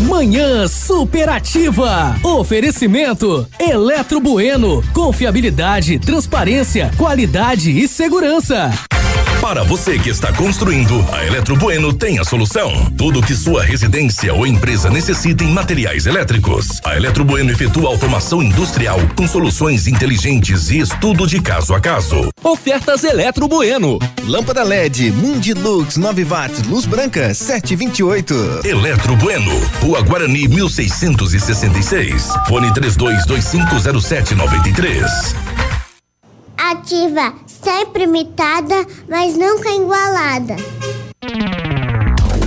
Manhã superativa. Oferecimento Eletro Bueno. Confiabilidade, transparência, qualidade e segurança. Para você que está construindo, a Eletro Bueno tem a solução. Tudo que sua residência ou empresa necessita em materiais elétricos. A Eletro Bueno efetua automação industrial com soluções inteligentes e estudo de caso a caso. Ofertas Eletro Bueno. Lâmpada LED Mundilux 9 watts, luz branca 728. Eletro Bueno, Rua Guarani 1666. Fone 32250793. Ativa, sempre imitada, mas nunca igualada.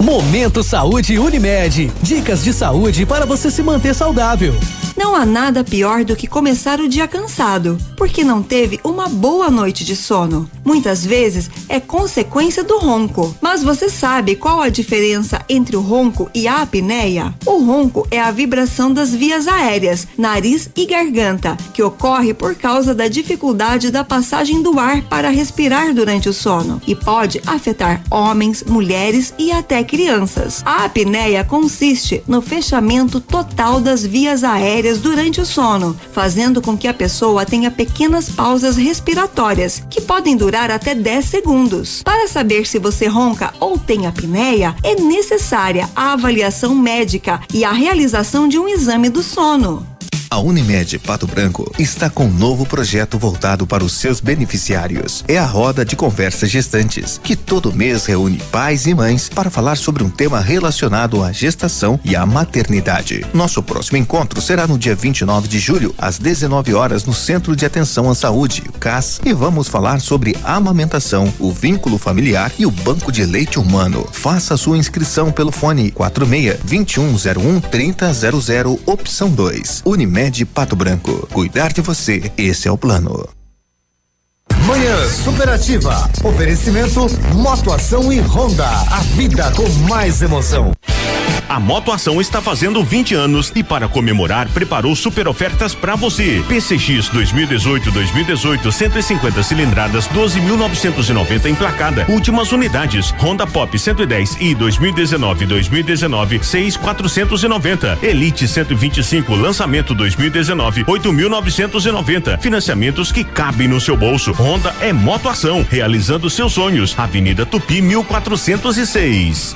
Momento Saúde Unimed. Dicas de saúde para você se manter saudável. Não há nada pior do que começar o dia cansado, porque não teve uma boa noite de sono. Muitas vezes é consequência do ronco. Mas você sabe qual a diferença entre o ronco e a apneia? O ronco é a vibração das vias aéreas, nariz e garganta, que ocorre por causa da dificuldade da passagem do ar para respirar durante o sono e pode afetar homens, mulheres e até crianças. A apneia consiste no fechamento total das vias aéreas durante o sono, fazendo com que a pessoa tenha pequenas pausas respiratórias, que podem durar até 10 segundos. Para saber se você ronca ou tem apneia, é necessária a avaliação médica e a realização de um exame do sono. A Unimed Pato Branco está com um novo projeto voltado para os seus beneficiários. É a roda de conversa gestantes, que todo mês reúne pais e mães para falar sobre um tema relacionado à gestação e à maternidade. Nosso próximo encontro será no dia 29 de julho, às 19 horas, no Centro de Atenção à Saúde, CAS, e vamos falar sobre amamentação, o vínculo familiar e o banco de leite humano. Faça sua inscrição pelo fone 46 2101 3000 opção 2. Unimed Unimed Pato Branco. Cuidar de você, esse é o plano. Manhã Superativa. Oferecimento Motoação e Honda. A vida com mais emoção. A Motoação está fazendo 20 anos e para comemorar preparou super ofertas para você. PCX 2018-2018 150 cilindradas 12.990 emplacada. Últimas unidades. Honda Pop 110 e 2019-2019 6.490. Elite 125 lançamento 2019 8.990. Financiamentos que cabem no seu bolso. Honda é Motoação realizando seus sonhos. Avenida Tupi 1406.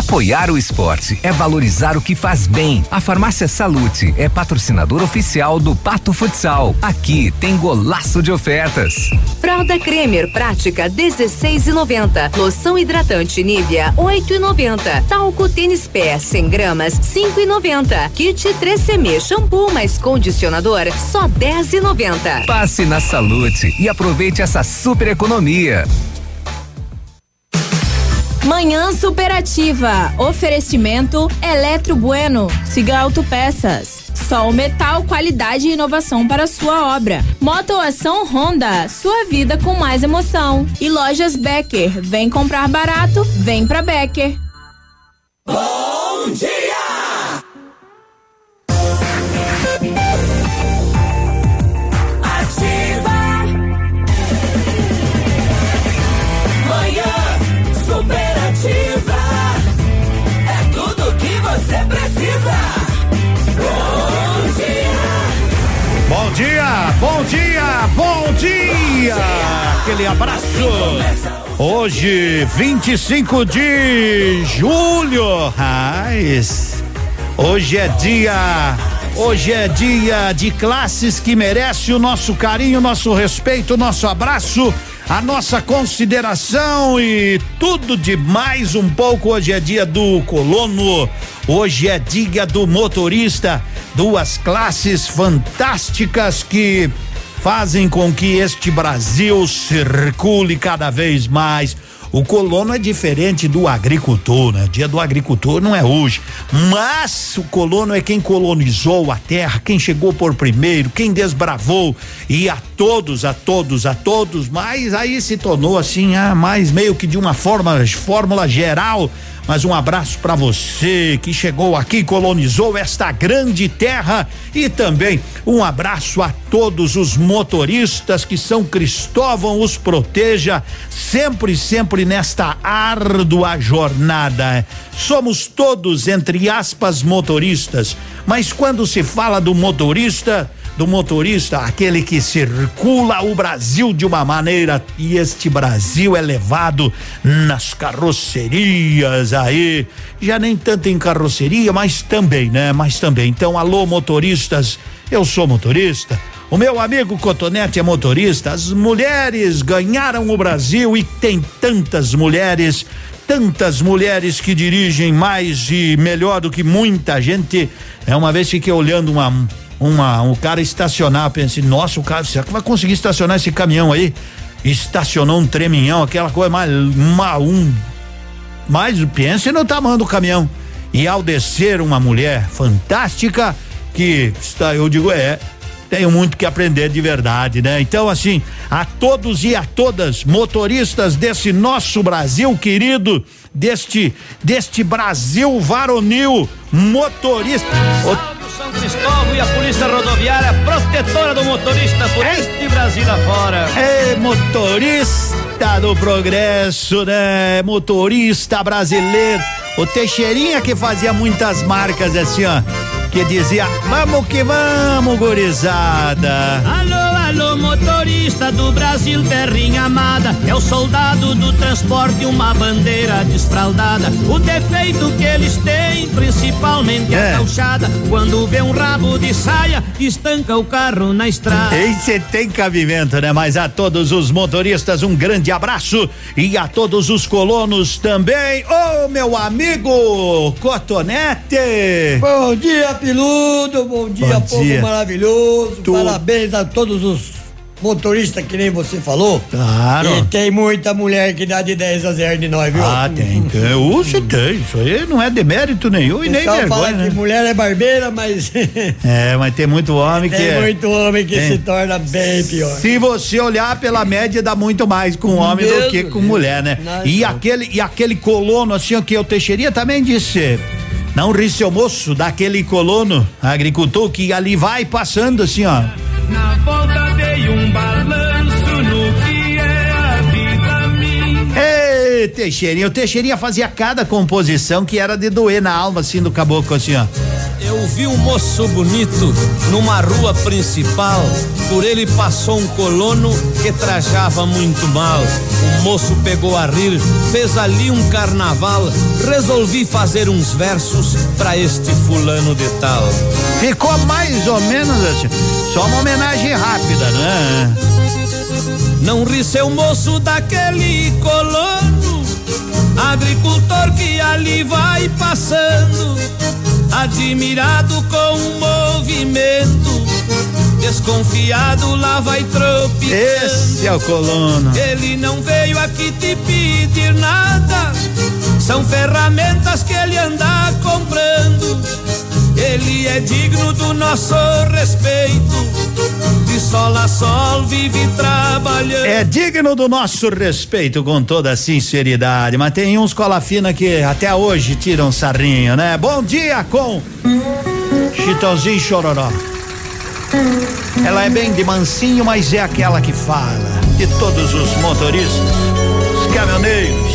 Apoiar o esporte é valorizar o que faz bem. A Farmácia Salute é patrocinador oficial do Pato Futsal. Aqui tem golaço de ofertas. Fralda Cremer Prática 16,90. Loção hidratante Nivea 8,90. Talco Tênis Pé 100 gramas 5,90. Kit 3CM shampoo mais condicionador só 10,90. Passe na Salute e aproveite essa super economia. Manhã superativa. Oferecimento Eletro Bueno. Siga Autopeças. Sol Metal, qualidade e inovação para sua obra. Motoação Honda, sua vida com mais emoção. E lojas Becker, vem comprar barato, vem pra Becker. Bom dia! Dia. Bom dia, bom dia. Aquele abraço. Hoje, 25 de julho. Raiz. Hoje é dia Hoje é dia de classes que merece o nosso carinho, nosso respeito, nosso abraço, a nossa consideração e tudo de mais um pouco. Hoje é dia do colono, hoje é dia do motorista, duas classes fantásticas que fazem com que este Brasil circule cada vez mais o colono é diferente do agricultor, né? Dia do agricultor não é hoje, mas o colono é quem colonizou a terra, quem chegou por primeiro, quem desbravou e a todos, a todos, a todos, mas aí se tornou assim, ah, mais meio que de uma forma, fórmula geral. Mas um abraço para você que chegou aqui, colonizou esta grande terra e também um abraço a todos os motoristas que São Cristóvão os proteja sempre, sempre nesta árdua jornada. Somos todos, entre aspas, motoristas, mas quando se fala do motorista, do motorista, aquele que circula o Brasil de uma maneira e este Brasil é levado nas carrocerias aí, já nem tanto em carroceria, mas também, né? Mas também. Então, alô motoristas, eu sou motorista. O meu amigo Cotonete é motorista. As mulheres ganharam o Brasil e tem tantas mulheres, tantas mulheres que dirigem mais e melhor do que muita gente. É uma vez fiquei olhando uma uma, um cara estacionar, pensei, nossa, o cara, será que vai conseguir estacionar esse caminhão aí? Estacionou um treminhão, aquela coisa mais, uma, um, mas pense no tamanho do caminhão. E ao descer uma mulher fantástica, que está, eu digo, é, tenho muito que aprender de verdade, né? Então, assim, a todos e a todas, motoristas desse nosso Brasil querido, deste, deste Brasil varonil, motorista. São Cristóvão e a Polícia Rodoviária protetora do motorista por este Brasil afora. É motorista do progresso, né? Motorista brasileiro. O Teixeirinha que fazia muitas marcas assim, ó que dizia: Vamos que vamos, gurizada. Alô, alô, motorista do Brasil, terrinha amada. É o soldado do transporte, uma bandeira desfraldada. O defeito que eles têm, principalmente é. a calçada. Quando vê um rabo de saia, estanca o carro na estrada. Esse tem cabimento, né? Mas a todos os motoristas, um grande abraço. E a todos os colonos também. Ô, oh, meu amigo Cotonete. Bom dia, Piludo, bom dia, bom povo dia. maravilhoso. Tu... Parabéns a todos os motoristas que nem você falou. Claro. E tem muita mulher que dá de 10 a 0 de nós, viu? Ah, tem. tem. Você tem. Isso aí não é demérito nenhum e nem vergonha. fala né? que mulher é barbeira, mas. é, mas tem muito homem tem que. Tem muito homem que tem. se torna bem pior. Se você olhar pela média, dá muito mais com homem Mesmo? do que com mulher, né? Nossa. E aquele, e aquele colono, assim, o que o Teixeirinha também disse não ri seu moço daquele colono agricultor que ali vai passando assim, ó. Na volta Teixeirinha, o Teixeirinha fazia cada composição que era de doer na alma assim do caboclo assim, ó. Eu vi um moço bonito numa rua principal. Por ele passou um colono que trajava muito mal. O moço pegou a rir, fez ali um carnaval. Resolvi fazer uns versos pra este fulano de tal. Ficou mais ou menos assim. Só uma homenagem rápida, né? Não ri seu moço daquele colono, agricultor que ali vai passando admirado com o movimento. Desconfiado lá vai tropeçando. Esse é o colono. Ele não veio aqui te pedir nada. São ferramentas que ele anda comprando. Ele é digno do nosso respeito de sol a sol vive trabalhando. É digno do nosso respeito com toda sinceridade, mas tem uns cola fina que até hoje tiram sarrinho, né? Bom dia com Chitãozinho Chororó. Ela é bem de mansinho, mas é aquela que fala de todos os motoristas, os caminhoneiros.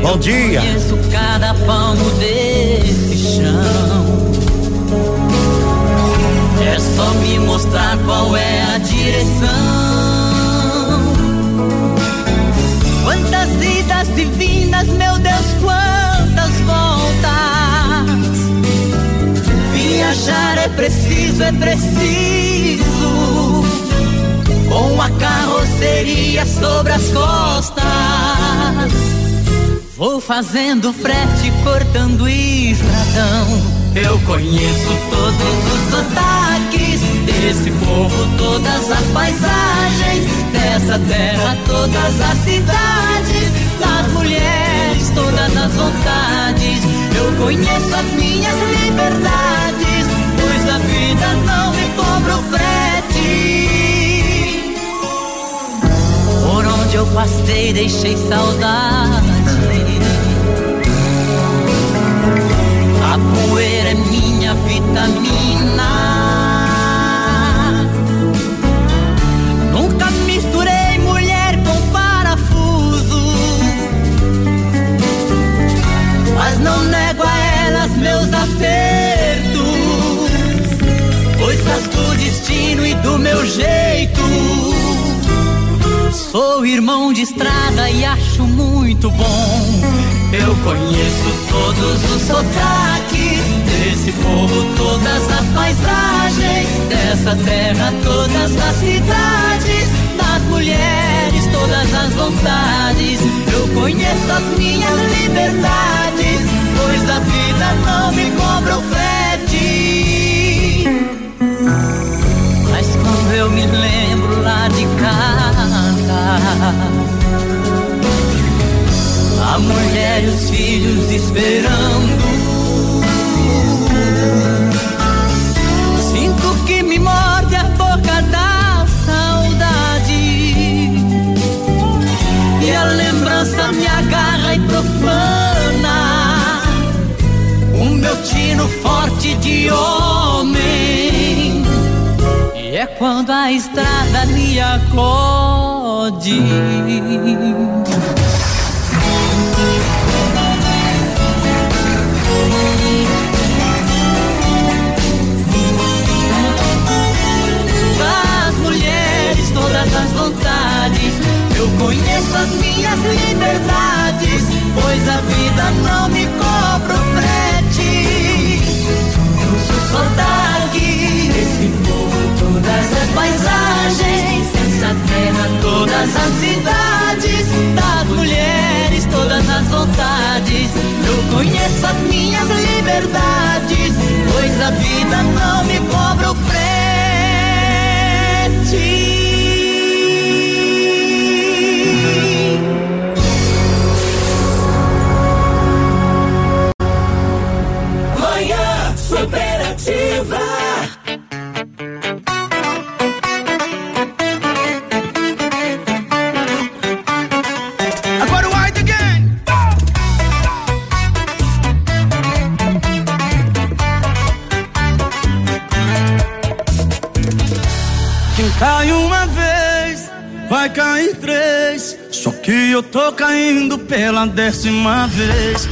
Bom dia. Conheço cada palmo desse mostrar qual é a direção. Quantas idas vindas, meu Deus, quantas voltas. Viajar é preciso, é preciso. Com a carroceria sobre as costas. Vou fazendo frete, cortando estradão eu conheço todos os sotaques desse povo, todas as paisagens dessa terra, todas as cidades, das mulheres, todas as vontades. Eu conheço as minhas liberdades, pois a vida não me cobra o frete. onde eu passei deixei saudade. A poeira é minha vitamina. Meus apertos. Coisas do destino e do meu jeito. Sou irmão de estrada e acho muito bom. Eu conheço todos os sotaques desse povo, todas as paisagens dessa terra, todas as cidades, das mulheres, todas as vontades. Eu conheço as minhas liberdades, pois a vida não me cobra frete. Mas quando eu me lembro lá de casa a mulher e os filhos esperando. Sinto que me morde a boca da saudade. E a lembrança me agarra e profana. O meu tino forte de homem. E é quando a estrada me acode. das mulheres, todas as vontades. Eu conheço as minhas liberdades, pois a vida não me cobra sotaque desse povo, todas as paisagens, essa terra, todas as cidades, das mulheres, todas as vontades. Eu conheço as minhas liberdades, pois a vida não me cobra o frete. Décima vez.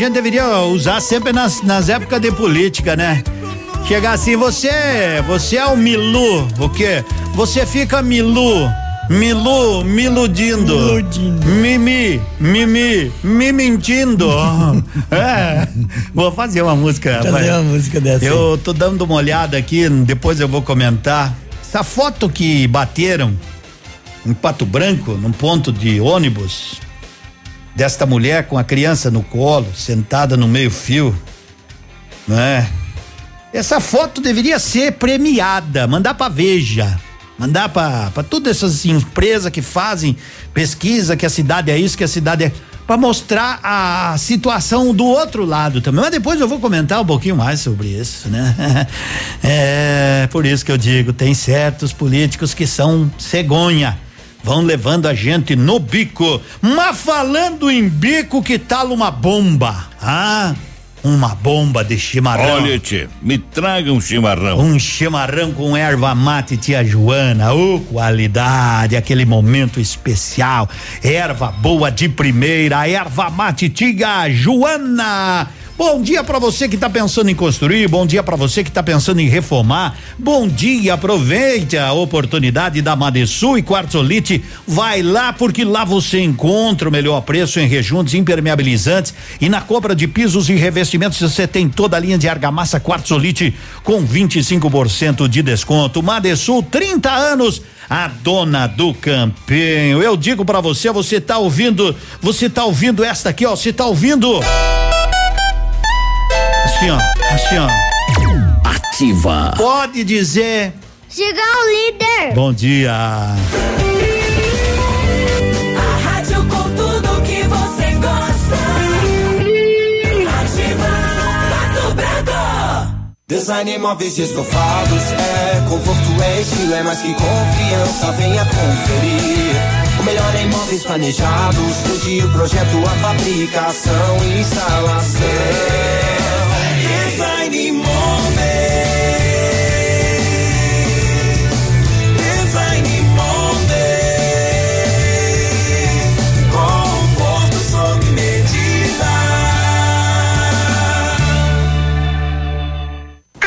Gente deveria usar sempre nas, nas épocas de política, né? Chegar assim, você, você é o Milu, o quê? Você fica Milu, Milu, me iludindo. Mimi, mimi, me mentindo. é, vou fazer uma música. Fazer uma música dessa. Eu tô dando uma olhada aqui, depois eu vou comentar. Essa foto que bateram em Pato Branco, num ponto de ônibus, desta mulher com a criança no colo, sentada no meio-fio, não é? Essa foto deveria ser premiada, mandar pra Veja, mandar pra todas essas empresas que fazem pesquisa que a cidade é isso, que a cidade é. Pra mostrar a situação do outro lado também. Mas depois eu vou comentar um pouquinho mais sobre isso, né? É, por isso que eu digo, tem certos políticos que são cegonha. Vão levando a gente no bico. Mas falando em bico, que tal uma bomba? Ah, uma bomba de chimarrão. Olha, tchê, me traga um chimarrão. Um chimarrão com erva mate tia Joana, ô qualidade, aquele momento especial. Erva boa de primeira, erva mate tia Joana. Bom dia para você que tá pensando em construir, bom dia para você que tá pensando em reformar. Bom dia, aproveite a oportunidade da Madesul e Quartzolite. Vai lá porque lá você encontra o melhor preço em rejuntos impermeabilizantes e na compra de pisos e revestimentos você tem toda a linha de argamassa Quartzolite com 25% de desconto. Madesul 30 anos, a dona do campinho. Eu digo para você, você tá ouvindo, você tá ouvindo esta aqui, ó, você tá ouvindo Assim, ó, assim, ó. Ativa. Pode dizer. Chegou o líder. Bom dia. A rádio com tudo que você gosta. Ativa Pato Branco. Design móveis e estofados é conforto, é estilo, é mais que confiança. Venha conferir. O melhor em móveis planejados, desde o projeto, a fabricação e instalação. Design móveis. Design móveis. Conforto sob medida.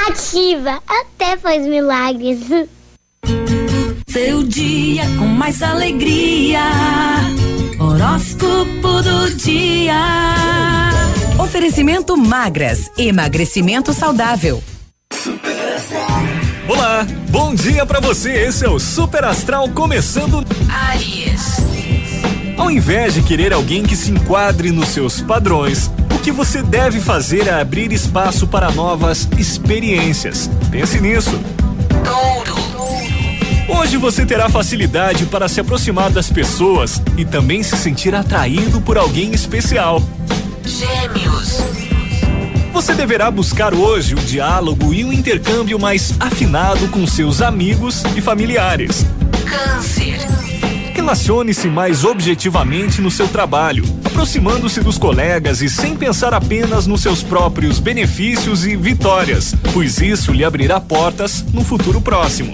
Ativa até faz milagres. Seu dia com mais alegria. Horóscopo do dia. Oferecimento magras, emagrecimento saudável. Olá, bom dia pra você. Esse é o Super Astral começando. Aries. Ao invés de querer alguém que se enquadre nos seus padrões, o que você deve fazer é abrir espaço para novas experiências. Pense nisso. Hoje você terá facilidade para se aproximar das pessoas e também se sentir atraído por alguém especial. Gêmeos. Você deverá buscar hoje o diálogo e um intercâmbio mais afinado com seus amigos e familiares. Câncer. Relacione-se mais objetivamente no seu trabalho, aproximando-se dos colegas e sem pensar apenas nos seus próprios benefícios e vitórias, pois isso lhe abrirá portas no futuro próximo.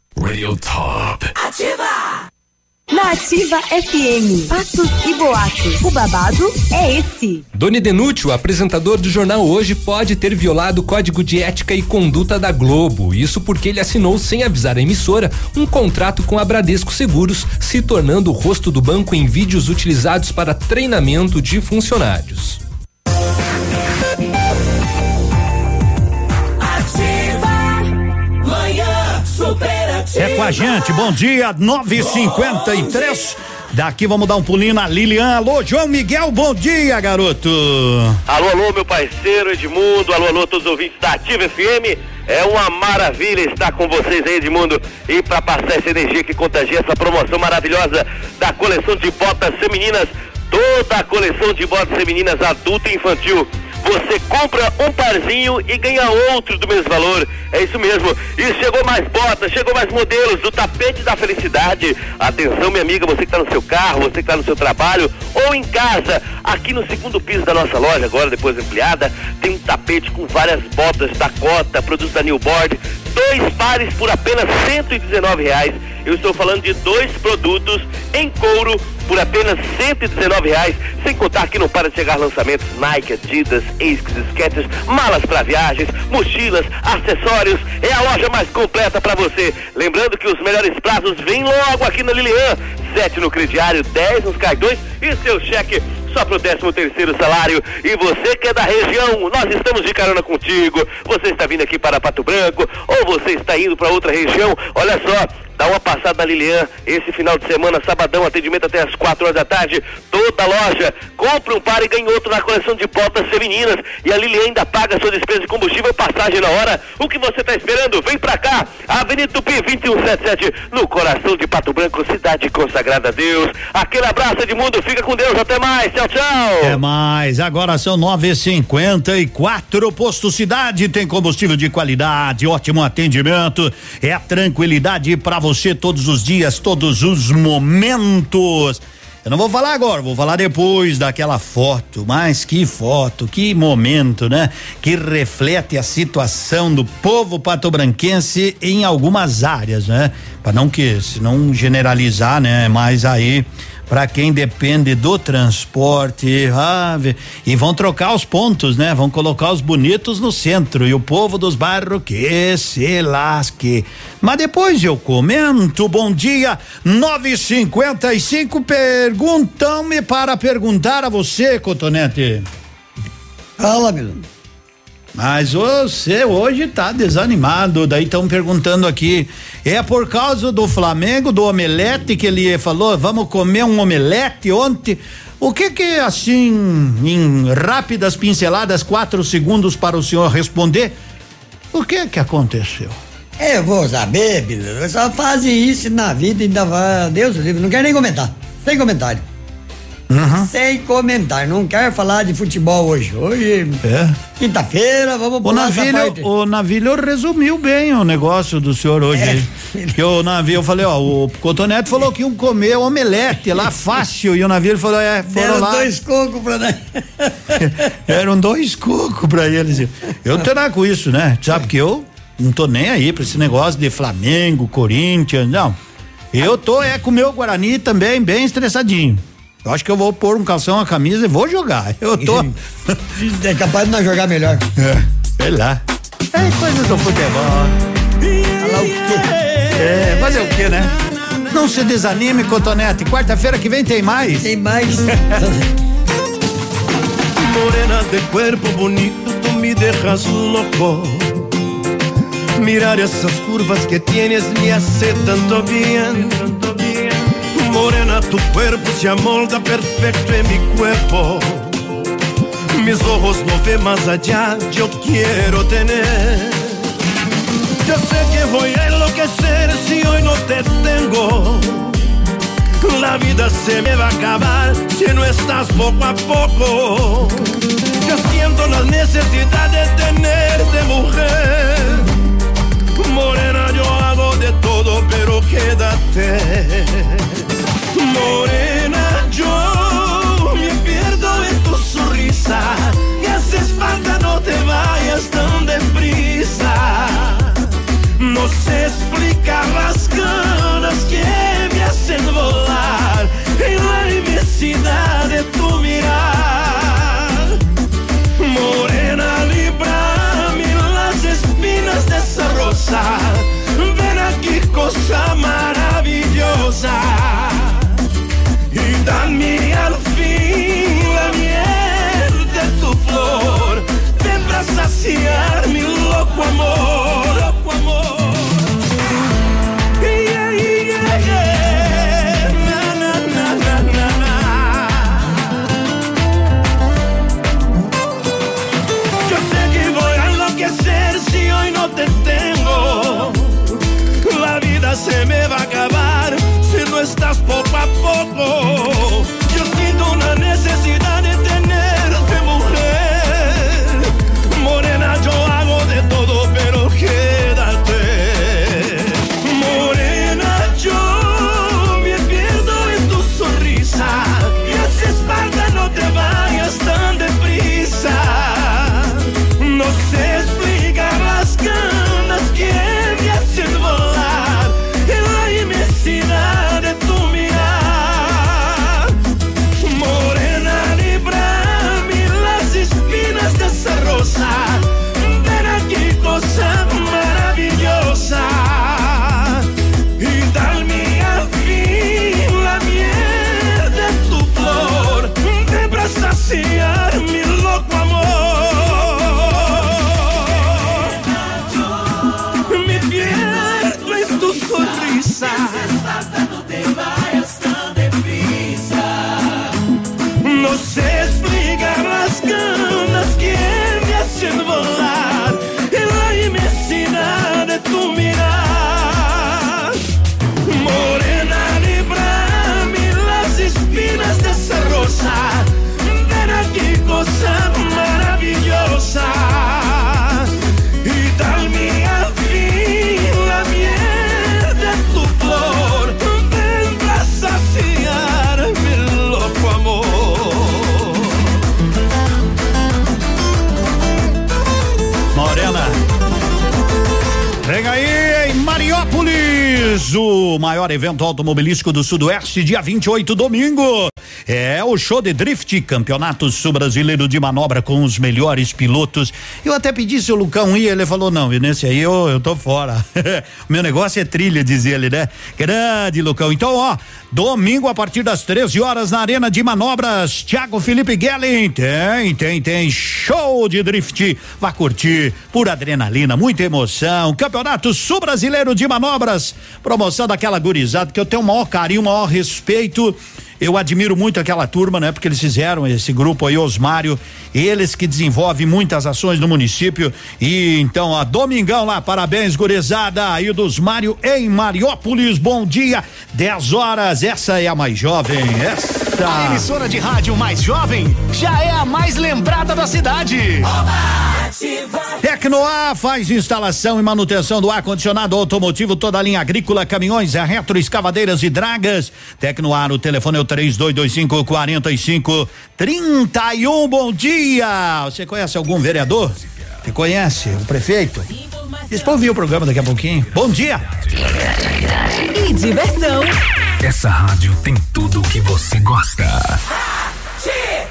Radio Top. Ativa! Na Ativa FM, fatos e boatos. O babado é esse. Doni Denútil, apresentador do jornal Hoje, pode ter violado o código de ética e conduta da Globo. Isso porque ele assinou, sem avisar a emissora, um contrato com a Bradesco Seguros, se tornando o rosto do banco em vídeos utilizados para treinamento de funcionários. Ativa. Manhã superativa. É com a gente, bom dia, 9:53. Daqui vamos dar um pulinho na Lilian. Alô, João Miguel, bom dia, garoto. Alô, alô, meu parceiro Edmundo, alô, alô, todos os ouvintes da Ativa FM. É uma maravilha estar com vocês aí, Edmundo. E para passar essa energia que contagia essa promoção maravilhosa da coleção de botas femininas, toda a coleção de botas femininas adulto e infantil você compra um parzinho e ganha outro do mesmo valor. É isso mesmo. E chegou mais botas, chegou mais modelos do tapete da felicidade. Atenção, minha amiga, você que está no seu carro, você que está no seu trabalho ou em casa, aqui no segundo piso da nossa loja, agora depois ampliada, tem um tapete com várias botas da Cota, produtos da Newboard, dois pares por apenas 119 reais. Eu estou falando de dois produtos em couro por apenas 119 reais, sem contar que não para de chegar lançamentos Nike, Adidas, Asics, Skechers, malas para viagens, mochilas, acessórios. É a loja mais completa para você. Lembrando que os melhores prazos vêm logo aqui na Lilian. 7 no crediário, 10 nos cartões e seu cheque só pro 13 terceiro salário. E você que é da região, nós estamos de carona contigo. Você está vindo aqui para Pato Branco ou você está indo para outra região? Olha só, dá uma passada na Lilian esse final de semana, sabadão, atendimento até as 4 horas da tarde. Toda loja, compre um par e ganhe outro na coleção de botas femininas. E a Lilian ainda paga sua despesa de combustível e passagem na hora. O que você está esperando? Vem pra cá, Avenida Tupi 2177, no coração de Pato Branco, cidade consagrada a Deus. Aquele abraço, Edmundo, fica com Deus, até mais, tchau, tchau. É mais, agora são nove e cinquenta e quatro, Posto Cidade tem combustível de qualidade, ótimo atendimento, é a tranquilidade para você todos os dias, todos os momentos. Eu não vou falar agora, vou falar depois daquela foto, mas que foto, que momento, né? Que reflete a situação do povo patobranquense em algumas áreas, né? Para não que, se não generalizar, né? Mas aí para quem depende do transporte, ah, e vão trocar os pontos, né? Vão colocar os bonitos no centro e o povo dos bairros que se lasque. Mas depois eu comento. Bom dia, 955 perguntam-me para perguntar a você, Cotonete. Fala, meu. Mas você hoje tá desanimado, daí estão perguntando aqui, é por causa do Flamengo, do omelete que ele falou, vamos comer um omelete ontem? O que que assim, em rápidas pinceladas, quatro segundos para o senhor responder, o que que aconteceu? Eu vou saber, Bila, só fazem isso na vida e ainda vai, Deus livre, não quero nem comentar, sem comentário. Uhum. Sem comentário, não quero falar de futebol hoje. Hoje, É. quinta-feira, vamos O. Navilho, o Navilho resumiu bem o negócio do senhor hoje. É. Que o Navilho, eu falei, ó, o Cotonete falou que iam comer omelete lá fácil. E o Navilho falou, é, foram Deram lá. dois cocos pra nós. Eram dois cocos pra eles. Eu não com isso, né? Sabe que eu não tô nem aí pra esse negócio de Flamengo, Corinthians, não. Eu tô é com o meu Guarani também bem estressadinho. Eu acho que eu vou pôr um calção, uma camisa e vou jogar. Eu tô. é capaz de nós jogar melhor. É, sei lá. É coisa do futebol. Falar o quê? É, fazer o quê, né? Não se desanime, Cotonete. Quarta-feira que vem tem mais. Tem mais. Morena de cuerpo bonito, tú me dejas loco. Mirar esas curvas que tienes me hace tanto bien. Morena, tu cuerpo se amolda perfecto en mi cuerpo. Mis ojos no ven más allá, yo quiero tener. Yo sé que voy a enloquecer si hoy no te tengo. La vida se me va a acabar si no estás poco a poco. Yo siento la necesidad de tenerte mujer. Morena, yo hago de todo, pero quédate. Morena, yo me pierdo en tu sonrisa. Y haces falta, no te vayas tan deprisa. No sé explicar las ganas que me hacen volar en la inmensidad de tu mirar. Morena, librame las espinas de esa rosa. Ven aquí, cosa maravillosa. Dame al fin la miel de tu flor. Para saciar mi loco amor. Loco amor. Yeah, yeah, yeah. Na, na, na. Yo sé que voy a enloquecer si hoy no te se me va a acabar si no estás poco a poco. O maior evento automobilístico do Sudoeste, dia 28, domingo. É o show de drift, campeonato sul-brasileiro de manobra com os melhores pilotos. Eu até pedi se o Lucão ia, ele falou: não, nesse aí eu, eu tô fora. Meu negócio é trilha, dizia ele, né? Grande Lucão. Então, ó, domingo a partir das 13 horas na Arena de Manobras, Thiago Felipe Guelin. Tem, tem, tem show de drift. Vá curtir, pura adrenalina, muita emoção. Campeonato Sul-Brasileiro de Manobras. Promoção daquela gurizada que eu tenho o maior carinho, o maior respeito. Eu admiro muito aquela turma, né? Porque eles fizeram esse grupo aí, Osmário, eles que desenvolvem muitas ações no município. E então, ó, domingão lá, parabéns, gurizada, aí dos Mário em Mariópolis, bom dia, 10 horas, essa é a mais jovem, essa. A emissora de rádio mais jovem já é a mais lembrada da cidade. Tecnoar faz instalação e manutenção do ar-condicionado automotivo, toda a linha agrícola, caminhões, retro, escavadeiras e dragas. Tecnoar, o telefone é o 3225 45 31. Bom dia! Você conhece algum vereador? Você conhece o prefeito? Eles ouvir o programa daqui a pouquinho. Bom dia! E diversão. Essa rádio tem tudo o que você gosta. Aqui,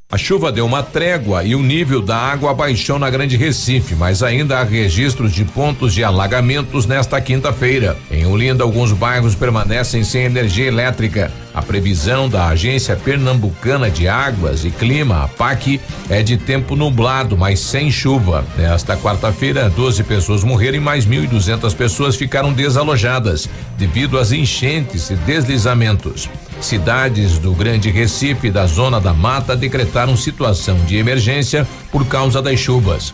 A chuva deu uma trégua e o nível da água baixou na Grande Recife, mas ainda há registros de pontos de alagamentos nesta quinta-feira. Em Olinda, alguns bairros permanecem sem energia elétrica. A previsão da Agência Pernambucana de Águas e Clima, PAC, é de tempo nublado, mas sem chuva. Nesta quarta-feira, 12 pessoas morreram e mais 1.200 pessoas ficaram desalojadas devido às enchentes e deslizamentos. Cidades do Grande Recife e da Zona da Mata decretaram situação de emergência por causa das chuvas.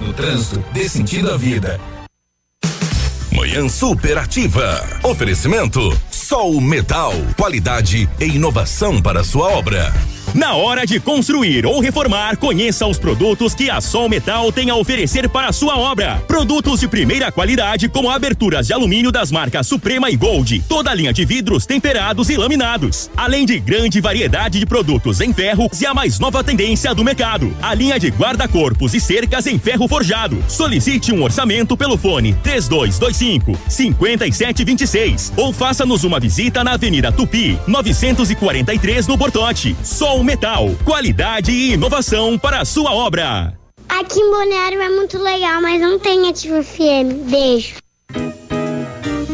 No trânsito, dê sentido à vida. Manhã superativa. Oferecimento Sol Metal. Qualidade e inovação para sua obra. Na hora de construir ou reformar, conheça os produtos que a Sol Metal tem a oferecer para a sua obra. Produtos de primeira qualidade, como aberturas de alumínio das marcas Suprema e Gold, toda a linha de vidros temperados e laminados, além de grande variedade de produtos em ferro e a mais nova tendência do mercado, a linha de guarda-corpos e cercas em ferro forjado. Solicite um orçamento pelo fone 3225 5726 ou faça-nos uma visita na Avenida Tupi, 943 no Bortote. Sol Metal, qualidade e inovação para a sua obra. Aqui em Balneário é muito legal, mas não tem ativo FM. Beijo.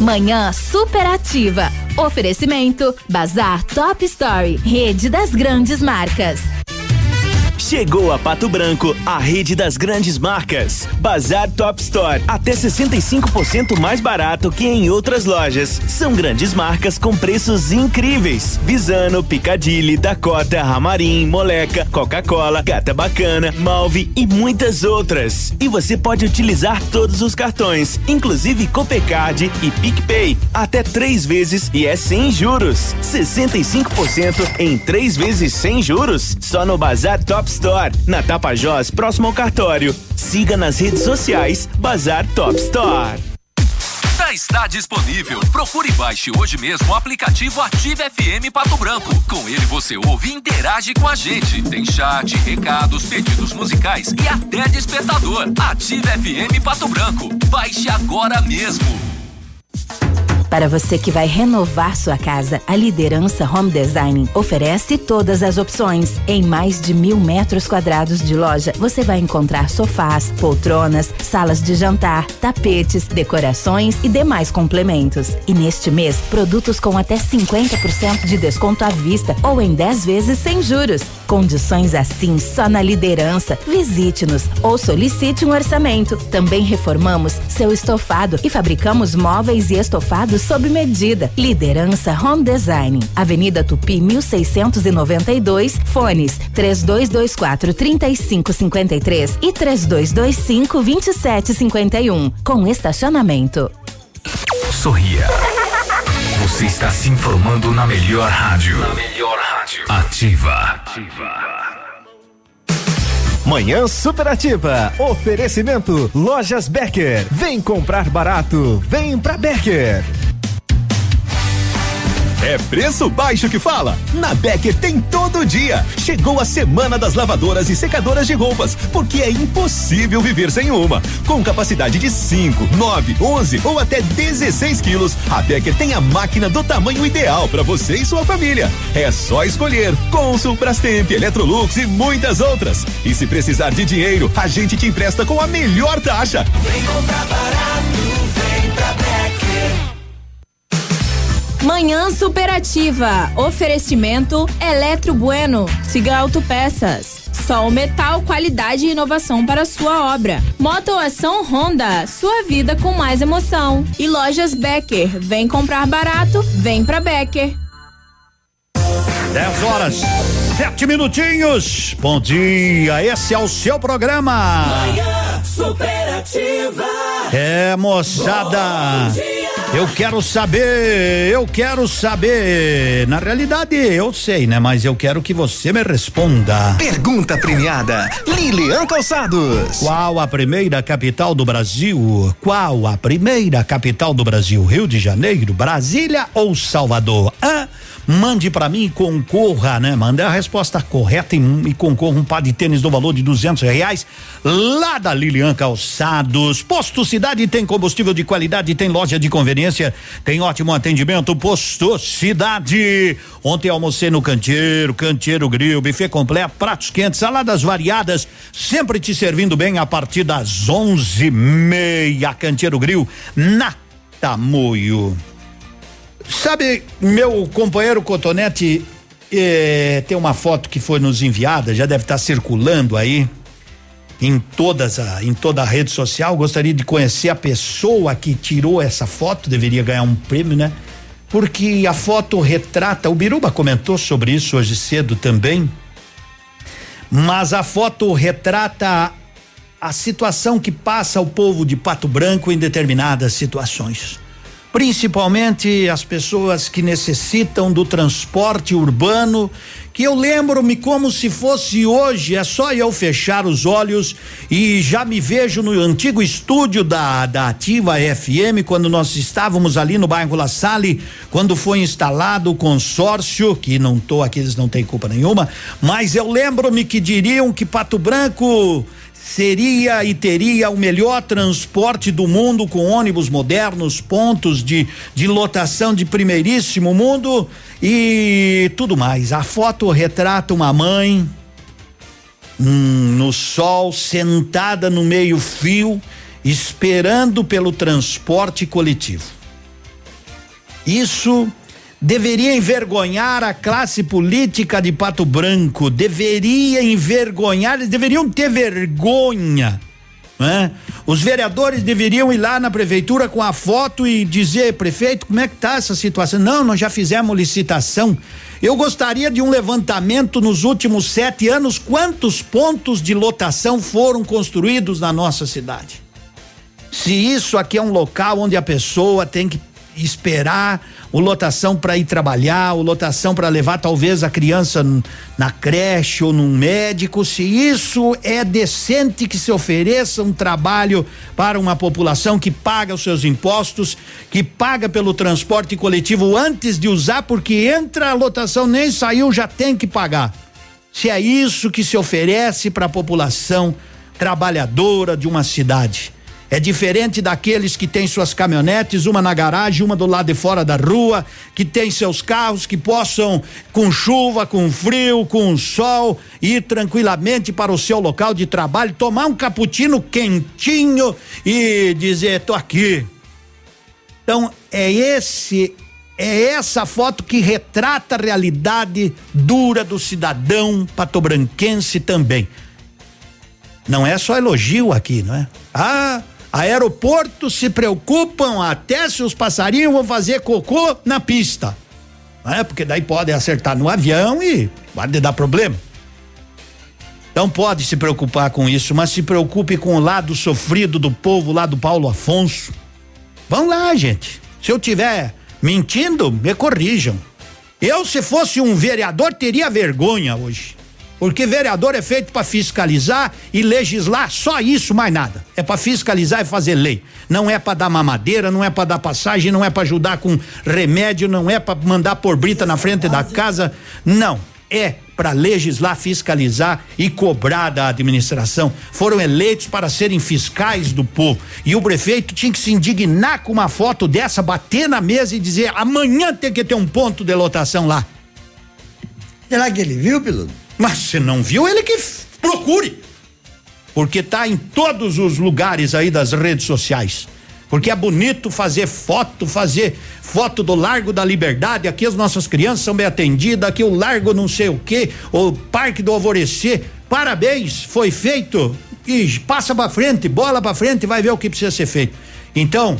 Manhã superativa. Oferecimento Bazar Top Story, rede das grandes marcas. Chegou a Pato Branco, a rede das grandes marcas. Bazar Top Store, até 65% mais barato que em outras lojas. São grandes marcas com preços incríveis. Visano, Picadilly, Dakota, Ramarim, Moleca, Coca-Cola, Gata Bacana, Malve e muitas outras. E você pode utilizar todos os cartões, inclusive Copecard e PicPay, até três vezes e é sem juros. 65% em três vezes sem juros, só no Bazar Top Store, na Tapajós, próximo ao cartório. Siga nas redes sociais Bazar Top Store. Já está disponível. Procure e baixe hoje mesmo o aplicativo Ative FM Pato Branco. Com ele você ouve e interage com a gente. Tem chat, recados, pedidos musicais e até despertador. Ative FM Pato Branco. Baixe agora mesmo. Para você que vai renovar sua casa, a Liderança Home Design oferece todas as opções. Em mais de mil metros quadrados de loja, você vai encontrar sofás, poltronas, salas de jantar, tapetes, decorações e demais complementos. E neste mês, produtos com até 50% de desconto à vista ou em 10 vezes sem juros. Condições assim só na Liderança. Visite-nos ou solicite um orçamento. Também reformamos seu estofado e fabricamos móveis e estofados sob medida. Liderança Home Design. Avenida Tupi 1692, fones 3224 3553 e 3225 2751, com estacionamento. Sorria. Você está se informando na melhor rádio. Na melhor rádio. Ativa. Manhã Superativa. Oferecimento Lojas Becker. Vem comprar barato. Vem pra Becker. É preço baixo que fala? Na Becker tem todo dia. Chegou a semana das lavadoras e secadoras de roupas, porque é impossível viver sem uma. Com capacidade de 5, 9, 11 ou até 16 quilos, a Becker tem a máquina do tamanho ideal para você e sua família. É só escolher Consul, Brastemp, Electrolux e muitas outras. E se precisar de dinheiro, a gente te empresta com a melhor taxa. Vem comprar barato, vem pra. Manhã superativa. Oferecimento Eletro Bueno. Siga Autopeças. Sol Metal, qualidade e inovação para sua obra. Motoação Honda, sua vida com mais emoção. E lojas Becker, vem comprar barato, vem pra Becker. 10 horas, sete minutinhos. Bom dia, esse é o seu programa. Manhã superativa. É, moçada. Eu quero saber, eu quero saber. Na realidade, eu sei, né? Mas eu quero que você me responda. Pergunta premiada, Lilian Calçados. Qual a primeira capital do Brasil? Qual a primeira capital do Brasil? Rio de Janeiro, Brasília ou Salvador? Hã? Mande para mim e concorra, né? Mande a resposta correta e, e concorra um par de tênis do valor de duzentos reais lá da Lilian Calçados. Posto Cidade tem combustível de qualidade, tem loja de conveniência, tem ótimo atendimento. Posto Cidade. Ontem almocei no Canteiro, Canteiro Grill, buffet completo, pratos quentes, saladas variadas, sempre te servindo bem a partir das onze e meia. Canteiro Grill na Tamoio. Sabe, meu companheiro Cotonete, eh, tem uma foto que foi nos enviada, já deve estar circulando aí em todas a, em toda a rede social. Gostaria de conhecer a pessoa que tirou essa foto, deveria ganhar um prêmio, né? Porque a foto retrata, o Biruba comentou sobre isso hoje cedo também. Mas a foto retrata a situação que passa o povo de Pato Branco em determinadas situações principalmente as pessoas que necessitam do transporte urbano, que eu lembro-me como se fosse hoje, é só eu fechar os olhos e já me vejo no antigo estúdio da, da Ativa FM, quando nós estávamos ali no bairro La Salle, quando foi instalado o consórcio, que não tô aqui, eles não têm culpa nenhuma, mas eu lembro-me que diriam que Pato Branco seria e teria o melhor transporte do mundo com ônibus modernos, pontos de, de lotação de primeiríssimo mundo e tudo mais. A foto retrata uma mãe hum, no sol, sentada no meio-fio, esperando pelo transporte coletivo. Isso deveria envergonhar a classe política de Pato Branco, deveria envergonhar, eles deveriam ter vergonha. Né? Os vereadores deveriam ir lá na prefeitura com a foto e dizer, prefeito, como é que tá essa situação? Não, nós já fizemos licitação. Eu gostaria de um levantamento nos últimos sete anos, quantos pontos de lotação foram construídos na nossa cidade? Se isso aqui é um local onde a pessoa tem que esperar o lotação para ir trabalhar, o lotação para levar talvez a criança na creche ou num médico, se isso é decente que se ofereça um trabalho para uma população que paga os seus impostos, que paga pelo transporte coletivo antes de usar, porque entra a lotação, nem saiu, já tem que pagar. Se é isso que se oferece para a população trabalhadora de uma cidade. É diferente daqueles que têm suas caminhonetes, uma na garagem, uma do lado de fora da rua, que tem seus carros que possam, com chuva, com frio, com sol, ir tranquilamente para o seu local de trabalho, tomar um cappuccino quentinho e dizer: tô aqui. Então, é esse é essa foto que retrata a realidade dura do cidadão patobranquense também. Não é só elogio aqui, não é? Ah, Aeroportos se preocupam até se os passarinhos vão fazer cocô na pista. Não é? Porque daí pode acertar no avião e pode dar problema. Então pode se preocupar com isso, mas se preocupe com o lado sofrido do povo lá do Paulo Afonso. Vão lá, gente. Se eu tiver mentindo, me corrijam. Eu, se fosse um vereador, teria vergonha hoje. Porque vereador é feito para fiscalizar e legislar, só isso, mais nada. É para fiscalizar e fazer lei. Não é para dar mamadeira, não é para dar passagem, não é para ajudar com remédio, não é para mandar por brita na frente da casa. Não, é para legislar, fiscalizar e cobrar da administração. Foram eleitos para serem fiscais do povo. E o prefeito tinha que se indignar com uma foto dessa, bater na mesa e dizer: amanhã tem que ter um ponto de lotação lá. Será que ele viu, piloto? Mas se não viu, ele que procure. Porque tá em todos os lugares aí das redes sociais. Porque é bonito fazer foto, fazer foto do Largo da Liberdade. Aqui as nossas crianças são bem atendidas. Aqui o Largo não sei o que, o Parque do Alvorecer. Parabéns, foi feito. E passa para frente, bola para frente, vai ver o que precisa ser feito. Então,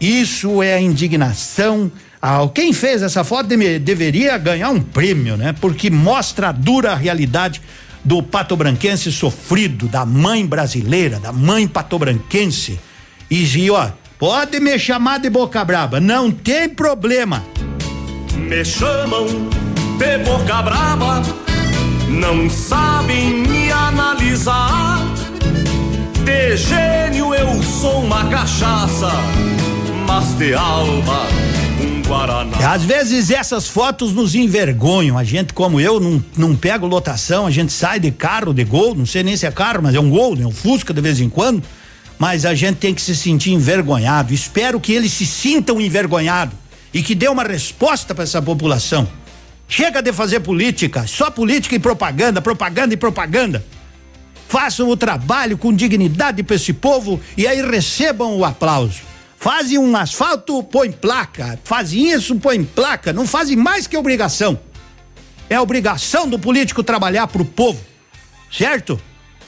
isso é a indignação ah, quem fez essa foto deve, deveria ganhar um prêmio, né? Porque mostra a dura realidade do patobranquense sofrido, da mãe brasileira, da mãe patobranquense. E, ó, pode me chamar de boca braba, não tem problema. Me chamam de boca braba, não sabem me analisar. De gênio eu sou uma cachaça, mas de alma Guaraná. Às vezes essas fotos nos envergonham. A gente, como eu, não, não pego lotação, a gente sai de carro, de gol, não sei nem se é carro, mas é um gol, né? Um Fusca de vez em quando. Mas a gente tem que se sentir envergonhado. Espero que eles se sintam envergonhados e que dê uma resposta para essa população. Chega de fazer política, só política e propaganda, propaganda e propaganda. Façam o trabalho com dignidade para esse povo e aí recebam o aplauso. Fazem um asfalto, põe placa. Fazem isso, põe placa. Não fazem mais que obrigação. É obrigação do político trabalhar pro povo, certo?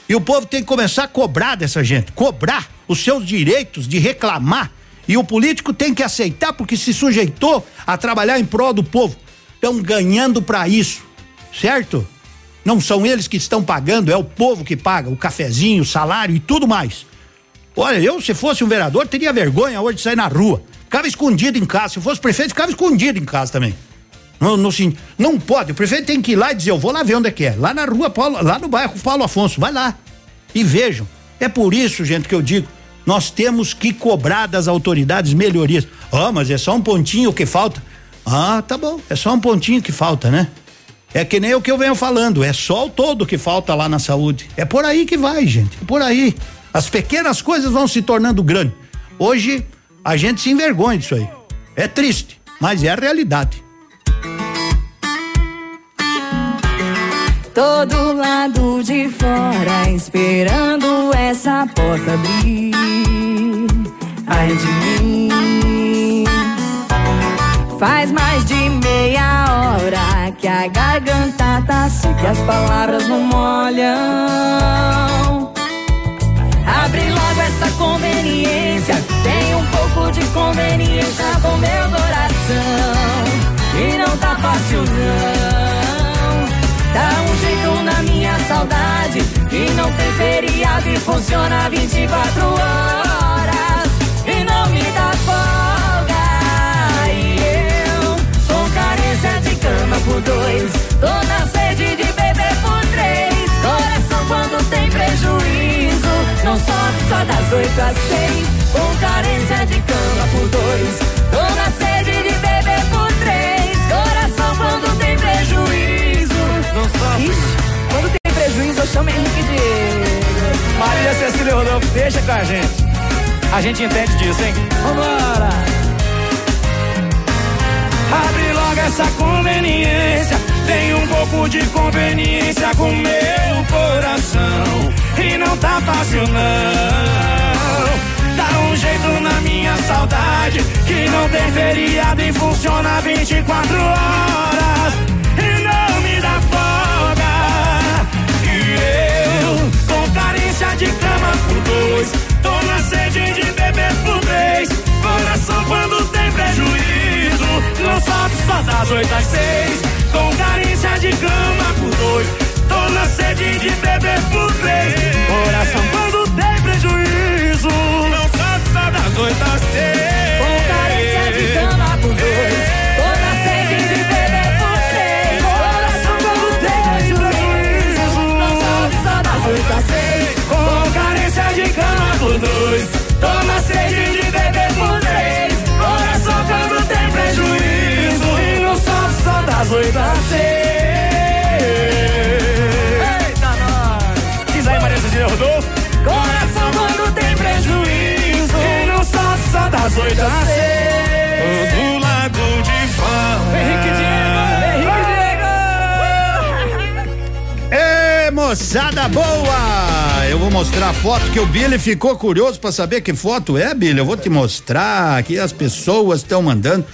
E o povo tem que começar a cobrar dessa gente, cobrar os seus direitos de reclamar. E o político tem que aceitar porque se sujeitou a trabalhar em prol do povo. Estão ganhando para isso, certo? Não são eles que estão pagando, é o povo que paga o cafezinho, o salário e tudo mais. Olha, eu se fosse um vereador teria vergonha hoje de sair na rua. Ficava escondido em casa. Se fosse prefeito, ficava escondido em casa também. Não, não, não pode. O prefeito tem que ir lá e dizer: Eu vou lá ver onde é que é. Lá na rua, Paulo, lá no bairro Paulo Afonso. Vai lá. E vejam. É por isso, gente, que eu digo: nós temos que cobrar das autoridades melhorias. Ah, mas é só um pontinho que falta. Ah, tá bom. É só um pontinho que falta, né? É que nem o que eu venho falando. É só o todo que falta lá na saúde. É por aí que vai, gente. É por aí. As pequenas coisas vão se tornando grandes. Hoje, a gente se envergonha disso aí. É triste, mas é a realidade. Todo lado de fora esperando essa porta abrir. Ai de mim. Faz mais de meia hora que a garganta tá seca e as palavras não molham. Conveniência. Tem um pouco de conveniência com meu coração. E não tá fácil não. Dá um jeito na minha saudade. E não tem feriado e funciona 24 horas. E não me dá folga. E eu, com carência de cama por dois. Tô na sede de beber por três. Coração quando tem prejuízo. Sofre só das oito às seis. Com carência de cama por dois. Tô na sede de beber por três. Coração quando tem prejuízo. Não sofre. Ixi, quando tem prejuízo, eu chamo Henrique Diego. Maria Cecília Rodolfo, deixa com a gente. A gente entende disso, hein? Vambora! Abre logo essa conveniência. Tem um pouco de conveniência com meu coração. E não tá fácil, não. Dá um jeito na minha saudade. Que não tem feriado e funciona 24 horas. E não me dá folga. E eu, com carência de cama por dois. Tô na sede de beber por três. Coração quando tem prejuízo. Sofre só das oito às seis. Com carência de cama por dois. Tô na sede de beber por três. Coração quando tem prejuízo. Sofre só das oito às seis. Só das oito às seis. Eita, nós! Diz aí, Maria Cecília Rodolfo. Coração quando tem prejuízo. E não sofre só das oito às seis. Do lado de fora. Henrique Diego! Ê, moçada boa! Eu vou mostrar a foto que o Billy ficou curioso para saber que foto é, Billy. Eu vou te mostrar aqui as pessoas estão mandando.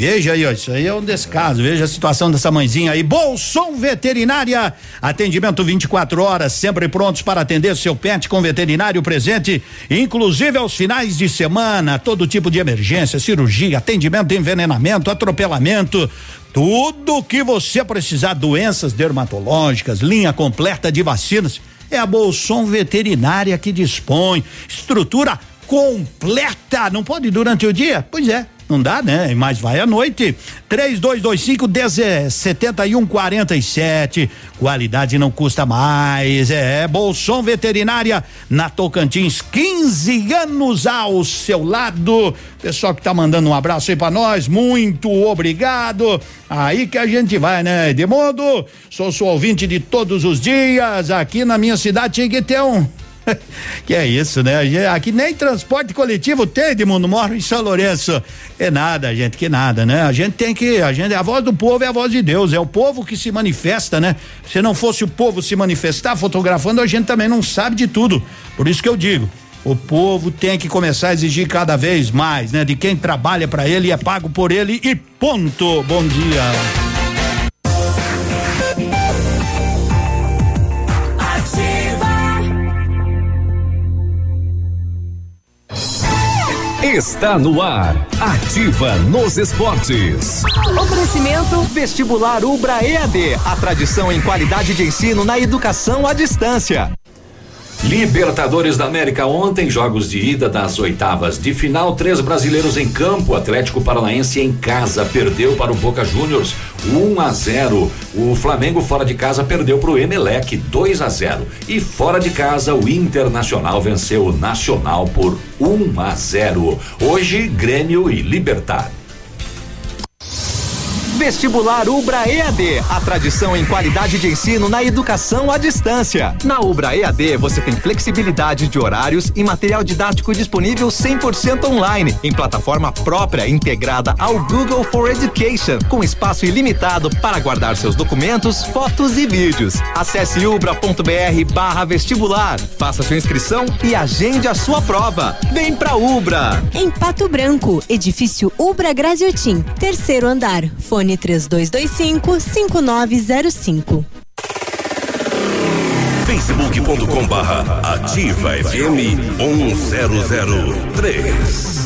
Veja aí, ó, isso aí é um descaso. Veja a situação dessa mãezinha aí. Bolson Veterinária. Atendimento 24 horas, sempre prontos para atender seu pet com veterinário presente, inclusive aos finais de semana. Todo tipo de emergência, cirurgia, atendimento de envenenamento, atropelamento. Tudo que você precisar, doenças dermatológicas, linha completa de vacinas, é a Bolson Veterinária que dispõe. Estrutura completa. Não pode durante o dia? Pois é. Não dá, né? Mas vai à noite. 3225 7147. Qualidade não custa mais. É Bolson Veterinária na Tocantins. 15 anos ao seu lado. Pessoal que tá mandando um abraço aí pra nós. Muito obrigado. Aí que a gente vai, né? Edmundo, sou seu ouvinte de todos os dias. Aqui na minha cidade tinha que ter um. que é isso, né? Aqui nem transporte coletivo tem, Edmundo, moro em São Lourenço. É nada, gente, que nada, né? A gente tem que, a gente, a voz do povo é a voz de Deus, é o povo que se manifesta, né? Se não fosse o povo se manifestar fotografando, a gente também não sabe de tudo. Por isso que eu digo, o povo tem que começar a exigir cada vez mais, né? De quem trabalha para ele é pago por ele e ponto. Bom dia. Está no ar. Ativa nos esportes. Oferecimento Vestibular Ubra EAD. A tradição em qualidade de ensino na educação à distância. Libertadores da América ontem, jogos de ida das oitavas de final, três brasileiros em campo, Atlético Paranaense em casa perdeu para o Boca Juniors 1 a 0. O Flamengo fora de casa perdeu para o Emelec 2 a 0 e fora de casa o Internacional venceu o Nacional por 1 a 0. Hoje Grêmio e Libertar. Vestibular Ubra EAD, a tradição em qualidade de ensino na educação à distância. Na Ubra EAD você tem flexibilidade de horários e material didático disponível 100% online, em plataforma própria integrada ao Google for Education, com espaço ilimitado para guardar seus documentos, fotos e vídeos. Acesse ubra.br/barra vestibular, faça sua inscrição e agende a sua prova. Vem pra Ubra! Em Pato Branco, edifício Ubra Graziotin, terceiro andar. Fone 3225 5905. facebook.com barra ativa FM 1003.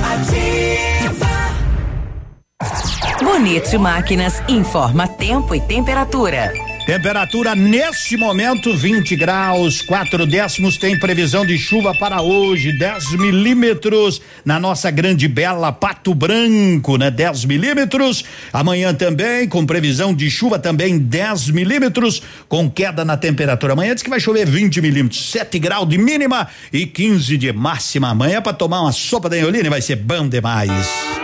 Bonito Máquinas informa tempo e temperatura. Temperatura neste momento 20 graus, 4 décimos. Tem previsão de chuva para hoje, 10 milímetros na nossa grande bela Pato Branco, né? 10 milímetros. Amanhã também, com previsão de chuva também 10 milímetros, com queda na temperatura. Amanhã diz que vai chover 20 milímetros, 7 graus de mínima e 15 de máxima. Amanhã para tomar uma sopa da Eolina vai ser bom demais.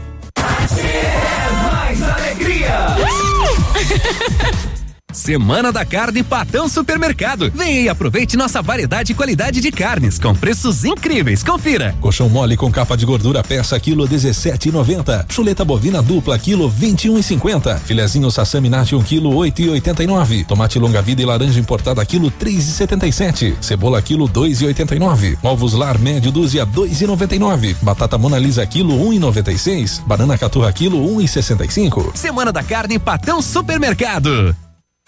Mais alegria. Semana da Carne Patão Supermercado. Vem e aproveite nossa variedade e qualidade de carnes com preços incríveis. Confira. Colchão mole com capa de gordura peça quilo 17,90. Chuleta bovina dupla quilo 21,50. Filezinho sassami nati 1 quilo 8,89. Tomate longa vida e laranja importada quilo 3,77. Cebola quilo 2,89. Ovos lar médio dúzia 2,99. Batata Mona Lisa quilo 1,96. Banana caturra quilo 1,65. Semana da Carne Patão Supermercado.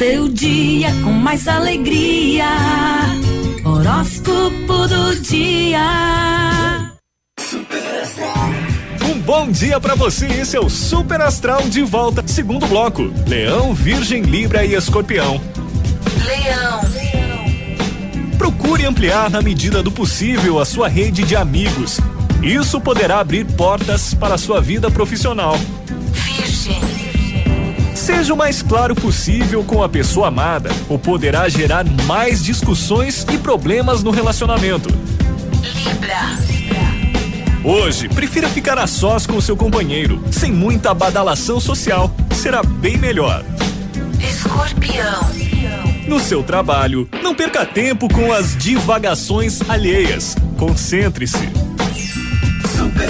Seu dia com mais alegria. Horóscopo do dia. Um bom dia pra você, esse é o Super Astral de volta, segundo bloco. Leão, Virgem, Libra e Escorpião. Leão. Procure ampliar na medida do possível a sua rede de amigos. Isso poderá abrir portas para a sua vida profissional. Seja o mais claro possível com a pessoa amada, ou poderá gerar mais discussões e problemas no relacionamento. Libra. Hoje, prefira ficar a sós com o seu companheiro, sem muita badalação social. Será bem melhor. Escorpião. No seu trabalho, não perca tempo com as divagações alheias. Concentre-se. Super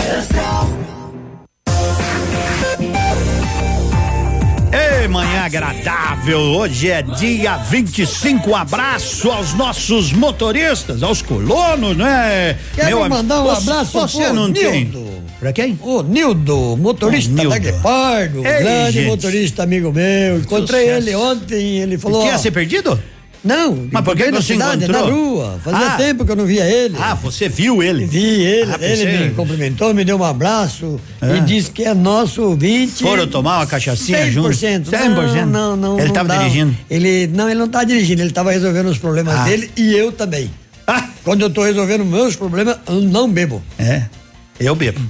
agradável. Hoje é dia 25. Um abraço aos nossos motoristas, aos colonos, né? Quero am- mandar um Você- abraço Você não tem. Nildo. Pra quem? O Nildo, motorista Ô, Nildo. da Guepardo, Ei, grande gente. motorista amigo meu. Encontrei Sucesso. ele ontem, ele falou. Tinha ó, ser perdido? Não, Mas por que não cidade, encontrou? Na rua. Fazia Ah. tempo que eu não via ele. Ah, você viu ele? Vi ele, Ah, ele me cumprimentou, me deu um abraço Ah. e disse que é nosso ouvinte. Foram tomar uma cachaçinha junto? 100%. 100%? Não, não, não. Ele não tava dá. dirigindo? Ele, não, ele não tá dirigindo, ele tava resolvendo os problemas Ah. dele e eu também. Quando eu tô resolvendo meus problemas, eu não bebo. É. Eu bebo.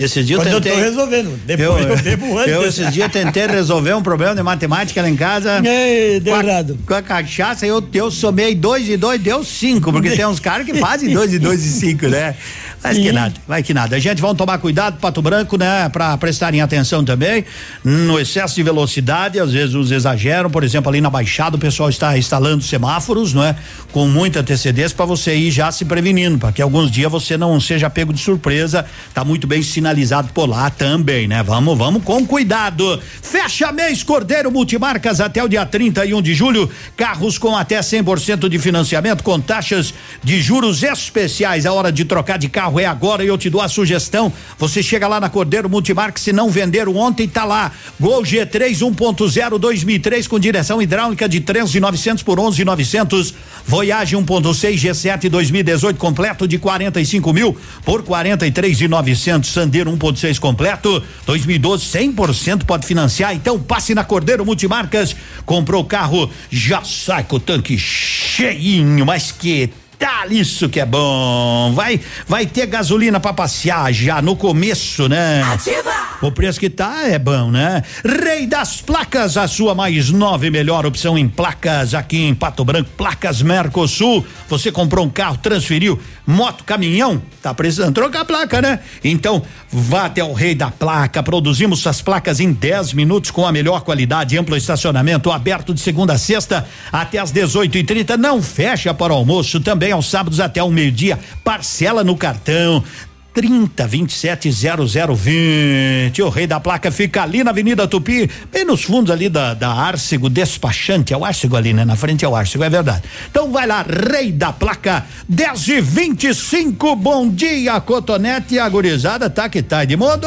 Esses dias eu tentei. eu tô resolvendo. Depois eu, bebo antes. Eu esses dias tentei resolver um problema de matemática lá em casa. Ei, deu com a, errado. Com a cachaça, eu, eu somei dois e dois, deu cinco, porque tem uns caras que fazem dois e dois e cinco, né? Mas que Sim. nada, vai que nada. A gente vamos tomar cuidado, Pato Branco, né? Pra prestarem atenção também no excesso de velocidade, às vezes os exageram, por exemplo, ali na Baixada o pessoal está instalando semáforos, não é? Com muita antecedência para você ir já se prevenindo, para que alguns dias você não seja pego de surpresa. Tá muito bem sinalizado por lá também, né? Vamos, vamos com cuidado. Fecha mês Cordeiro Multimarcas até o dia 31 de julho. Carros com até 100% de financiamento com taxas de juros especiais. A hora de trocar de carro é agora e eu te dou a sugestão. Você chega lá na Cordeiro Multimarcas, se não venderam ontem, tá lá. Gol G3 1.0 2003 com direção hidráulica de 13.900 por 11.900. Voyage 1.6 G7 2018 completo de 45 mil por 43.900. Sandero 1.6 completo 2012 100% pode financiar. Então passe na Cordeiro Multimarcas. Comprou o carro, já sai com o tanque cheinho, mas que tal isso que é bom? Vai, vai ter gasolina para passear já no começo, né? O preço que tá é bom, né? Rei das Placas, a sua mais nova e melhor opção em placas aqui em Pato Branco, Placas Mercosul. Você comprou um carro, transferiu, moto, caminhão, tá precisando trocar a placa, né? Então, vá até o Rei da Placa. Produzimos as placas em 10 minutos com a melhor qualidade, amplo estacionamento, aberto de segunda a sexta até às 18h30. Não fecha para o almoço, também aos sábados até o meio-dia. Parcela no cartão. 30 27 0020. O rei da placa fica ali na Avenida Tupi, bem nos fundos ali da, da Arcego Despachante. É o Arcego ali, né? Na frente é o Arcego, é verdade. Então vai lá, rei da placa, 10 e 25 Bom dia, Cotonete. E a gurizada tá que tá. Edmundo,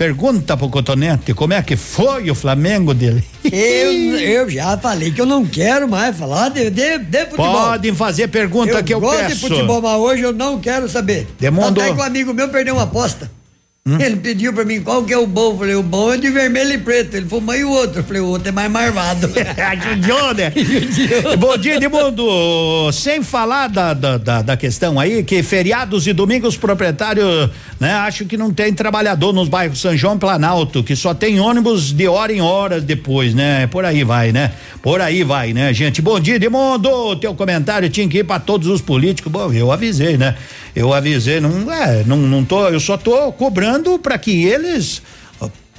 pergunta pro Cotonete como é que foi o Flamengo dele. Eu, eu já falei que eu não quero mais falar de, de, de futebol. Podem fazer pergunta eu que eu gosto peço. de futebol, mas hoje eu não quero saber. Demandou. Até que um amigo meu perdeu uma aposta. Hum? Ele pediu pra mim qual que é o bom. Eu falei, o bom é de vermelho e preto. Ele falou, mas e o outro? Eu falei, o outro é mais marvado. Judiou, né? Bom dia, Edmundo. Sem falar da, da, da, da questão aí, que feriados e domingos proprietário, né? Acho que não tem trabalhador nos bairros São João e Planalto, que só tem ônibus de hora em hora depois, né? Por aí vai, né? Por aí vai, né, gente? Bom dia, Edmundo. Teu comentário tinha que ir pra todos os políticos. Bom, eu avisei, né? Eu avisei, não é, não, não tô, eu só tô cobrando para que eles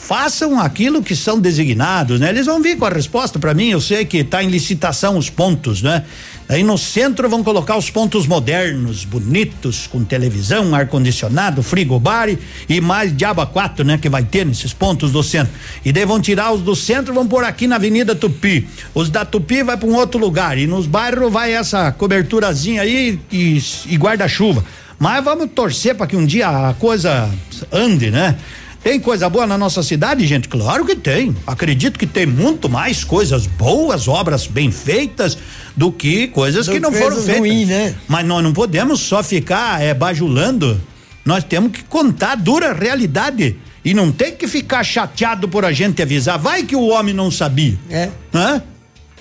façam aquilo que são designados, né? Eles vão vir com a resposta para mim, eu sei que tá em licitação os pontos, né? Aí no centro vão colocar os pontos modernos, bonitos, com televisão, ar condicionado, frigobar e, e mais diaba quatro, né? Que vai ter nesses pontos do centro. E daí vão tirar os do centro, vão pôr aqui na Avenida Tupi. Os da Tupi vai para um outro lugar e nos bairros vai essa coberturazinha aí e, e guarda-chuva. Mas vamos torcer para que um dia a coisa ande, né? Tem coisa boa na nossa cidade, gente? Claro que tem. Acredito que tem muito mais coisas boas, obras bem feitas, do que coisas Do que não foram feitas. ruins, né? Mas nós não podemos só ficar é, bajulando. Nós temos que contar a dura realidade. E não tem que ficar chateado por a gente avisar. Vai que o homem não sabia. É. Hã?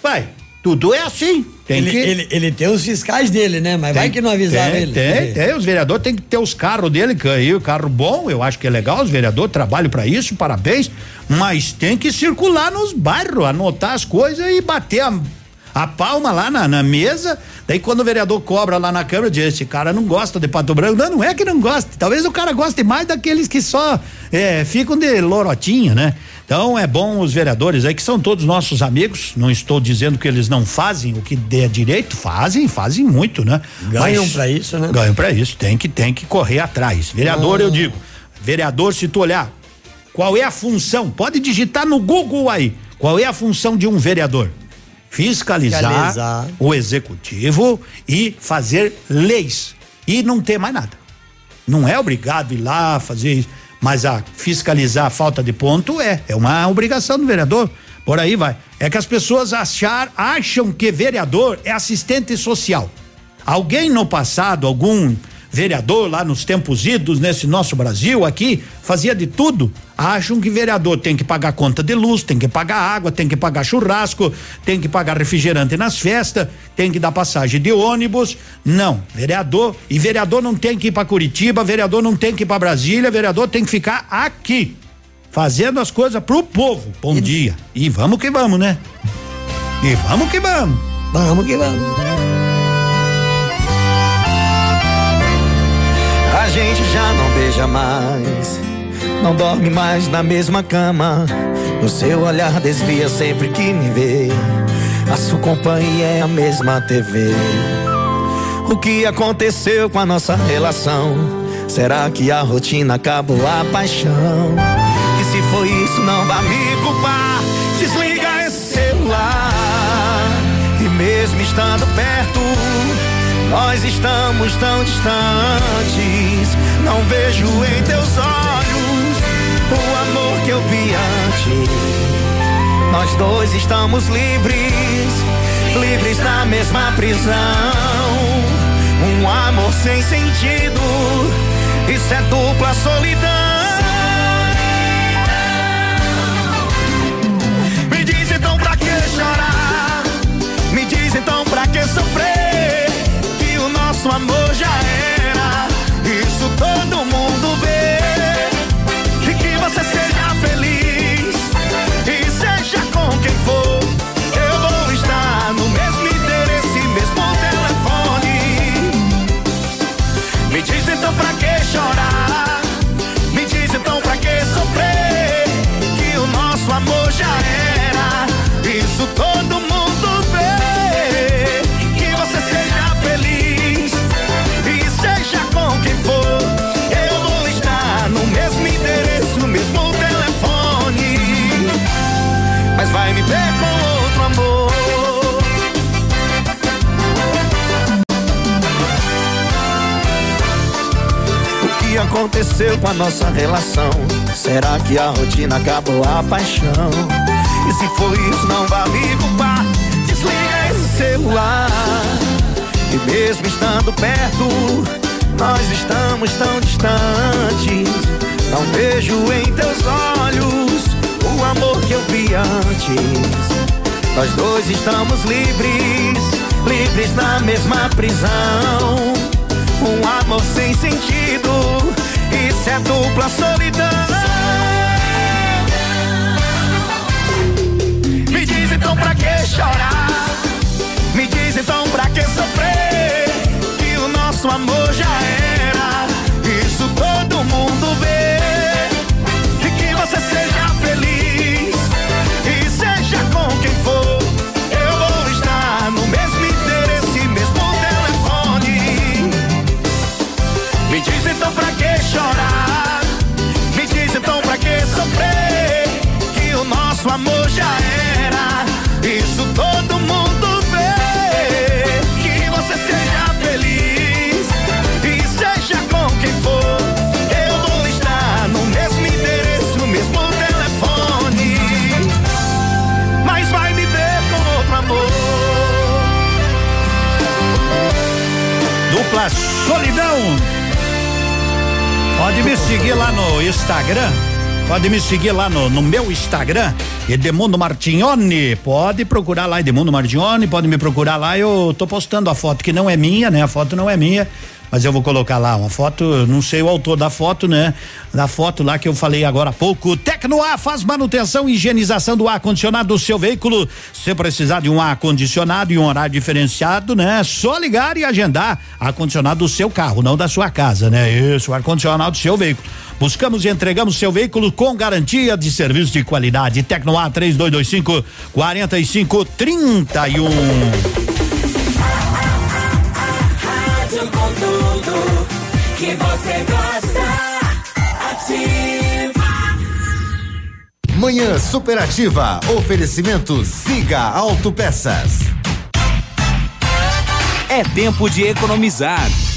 Vai. Tudo é assim. Tem ele, que. ele, ele tem os fiscais dele, né? Mas vai Tem- que não avisaram tem, ele. Tem, tem. Os vereadores têm que ter os carros dele, que aí o carro bom, eu acho que é legal, os vereadores trabalham para isso, parabéns. Mas tem que circular nos bairros, anotar as coisas e bater a, a palma lá na, na mesa. Daí quando o vereador cobra lá na Câmara, diz: esse cara não gosta de Pato Branco. Não, não é que não gosta. Talvez o cara goste mais daqueles que só é, ficam de lorotinha, né? Então é bom os vereadores aí, que são todos nossos amigos. Não estou dizendo que eles não fazem o que der direito, fazem, fazem muito, né? Ganham pra isso, né? Ganham pra isso, tem que, tem que correr atrás. Vereador, Ah. eu digo, vereador, se tu olhar, qual é a função? Pode digitar no Google aí. Qual é a função de um vereador? Fiscalizar, Fiscalizar. o executivo e fazer leis. E não ter mais nada. Não é obrigado ir lá fazer isso. Mas a fiscalizar a falta de ponto é. É uma obrigação do vereador. Por aí vai. É que as pessoas achar, acham que vereador é assistente social. Alguém no passado, algum vereador lá nos tempos idos nesse nosso Brasil aqui, fazia de tudo. Acham que vereador tem que pagar conta de luz, tem que pagar água, tem que pagar churrasco, tem que pagar refrigerante nas festas, tem que dar passagem de ônibus. Não, vereador, e vereador não tem que ir para Curitiba, vereador não tem que ir para Brasília, vereador tem que ficar aqui, fazendo as coisas pro povo. Bom e... dia. E vamos que vamos, né? E vamos que vamos. Vamos que vamos. Gente já não beija mais, não dorme mais na mesma cama. O seu olhar desvia sempre que me vê. A sua companhia é a mesma TV. O que aconteceu com a nossa relação? Será que a rotina acabou a paixão? E se foi isso, não vá me culpar. Desliga esse celular mesmo estando perto, nós estamos tão distantes. Não vejo em teus olhos o amor que eu vi antes. Nós dois estamos livres, livres na mesma prisão. Um amor sem sentido, isso é dupla solidão. Nosso amor já era, isso todo mundo vê. E que você seja feliz e seja com quem for. Eu vou estar no mesmo endereço mesmo telefone. Me diz então pra que chorar? Me diz então pra que sofrer? Que o nosso amor já era, isso todo aconteceu com a nossa relação? Será que a rotina acabou a paixão? E se foi isso, não vá me culpar. Desliga esse celular. E mesmo estando perto, nós estamos tão distantes. Não vejo em teus olhos o amor que eu vi antes. Nós dois estamos livres, livres na mesma prisão. Um amor sem sentido, é dupla solidão. Me diz então pra que chorar? Me diz então pra que sofrer? Que o nosso amor já era, isso todo mundo vê. E que você seja então pra que chorar? Me diz então pra que sofrer? Que o nosso amor já era, isso todo mundo vê. Que você seja feliz e seja com quem for. Eu vou estar no mesmo endereço, mesmo telefone. Mas vai me ver com outro amor. Dupla Solidão. Pode me seguir lá no Instagram. Pode me seguir lá no, no meu Instagram, Edemundo Martignoni. Pode procurar lá, Edemundo Martignoni. Pode me procurar lá. Eu tô postando a foto que não é minha, né? A foto não é minha mas eu vou colocar lá uma foto, não sei o autor da foto, né? Da foto lá que eu falei agora há pouco. Tecnoar faz manutenção e higienização do ar condicionado do seu veículo. Se precisar de um ar condicionado e um horário diferenciado, né? Só ligar e agendar ar condicionado do seu carro, não da sua casa, né? Isso, ar condicionado do seu veículo. Buscamos e entregamos seu veículo com garantia de serviço de qualidade. Tecnoar 3225 4531. que você gosta. Ativa. Manhã superativa. Oferecimento Siga Autopeças. É tempo de economizar.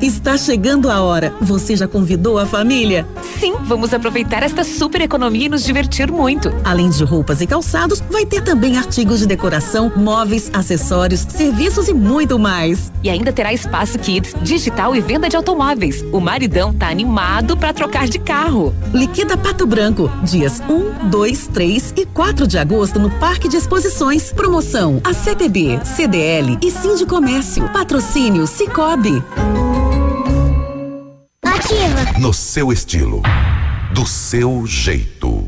Está chegando a hora. Você já convidou a família? Sim, vamos aproveitar esta super economia e nos divertir muito. Além de roupas e calçados, vai ter também artigos de decoração, móveis, acessórios, serviços e muito mais. E ainda terá espaço kids, digital e venda de automóveis. O maridão tá animado para trocar de carro. Liquida Pato Branco, dias 1, 2, 3 e 4 de agosto no Parque de Exposições. Promoção: a CTB, CDL e Sim de Comércio. Patrocínio Cicobi. Ativa. No seu estilo. Do seu jeito.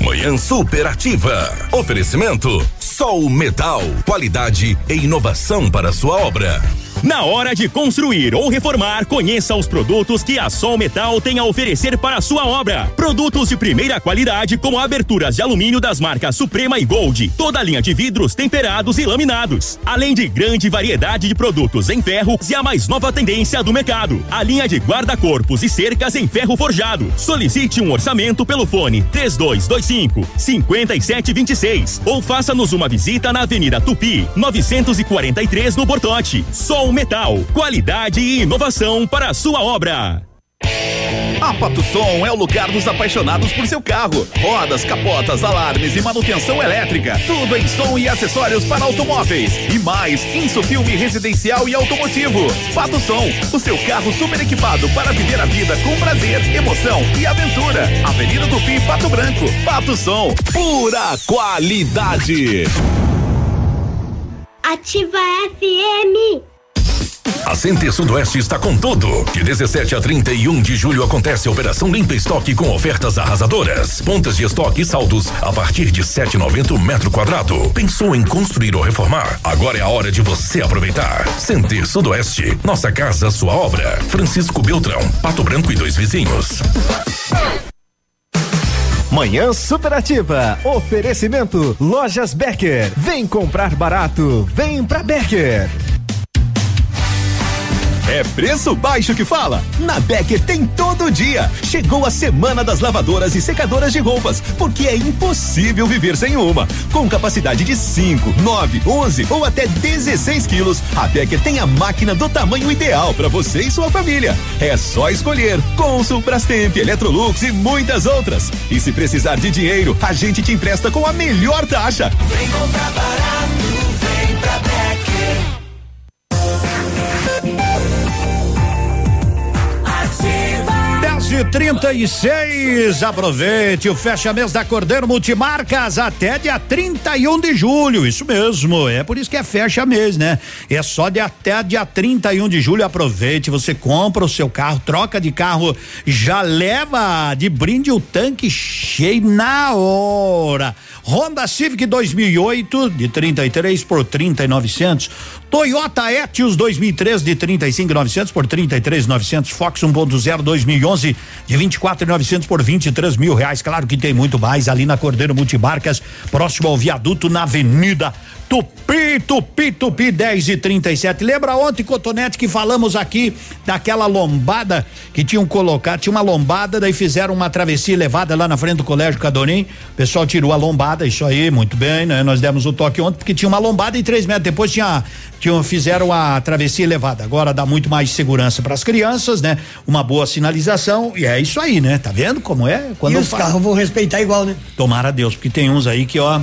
Manhã Superativa. Oferecimento Sol Metal. Qualidade e inovação para sua obra. Na hora de construir ou reformar, conheça os produtos que a Sol Metal tem a oferecer para a sua obra. Produtos de primeira qualidade, como aberturas de alumínio das marcas Suprema e Gold, toda a linha de vidros temperados e laminados, além de grande variedade de produtos em ferro e a mais nova tendência do mercado, a linha de guarda-corpos e cercas em ferro forjado. Solicite um orçamento pelo fone 3225 5726 ou faça-nos uma visita na Avenida Tupi, 943 no Bortote. Sol Metal, qualidade e inovação para a sua obra. A Pato Som é o lugar dos apaixonados por seu carro. Rodas, capotas, alarmes e manutenção elétrica. Tudo em som e acessórios para automóveis. E mais, insufilme residencial e automotivo. Pato Som, o seu carro super equipado para viver a vida com prazer, emoção e aventura. Avenida Tupi, Pato Branco. Pato Som, pura qualidade. Ativa FM. A Center Sudoeste está com tudo. De 17 a 31 de julho acontece a Operação Limpa Estoque com ofertas arrasadoras. Pontas de estoque e saldos a partir de 7,90 metro quadrado. Pensou em construir ou reformar? Agora é a hora de você aproveitar. Center Sudoeste, nossa casa, sua obra. Francisco Beltrão, Pato Branco e dois vizinhos. Manhã Superativa. Oferecimento Lojas Becker. Vem comprar barato. Vem pra Becker. É preço baixo que fala? Na Becker tem todo dia. Chegou a semana das lavadoras e secadoras de roupas, porque é impossível viver sem uma. Com capacidade de 5, 9, 11 ou até 16 quilos, a Becker tem a máquina do tamanho ideal para você e sua família. É só escolher Consul, Brastemp, Electrolux e muitas outras. E se precisar de dinheiro, a gente te empresta com a melhor taxa. Vem comprar barato, vem pra Becker. 10 36 Aproveite o fecha mês da Cordeiro Multimarcas até dia 31 de julho. Isso mesmo. É por isso que é fecha mês, né? É só de até dia 31 de julho. Aproveite. Você compra o seu carro, troca de carro, já leva de brinde o tanque cheio na hora. Honda Civic 2008 de 33 por 3900. Toyota Etios 2003 de 35.900 por 33.900. Fox 1.0 2011 de 24.900 por 23 mil reais. Claro que tem muito mais ali na Cordeiro Multimarcas, próximo ao viaduto na Avenida Tupi, Tupi, Tupi 10 e 37. Lembra ontem, Cotonete, que falamos aqui daquela lombada que tinham colocado? Tinha uma lombada, daí fizeram uma travessia elevada lá na frente do Colégio Cadorim. O pessoal tirou a lombada, isso aí, muito bem, né? Nós demos o toque ontem porque tinha uma lombada e três metros. Depois tinha, tinha fizeram a travessia elevada. Agora dá muito mais segurança para as crianças, né? Uma boa sinalização e é isso aí, né? Tá vendo como é? Quando e os carros vão respeitar igual, né? Tomara a Deus, porque tem uns aí que, ó.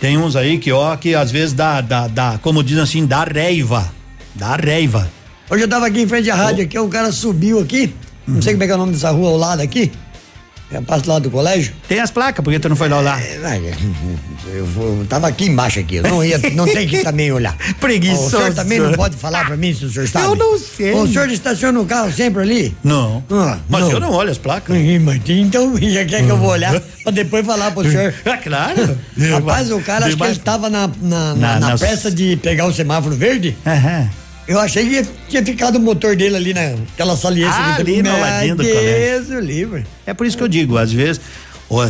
Tem uns aí que, ó, que às vezes dá, dá, dá, como dizem assim, dá reiva. Dá reiva. Hoje eu tava aqui em frente à rádio, aqui, o cara subiu aqui, não Uhum. sei como é que é o nome dessa rua ao lado aqui. É passo lá do colégio. Tem as placas, por que tu não foi lá olhar? É, eu, vou- eu tava aqui embaixo aqui, eu não ia, não tem que também olhar. Preguiçoso. O senhor também não pode falar pra mim se o senhor sabe. Eu não sei. O senhor estaciona o carro sempre ali? Não. Ah, Mas eu não olho as placas. Mas então, já quer que eu vou olhar pra depois falar pro senhor? É claro. Rapaz, o cara acho que ele tava na, na, na, Na- na pressa de pegar o semáforo verde. Aham. Eu achei que tinha ficado o motor dele ali naquela saliência. Ah, ali no ladinho do colégio. livre. É por isso que eu digo, às vezes,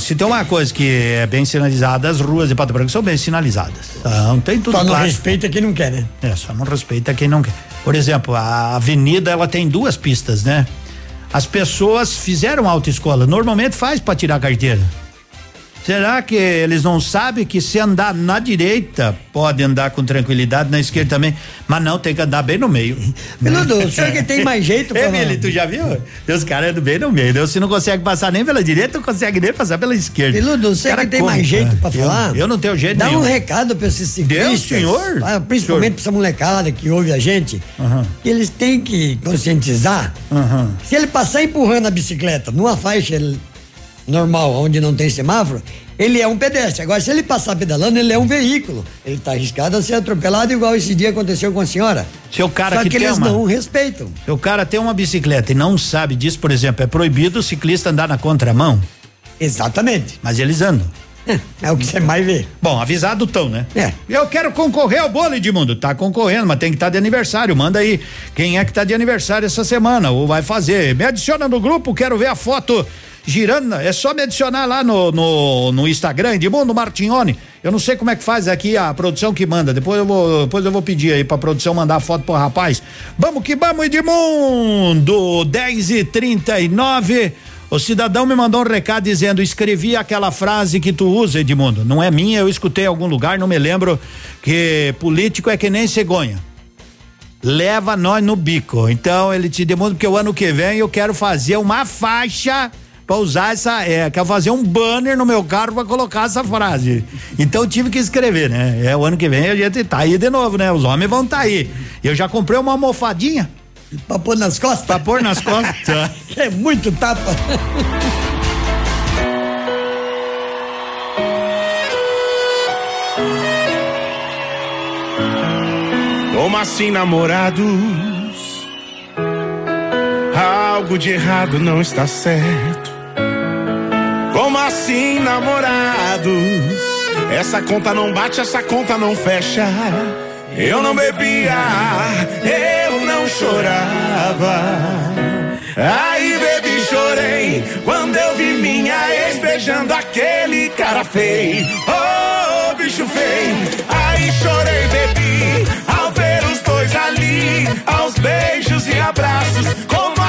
se tem uma coisa que é bem sinalizada, as ruas de Pato Branco são bem sinalizadas. Então tem tudo Só não respeita quem não quer, né? É, só não respeita quem não quer. Por exemplo, a avenida ela tem duas pistas, né? As pessoas fizeram autoescola, normalmente faz para tirar a carteira. Será que eles não sabem que se andar na direita pode andar com tranquilidade, na esquerda também, mas não tem que andar bem no meio. Peludo, o senhor que tem mais jeito É, pra- Mili, tu já viu? Os caras andam bem no meio. né? Se não consegue passar nem pela direita, não consegue nem passar pela esquerda. Peludo, você Cara, que tem como, mais jeito pra Eu- falar. Eu, não tenho jeito Dá nenhum. um recado pra esses ciclistas. Deus, senhor. ah, Principalmente pra essa molecada que ouve a gente. que Eles têm que conscientizar. Se ele passar empurrando a bicicleta numa faixa normal, onde não tem semáforo, ele é um pedestre. Agora, se ele passar pedalando, ele é um veículo. Ele tá arriscado a ser atropelado, igual esse dia aconteceu com a senhora. Se o cara Só que que, eles uma- não respeitam. Se o cara tem uma bicicleta e não sabe disso, por exemplo, é proibido o ciclista andar na contramão? Exatamente. Mas eles andam. É o que você mais vê. Bom, avisado tão, né? É. Eu quero concorrer ao bolo, Edmundo. Tá concorrendo, mas tem que estar de aniversário. Manda aí quem é que tá de aniversário essa semana ou vai fazer. Me adiciona no grupo, quero ver a foto girando. É só me adicionar lá no, no, no Instagram, Edmundo Martignoni. Eu não sei como é que faz aqui a produção que manda. Depois eu vou, depois eu vou pedir aí pra produção mandar a foto pro rapaz. Vamos que vamos, Edmundo! 10 e 39 o cidadão me mandou um recado dizendo: escrevi aquela frase que tu usa, Edmundo. Não é minha, eu escutei em algum lugar, não me lembro. Que político é que nem cegonha. Leva nós no bico. Então ele te demanda porque o ano que vem eu quero fazer uma faixa pra usar essa. É, quero fazer um banner no meu carro pra colocar essa frase. Então eu tive que escrever, né? É o ano que vem a gente tá aí de novo, né? Os homens vão tá aí. Eu já comprei uma almofadinha. Pra pôr nas costas? Pra pôr nas costas. é muito tapa. Como assim, namorados? Algo de errado não está certo. Como assim, namorados? Essa conta não bate, essa conta não fecha. Eu não bebia, eu não chorava. Aí bebi, chorei quando eu vi minha ex beijando aquele cara feio. Oh, bicho feio. Aí chorei, bebi, ao ver os dois ali, aos beijos e abraços. Como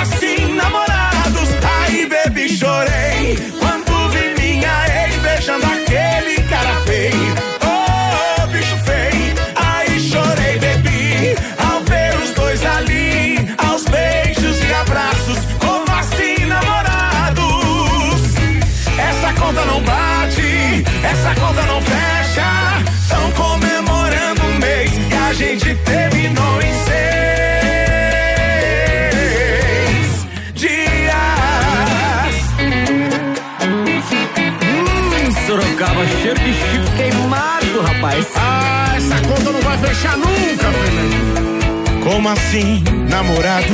queimado, rapaz. Ah, essa conta não vai fechar nunca, Fernando. Como assim, namorados?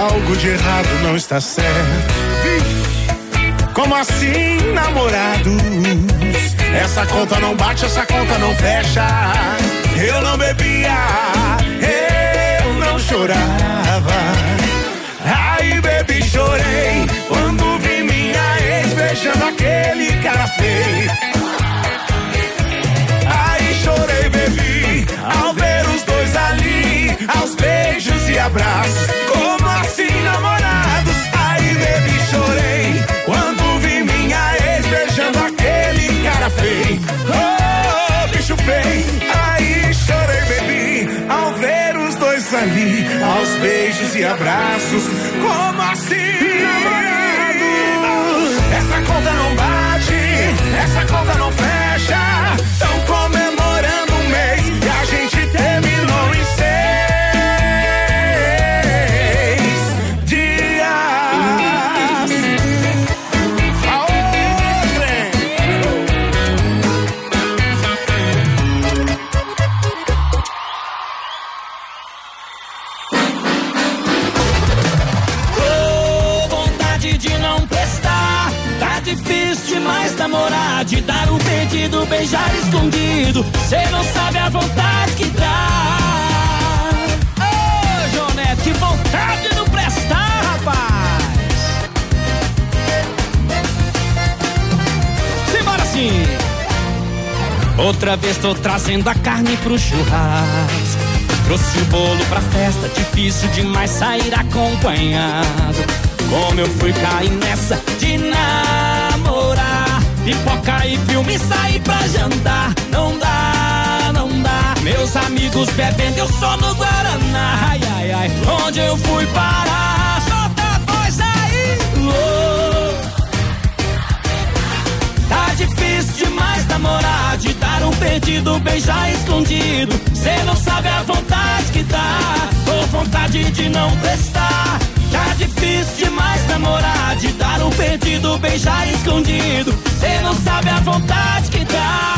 Algo de errado não está certo. Como assim, namorados? Essa conta não bate, essa conta não fecha. Eu não bebia, eu não chorava. Aí bebi, chorei beijando aquele cara feio. Aí chorei, bebi, ao ver os dois ali, aos beijos e abraços. Como assim, namorados? Aí bebi, chorei, quando vi minha ex beijando aquele cara feio. Oh, bicho feio. Aí chorei, bebi, ao ver os dois ali, aos beijos e abraços. Como assim, namorados? Conta não bate, essa conta não fecha. Namorar, de dar um pedido, beijar escondido. Cê não sabe a vontade que dá. Ô, Jonete, que vontade de não prestar, rapaz. Simbora sim. Outra vez tô trazendo a carne pro churrasco. Trouxe o bolo pra festa, difícil demais sair acompanhado. Como eu fui cair nessa de namorar. Pipoca e filme sair pra jantar. Não dá, não dá. Meus amigos bebendo, eu só no Guaraná. Ai, ai, ai. Onde eu fui parar? Solta a voz aí. Tá difícil demais namorar, de dar um perdido, beijar escondido. Cê não sabe a vontade que dá, ou vontade de não prestar. Difícil demais namorar, de dar um perdido, beijar escondido. Cê não sabe a vontade que dá.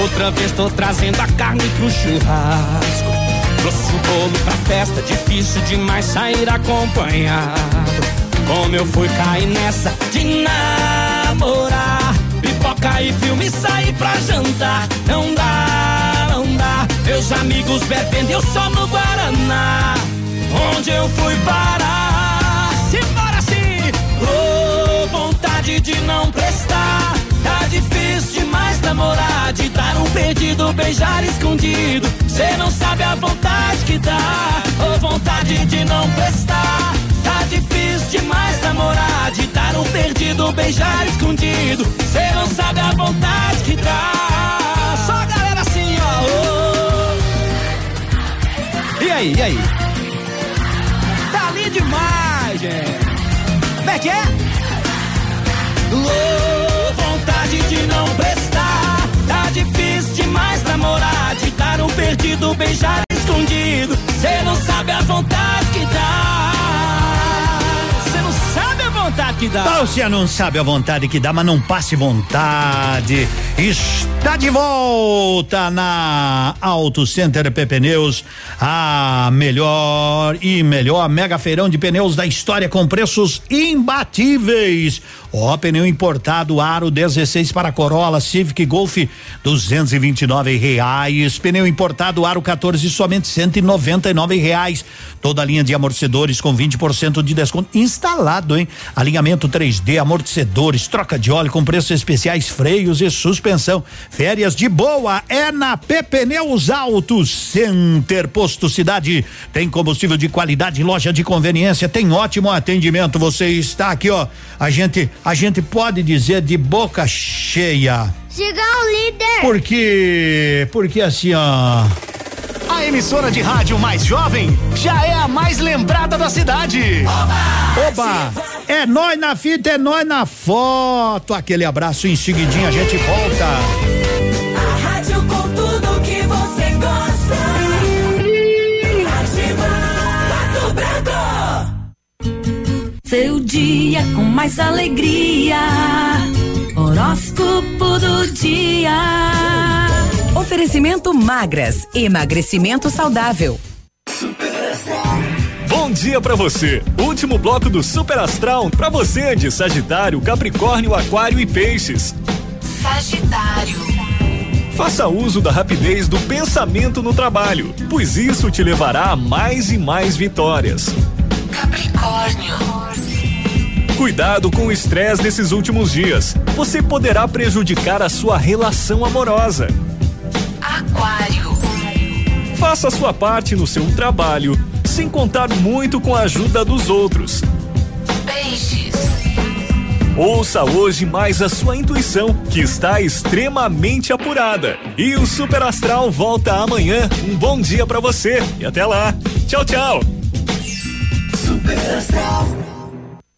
Outra vez tô trazendo a carne pro churrasco. Trouxe o bolo pra festa, difícil demais sair acompanhado. Como eu fui cair nessa de namorar. Pipoca e filme sair pra jantar. Não dá, não dá. Meus amigos bebendo, eu só no Guaraná. Onde eu fui parar? Simbora sim! Oh, vontade de não prestar. Tá difícil demais namorar, de dar um perdido, beijar escondido. Cê não sabe a vontade que dá, ou vontade de não prestar. Difícil demais namorar, de dar um perdido, beijar escondido. Cê não sabe a vontade que dá. Só a galera assim, ó. oh. E aí, e aí? Tá ali demais, gente. Como é que é? Oh, vontade de não prestar. Tá difícil demais namorar, de dar um perdido, beijar escondido. Cê não sabe a vontade que dá. Você não sabe a vontade que dá, mas não passe vontade. Está de volta na Auto Center PP Pneus, a melhor e melhor mega feirão de pneus da história com preços imbatíveis. Ó, pneu importado Aro 16 para Corolla, Civic Golf 229 reais. Pneu importado Aro 14 somente 199 reais. Toda a linha de amortecedores com 20% de desconto instalado, hein? Alinhamento 3D, amortecedores, troca de óleo com preços especiais, freios e suspensão. Férias de boa é na Pneus Auto Center Posto Cidade. Tem combustível de qualidade, loja de conveniência, tem ótimo atendimento. Você está aqui, ó. A gente, a gente pode dizer de boca cheia. Siga o líder. Porque, porque assim, ó. A emissora de rádio mais jovem já é a mais lembrada da cidade. Oba! É nós na fita, é nós na foto. Aquele abraço em seguidinho, a gente volta. A rádio com tudo que você gosta. Ativa Pato Branco. Seu dia com mais alegria. Horóscopo do dia. Oferecimento magras, emagrecimento saudável. Bom dia pra você. Último bloco do Super Astral pra você de Sagitário, Capricórnio, Aquário e Peixes. Sagitário. Faça uso da rapidez do pensamento no trabalho, pois isso te levará a mais e mais vitórias. Capricórnio. Cuidado com o estresse desses últimos dias. Você poderá prejudicar a sua relação amorosa. Aquário. Faça a sua parte no seu trabalho, sem contar muito com a ajuda dos outros. Peixes. Ouça hoje mais a sua intuição, que está extremamente apurada. E o Super Astral volta amanhã. Um bom dia pra você e até lá. Tchau, tchau. Super Astral.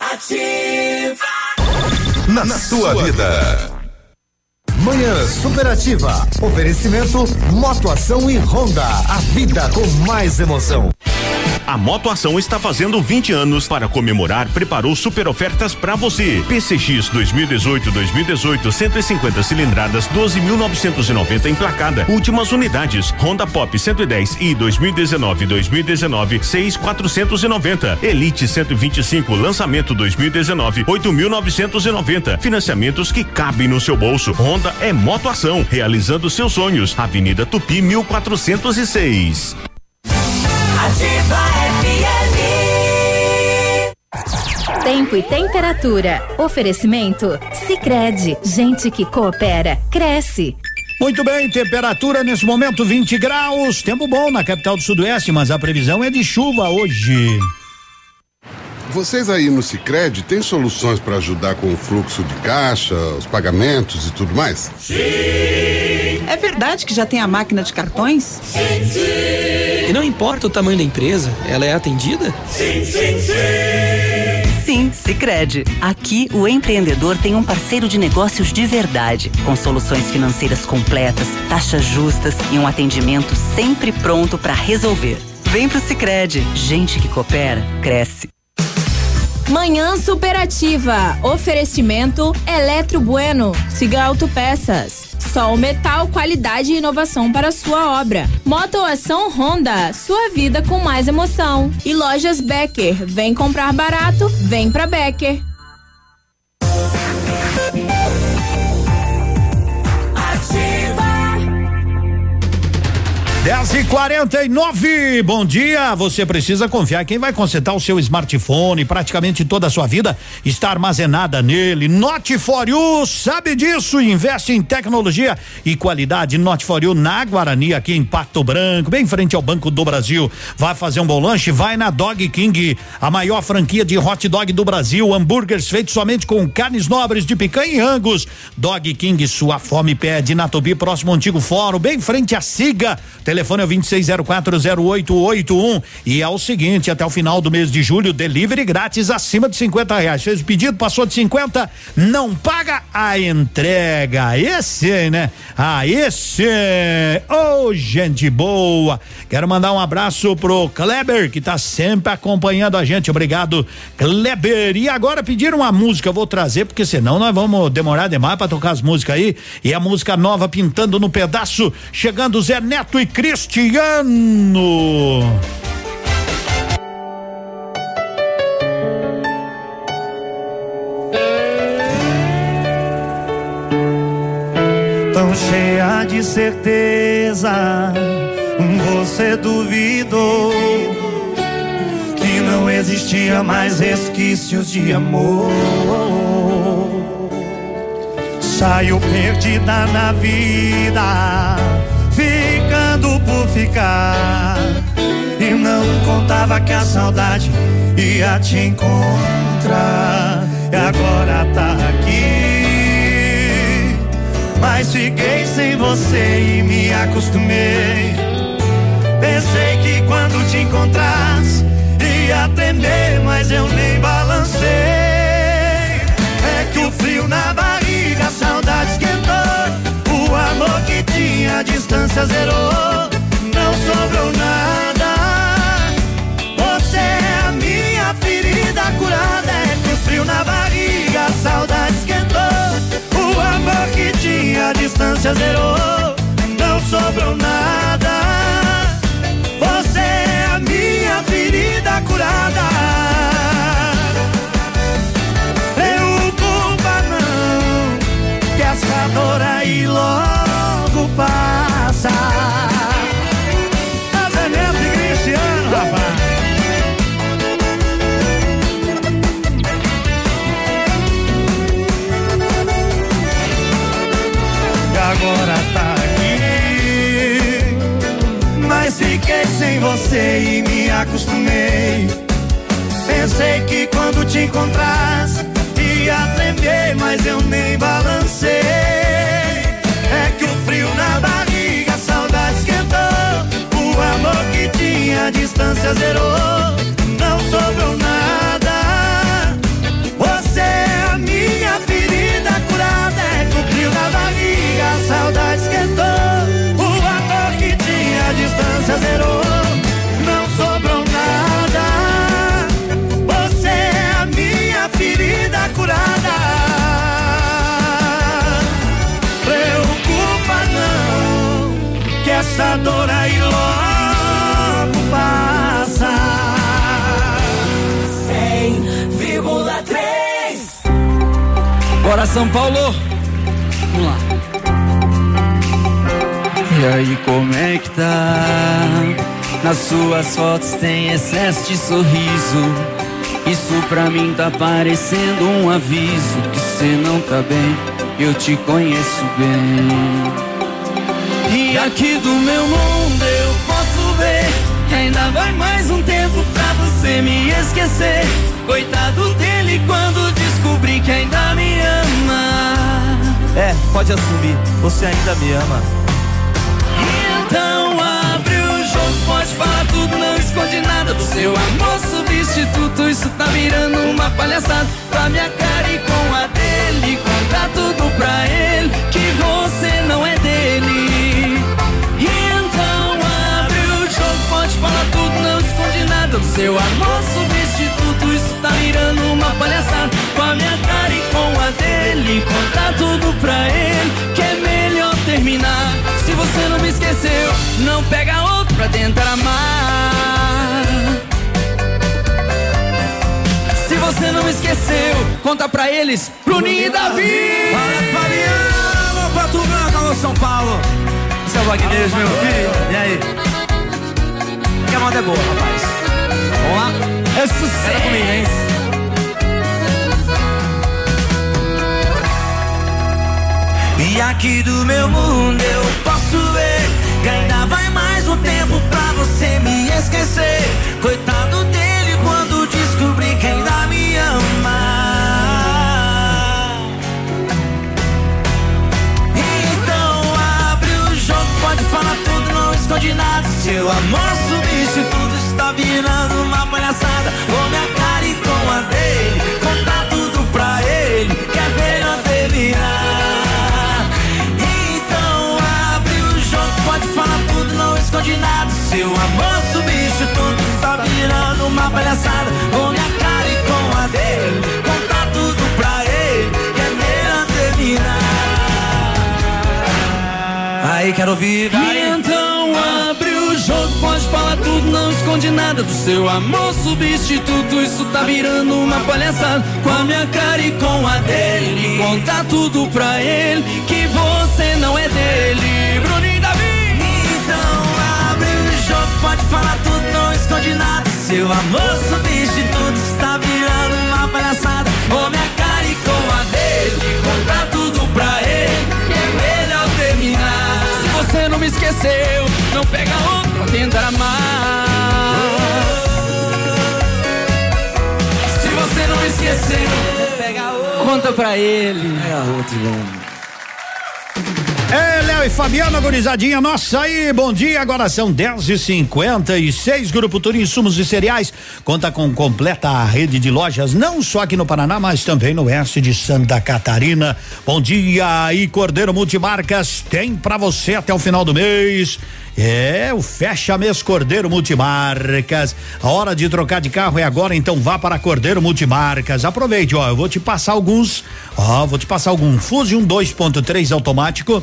Ativa. Na, na sua vida. Manhã Superativa. Oferecimento Motoação e Honda. A vida com mais emoção. A Motoação está fazendo 20 anos. Para comemorar, preparou super ofertas para você. PCX 2018-2018, 150 cilindradas, 12.990 emplacada. Últimas unidades. Honda Pop 110 e 2019-2019, 6.490. Elite 125, lançamento 2019, 8.990. Financiamentos que cabem no seu bolso. Honda é Motoação, realizando seus sonhos. Avenida Tupi 1406. Ativa FM. Tempo e temperatura. Oferecimento? Sicredi Gente que coopera, cresce. Muito bem, temperatura nesse momento 20 graus. Tempo bom na capital do Sudoeste, mas a previsão é de chuva hoje. Vocês aí no Sicredi têm soluções para ajudar com o fluxo de caixa, os pagamentos e tudo mais? Sim. É verdade que já tem a máquina de cartões? Sim, sim. E não importa o tamanho da empresa, ela é atendida? Sim, sim, sim. Sim, Sicredi. Aqui o empreendedor tem um parceiro de negócios de verdade, com soluções financeiras completas, taxas justas e um atendimento sempre pronto para resolver. Vem pro Sicredi. Gente que coopera cresce. Manhã Superativa. Oferecimento Eletro Bueno. Siga Autopeças. Sol Metal, qualidade e inovação para sua obra. Motoação Honda, sua vida com mais emoção. E lojas Becker, vem comprar barato, vem pra Becker. 10 e 49 bom dia. Você precisa confiar. Quem vai consertar o seu smartphone, praticamente toda a sua vida está armazenada nele. Note for you, sabe disso? Investe em tecnologia e qualidade. Note for you na Guarani, aqui em Pato Branco, bem em frente ao Banco do Brasil. Vai fazer um bom lanche? Vai na Dog King, a maior franquia de hot dog do Brasil. Hambúrgueres feitos somente com carnes nobres de picanha e angus. Dog King, sua fome pede na Tubi, próximo ao antigo fórum, bem em frente à Siga. Telefone é 26040881 e é o seguinte, até o final do mês de julho, delivery grátis acima de 50 reais. Fez o pedido, passou de 50, não paga a entrega. Esse, né? Ah, esse. Ô, oh, gente boa. Quero mandar um abraço pro Kleber, que tá sempre acompanhando a gente. Obrigado, Kleber. E agora pediram uma música, eu vou trazer, porque senão nós vamos demorar demais para tocar as músicas aí. E a música nova pintando no pedaço, chegando Zé Neto e Cristiano. Tão cheia de certeza, você duvidou que não existia mais resquícios de amor. Saiu perdida na vida ficando por ficar. E não contava que a saudade ia te encontrar. E agora tá aqui. Mas fiquei sem você e me acostumei. Pensei que quando te encontrasse ia tremer, mas eu nem balancei. A distância zerou, não sobrou nada. Você é a minha ferida curada, é que o frio na barriga, a saudade esquentou. O amor que tinha a distância zerou, não sobrou nada. Você é a minha ferida curada. Essa dor aí logo passa. Tá Casamento de Cristiano, rapaz. E agora tá aqui. Mas fiquei sem você e me acostumei. Pensei que quando te encontrasse ia tremer, mas eu nem balancei na barriga, a saudade esquentou. O amor que tinha, a distância zerou. Não sobrou nada. Você é a minha ferida curada. É frio na barriga, a saudade esquentou. O amor que tinha, a distância zerou. Dor aí logo passa. 100,3 Bora São Paulo! Vamos lá. E aí, como é que tá? Nas suas fotos tem excesso de sorriso. Isso pra mim tá parecendo um aviso que cê não tá bem. Eu te conheço bem. E aqui do meu mundo eu posso ver que ainda vai mais um tempo pra você me esquecer. Coitado dele quando descobrir que ainda me ama. É, pode assumir, você ainda me ama. Então abre o jogo, pode falar tudo, não esconde nada do seu amor substituto. Isso tá virando uma palhaçada pra minha cara e com a dele. Conta tudo pra ele nada seu amor substituto. Isso tá virando uma palhaçada com a minha cara e com a dele. Conta tudo pra ele que é melhor terminar. Se você não me esqueceu, não pega outro pra tentar amar. Se você não me esqueceu, conta pra eles, Bruninho e Davi. Fala, Fabiano, Pato Branco, São Paulo. Seu Wagner, meu filho. E aí? Que a moda é boa, rapaz. Lá? É sucesso. Era comigo, hein? E aqui do meu mundo eu esconde nada do seu amor substituto. Isso tá virando uma palhaçada com a minha cara e com a dele. Conta tudo pra ele que você não é dele. Bruninho Davi. Então abre o jogo, pode falar tudo, não esconde nada. Seu amor substituto está virando uma palhaçada com minha cara e com a dele. Conta tudo você não me esqueceu, não pega outro pra tentar amar. Se você não me esqueceu, pega outro. Conta pra ele. É outro, É, Léo e Fabiana, gurizadinha, nossa aí, bom dia, agora são 10 e 56 Grupo Turim Insumos e Cereais, conta com completa rede de lojas, não só aqui no Paraná, mas também no oeste de Santa Catarina. Bom dia aí, Cordeiro Multimarcas, tem pra você até o final do mês. É, o fecha mês Cordeiro Multimarcas. A hora de trocar de carro é agora, então vá para Cordeiro Multimarcas. Aproveite, ó, eu vou te passar alguns, ó, vou te passar algum Fusion 2.3 automático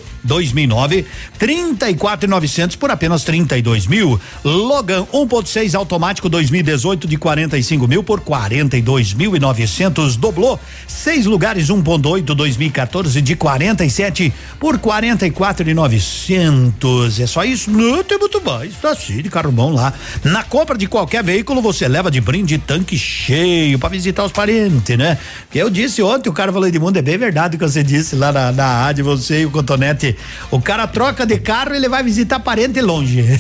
2009, 34.900 por apenas 32 mil. Logan 1.6 automático 2018 de 45 mil por 42.900. Dobrou seis lugares 1.8 2014 de 47 por 44.900. É só isso? Não, tem muito mais. Tá assim, de carro bom lá. Na compra de qualquer veículo, você leva de brinde tanque cheio para visitar os parentes, né? Eu disse ontem, o cara falou Edmundo, é bem verdade o que você disse lá na, na rádio, você e o Cotonete. O cara troca de carro e ele vai visitar parente longe.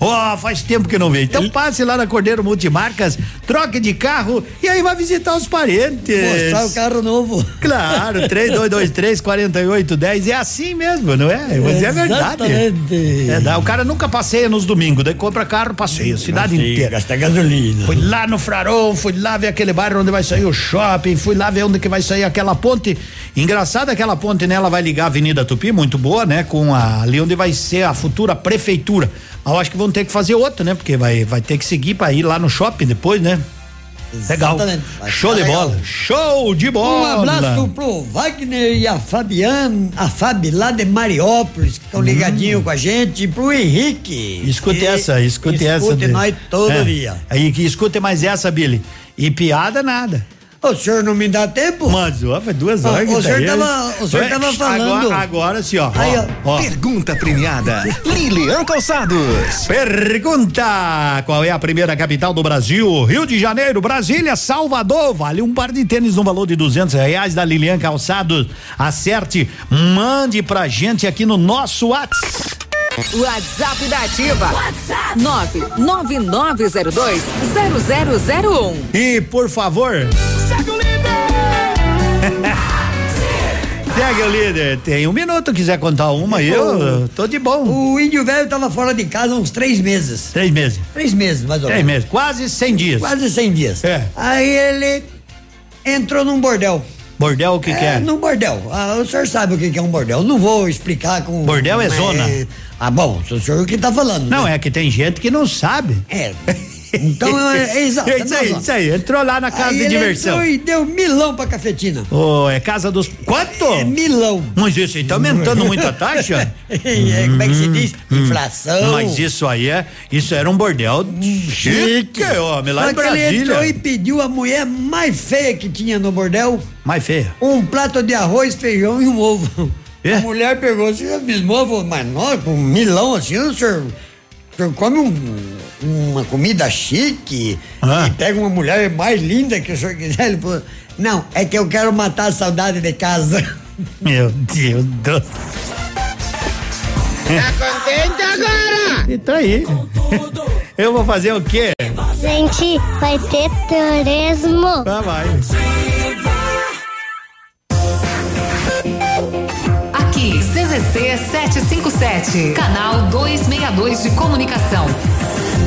Ó, faz tempo que não veio. Então passe lá na Cordeiro Multimarcas, troque de carro e aí vai visitar os parentes. Mostrar o carro novo. Claro, 3223 4810 é assim mesmo, não é? Mas é verdade. Exatamente. É, dá, o cara nunca passeia nos domingos, daí compra carro, passeia cidade Passeia, inteira. gasta gasolina. Fui lá no Frarão, fui lá ver aquele bairro onde vai sair o shopping, fui lá ver onde que vai sair aquela ponte. Engraçado aquela ponte, né? Ela vai ligar a Avenida Tupi, muito boa, né? Com a, ali onde vai ser a futura prefeitura. Eu acho que vão ter que fazer outra, né? Porque vai, vai ter que seguir para ir lá no shopping depois, né? Legal. Show de legal. bola. Show de bola. Um abraço pro Wagner e a Fabiana, a Fabi lá de Mariópolis, que estão ligadinhos com a gente, e pro Henrique. Hum. Escute que essa, escute, essa. Escute nós todo É. dia. Aí escute mais essa, Billy. E piada nada. O senhor não me dá tempo? Mas, ó, foi duas Ah, horas. o senhor tá aí. tava- o senhor tava falando. Agora, agora sim, ó. Aí, ó, ó. Pergunta premiada. Lilian Calçados. Pergunta: Qual é a primeira capital do Brasil? Rio de Janeiro, Brasília, Salvador. Vale um par de tênis no valor de duzentos reais da Lilian Calçados. Acerte, mande pra gente aqui no nosso WhatsApp. WhatsApp da Ativa. WhatsApp 999020001. E por favor. Segue o líder! Segue o líder. Tem um minuto, quiser contar uma, eu tô de bom. O índio velho tava fora de casa uns três meses. Três meses. Três meses, mais ou Três menos. meses. Quase cem dias. Quase 100 dias. É. Aí ele entrou num bordel. Bordel o que que é? Num bordel. Ah, o senhor sabe o que que é um bordel. Não vou explicar com. Bordel é zona. Ah, bom, o senhor que tá falando. Não, né? é que tem gente que não sabe. É. Então é, é exato. É isso aí, isso aí. Entrou lá na casa Aí de ele diversão. entrou e deu milão pra cafetina. Ô, é casa dos. Quanto? É milão. Mas isso aí tá aumentando muito a taxa? É, como é que se diz? Inflação. Mas isso aí é. Isso era um bordel chique, homem, lá Só em que ele entrou e Brasília. pediu a mulher mais feia que tinha no bordel Mais feia. um prato de arroz, feijão e um ovo. É? A mulher pegou assim, abismou, falou, mas nós, com um milão assim, o senhor, o senhor come um- uma comida chique Ah. e pega uma mulher mais linda que o senhor quiser. Ele falou, não, é que eu quero matar a saudade de casa. Meu Deus do Tá contente agora? E tá aí. Eu vou fazer o quê? Gente, vai ter turismo. Ah, vai. Aqui, CZC 757, canal 262 de comunicação.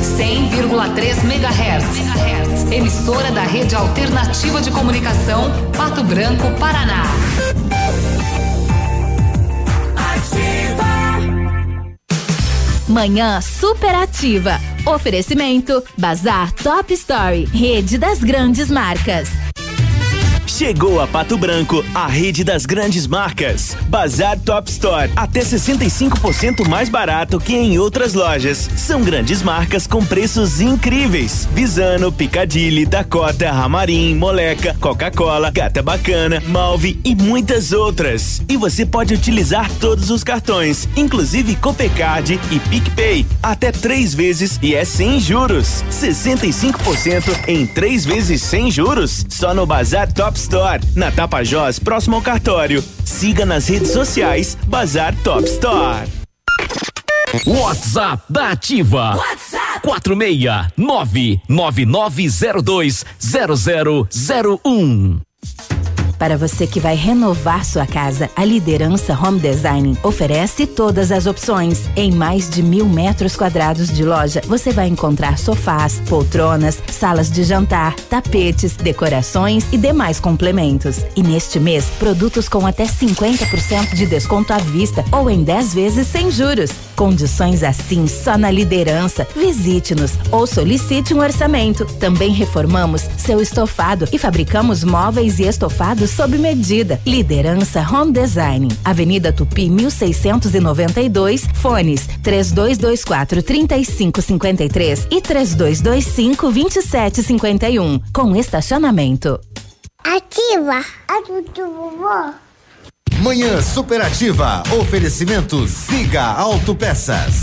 100,3 MHz. Emissora da Rede Alternativa de Comunicação, Pato Branco, Paraná. Manhã superativa. Oferecimento Bazar Top Story, rede das grandes marcas. Chegou a Pato Branco, a rede das grandes marcas. Bazar Top Store, até 65% mais barato que em outras lojas. São grandes marcas com preços incríveis. Visano, Picadilly, Dakota, Ramarim, Moleca, Coca-Cola, Gata Bacana, Malve e muitas outras. E você pode utilizar todos os cartões, inclusive Copecard e PicPay, até três vezes e é sem juros. 65% em três vezes sem juros, só no Bazar Top Store, na Tapajós, próximo ao cartório. Siga nas redes sociais Bazar Top Store. WhatsApp da Ativa. WhatsApp 46999020001. Para você que vai renovar sua casa, a Liderança Home Design oferece todas as opções. Em mais de mil metros quadrados de loja, você vai encontrar sofás, poltronas, salas de jantar, tapetes, decorações e demais complementos. E neste mês, produtos com até 50% de desconto à vista ou em 10 vezes sem juros. Condições assim só na Liderança. Visite-nos ou solicite um orçamento. Também reformamos seu estofado e fabricamos móveis e estofados sob medida. Liderança Home Design. Avenida Tupi 1692, fones 3224 3553 e 3225 2751, com estacionamento. Ativa. Ativa, vovó. Manhã superativa. Oferecimento Siga Autopeças.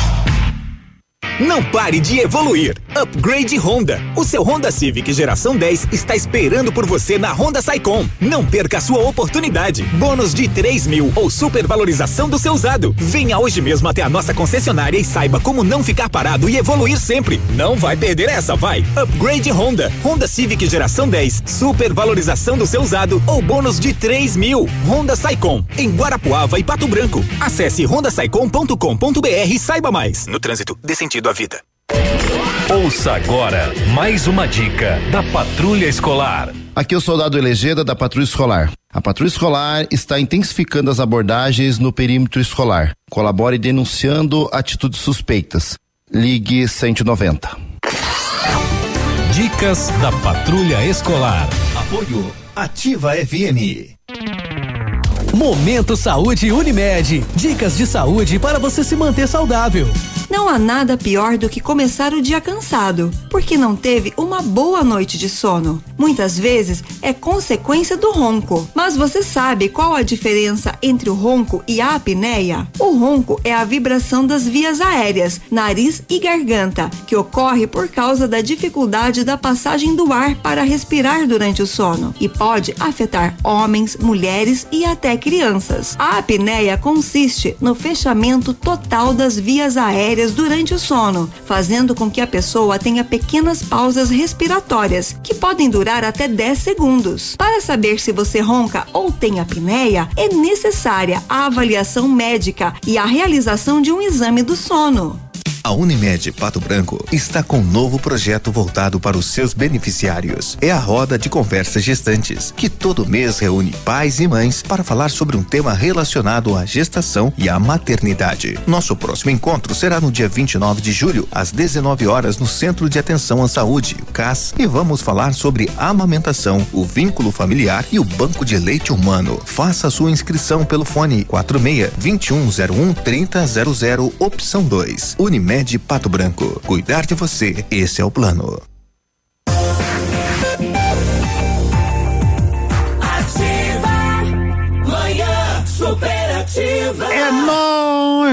Não pare de evoluir. Upgrade Honda. O seu Honda Civic geração 10 está esperando por você na Honda Saicom. Não perca a sua oportunidade. Bônus de 3 mil ou supervalorização do seu usado. Venha hoje mesmo até a nossa concessionária e saiba como não ficar parado e evoluir sempre. Não vai perder essa, vai. Upgrade Honda. Honda Civic geração 10. Supervalorização do seu usado ou bônus de 3 mil. Honda Saicom. Em Guarapuava e Pato Branco. Acesse hondasaicom.com.br e saiba mais. No trânsito, dê sentido à vida. Ouça agora mais uma dica da Patrulha Escolar. Aqui é o soldado Elegeda da Patrulha Escolar. A Patrulha Escolar está intensificando as abordagens no perímetro escolar. Colabore denunciando atitudes suspeitas. Ligue 190. Dicas da Patrulha Escolar. Apoio Ativa FM. Momento Saúde Unimed. Dicas de saúde para você se manter saudável. Não há nada pior do que começar o dia cansado, porque não teve uma boa noite de sono. Muitas vezes é consequência do ronco. Mas você sabe qual a diferença entre o ronco e a apneia? O ronco é a vibração das vias aéreas, nariz e garganta, que ocorre por causa da dificuldade da passagem do ar para respirar durante o sono e pode afetar homens, mulheres e até crianças. A apneia consiste no fechamento total das vias aéreas durante o sono, fazendo com que a pessoa tenha pequenas pausas respiratórias, que podem durar até 10 segundos. Para saber se você ronca ou tem apneia, é necessária a avaliação médica e a realização de um exame do sono. A Unimed Pato Branco está com um novo projeto voltado para os seus beneficiários. É a roda de conversas gestantes, que todo mês reúne pais e mães para falar sobre um tema relacionado à gestação e à maternidade. Nosso próximo encontro será no dia 29 de julho, às 19 horas, no Centro de Atenção à Saúde, CAS, e vamos falar sobre amamentação, o vínculo familiar e o banco de leite humano. Faça sua inscrição pelo fone 46 2101 3000 opção 2. Unimed Unimed Pato Branco. Cuidar de você, esse é o plano. Ativa, manhã superativa. É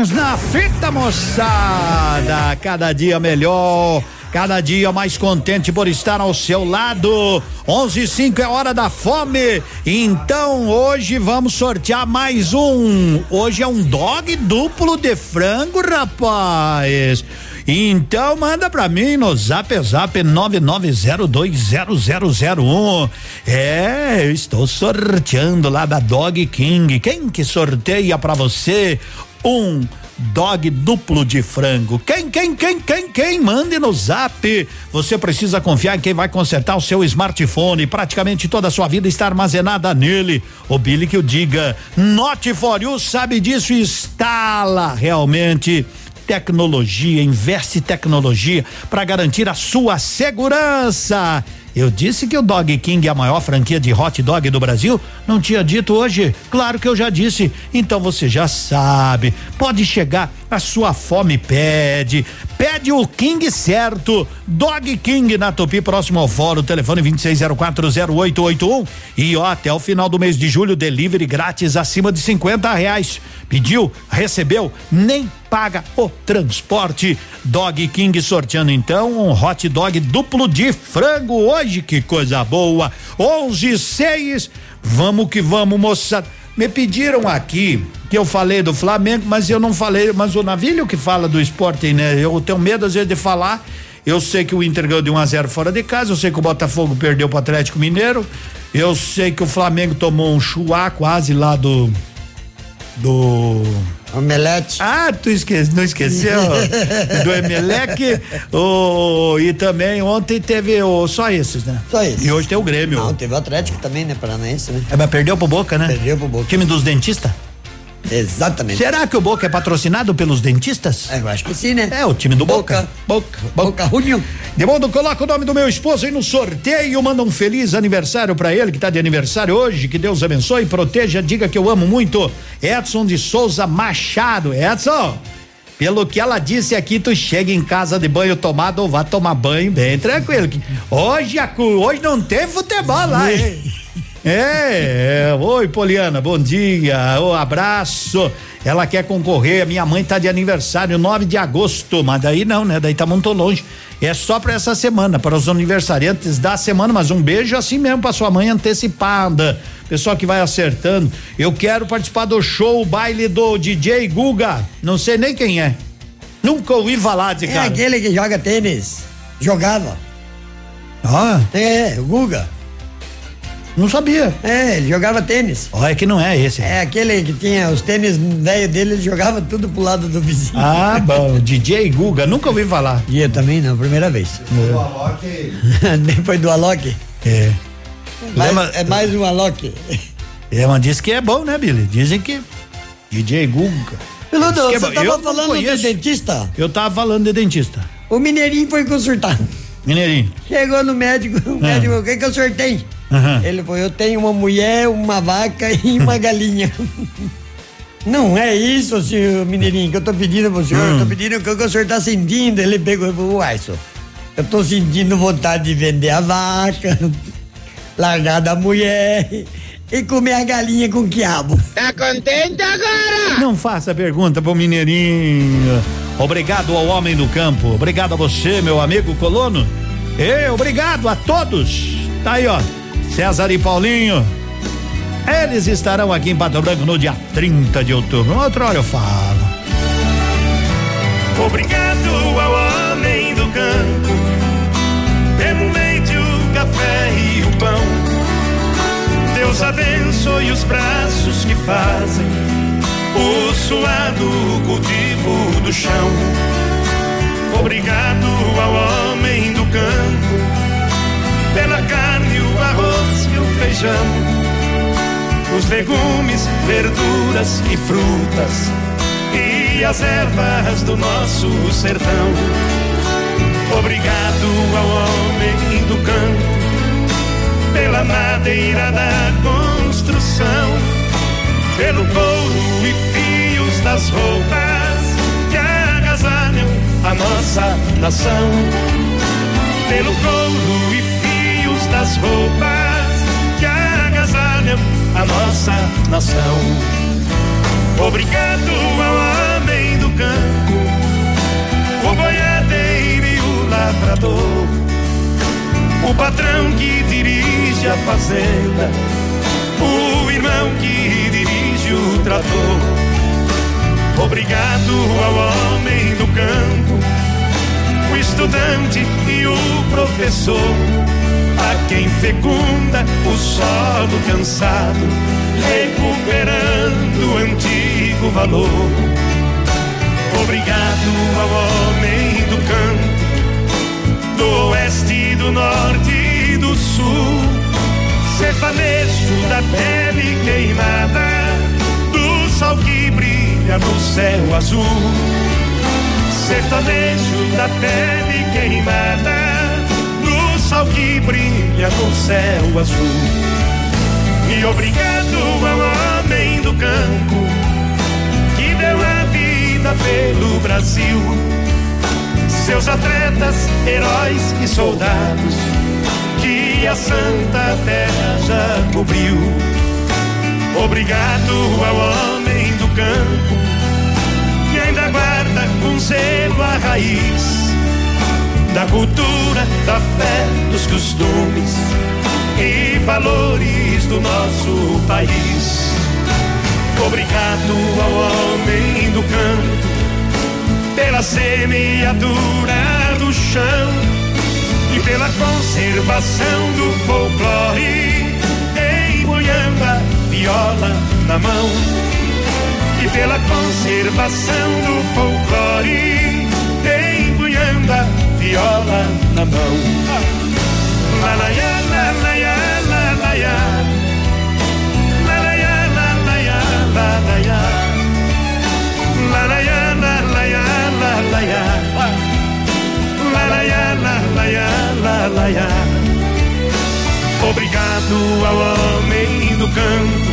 na fita, moçada. Cada dia melhor. Cada dia mais contente por estar ao seu lado. 11 e 5 é hora da fome. Então hoje vamos sortear mais um. Hoje é um dog duplo de frango, rapaz. Então manda pra mim no zap zap 99020001. É, eu estou sorteando lá da Dog King. Quem que sorteia pra você um dog duplo de frango. Quem, quem, quem, quem, quem? Mande no zap. Você precisa confiar em quem vai consertar o seu smartphone. Praticamente toda a sua vida está armazenada nele. O Billy que o diga. Not for you sabe disso e instala realmente tecnologia, investe tecnologia para garantir a sua segurança. Eu disse que o Dog King é a maior franquia de hot dog do Brasil? Não tinha dito hoje? Claro que eu já disse. Então você já sabe. Pode chegar, a sua fome pede. Pede o King certo. Dog King na Tupi, próximo ao fórum. Telefone 26040881. E ó, até o final do mês de julho, delivery grátis acima de 50 reais. Pediu, recebeu, nem paga o transporte. Dog King sorteando então um hot dog duplo de frango hoje, que coisa boa. 11 6. Vamos que vamos, moçada. Me pediram aqui que eu falei do Flamengo, mas eu não falei, mas o Navilho que fala do esporte, né? Eu tenho medo às vezes de falar. Eu sei que o Inter ganhou de 1 a 0 fora de casa, eu sei que o Botafogo perdeu pro Atlético Mineiro, eu sei que o Flamengo tomou um chuá quase lá do do Omelete. Ah, tu esquece, não esqueceu? do Emelec. O, e também ontem teve o, só esses, né? Só esses. E hoje tem o Grêmio. Não, teve o Atlético também, né? Paranaense, né? É, mas perdeu pro Boca, né? Perdeu pro Boca. Time dos dentistas? Exatamente. Será que o Boca é patrocinado pelos dentistas? É, eu acho que sim, né? É, o time do Boca. Boca, Boca. Boca União. Demundo, coloca o nome do meu esposo aí no sorteio, manda um feliz aniversário pra ele, que tá de aniversário hoje, que Deus abençoe, proteja, diga que eu amo muito. Edson de Souza Machado. Edson, pelo que ela disse aqui, tu chega em casa de banho tomado ou vá tomar banho bem tranquilo. Hoje, a hoje não tem futebol lá, hein? É, é, oi Poliana, bom dia, o abraço. Ela quer concorrer, minha mãe tá de aniversário 9 de agosto, mas daí não, né? Daí tá muito longe. É só para essa semana, para os aniversariantes da semana, mas um beijo assim mesmo para sua mãe antecipada. Pessoal que vai acertando. Eu quero participar do show, o baile do DJ Guga. Não sei nem quem é. Nunca ouvi falar de É cara. aquele que joga tênis. Jogava. Ah, É, o Guga. Não sabia. É, ele jogava tênis. Ó, é que não é esse. É aquele que tinha os tênis velho dele, ele jogava tudo pro lado do vizinho. Ah, bom, DJ Guga, nunca ouvi falar. E eu também não, primeira vez. Depois do Alok. É. Mais- Lembra- é mais um Alok. É, mas diz que é bom, né, Billy? Dizem que DJ Guga. É você bom. tava Eu falando de dentista? Eu tava falando de dentista. O Mineirinho foi consultar. Mineirinho. Chegou no médico, o médico, o que que o senhor Aham. Ele falou, eu tenho uma mulher, uma vaca e uma galinha. Não é isso, senhor Mineirinho, que eu tô pedindo pro senhor. Eu tô pedindo o que que o senhor tá sentindo. Ele pegou e falou, uai, senhor, eu tô sentindo vontade de vender a vaca, largar da mulher e comer a galinha com quiabo. Tá contente agora? Não faça pergunta pro Mineirinho. Obrigado ao homem do campo. Obrigado a você, meu amigo colono. E obrigado a todos. Tá aí, ó. César e Paulinho. Eles estarão aqui em Pato Branco no dia 30 de outubro. Outra hora eu falo. Obrigado ao homem do campo pelo leite, o café e o pão. Deus abençoe os braços que fazem o suado cultivo do chão. Obrigado ao homem do campo pela arroz o feijão. Os legumes, verduras e frutas e as ervas do nosso sertão. Obrigado ao homem do campo pela madeira da construção, pelo couro e fios das roupas que agasalham a nossa nação. Pelo couro e fios das roupas que agasalham a nossa nação. Obrigado ao homem do campo, o boiadeiro e o lavrador, o patrão que dirige a fazenda, o irmão que dirige o trator. Obrigado ao homem do campo, o estudante e o professor, quem fecunda o solo cansado, recuperando o antigo valor. Obrigado ao homem do campo, do oeste, do norte e do sul, sertanejo da pele queimada, do sol que brilha no céu azul sertanejo da pele queimada, sol que brilha no céu azul. E obrigado ao homem do campo que deu a vida pelo Brasil. Seus atletas, heróis e soldados que a Santa Terra já cobriu. Obrigado ao homem do campo que ainda guarda com zelo a raiz da cultura, da fé, dos costumes e valores do nosso país. Obrigado ao homem do campo pela semeadura do chão e pela conservação do folclore, a viola na mão e pela conservação do folclore, viola na mão. Nanaiá, nanaiá, nanaiá. Nanaiá, nanaiá, nanaiá. Nanaiá, nanaiá, nanaiá. Nanaiá, nanaiá, nanaiá. Obrigado ao homem do canto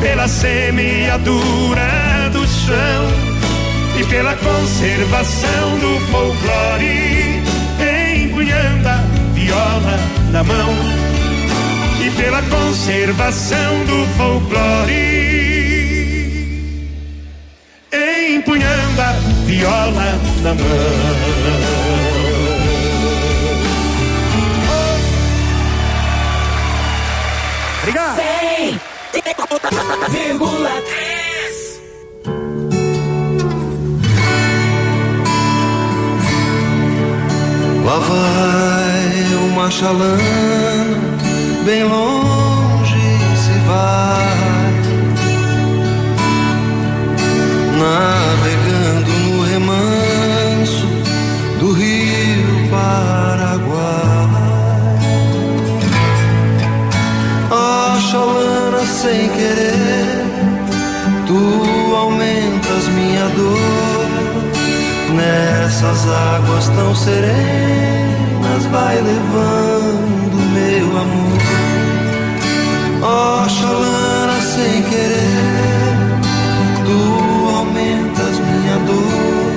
pela semeadura do chão e pela conservação do folclore, empunhando a viola na mão e pela conservação do folclore, empunhando a viola na mão. Obrigado. 100,3 Lá vai uma chalana, bem longe se vai, navegando no remanso do rio Paraguai. A chalana sem querer, Nessas águas tão serenas vai levando meu amor. Ó Xalana sem querer, tu aumentas minha dor.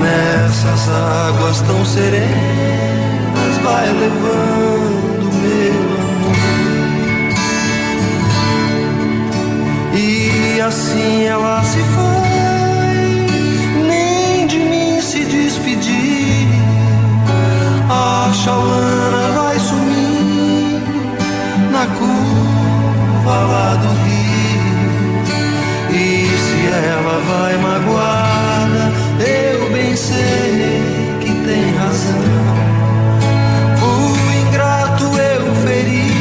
Nessas águas tão serenas vai levando meu amor. E assim ela se foi A Xalana vai sumir na curva lá do rio. E se ela vai magoada, eu bem sei que tem razão. Fui ingrato, eu feri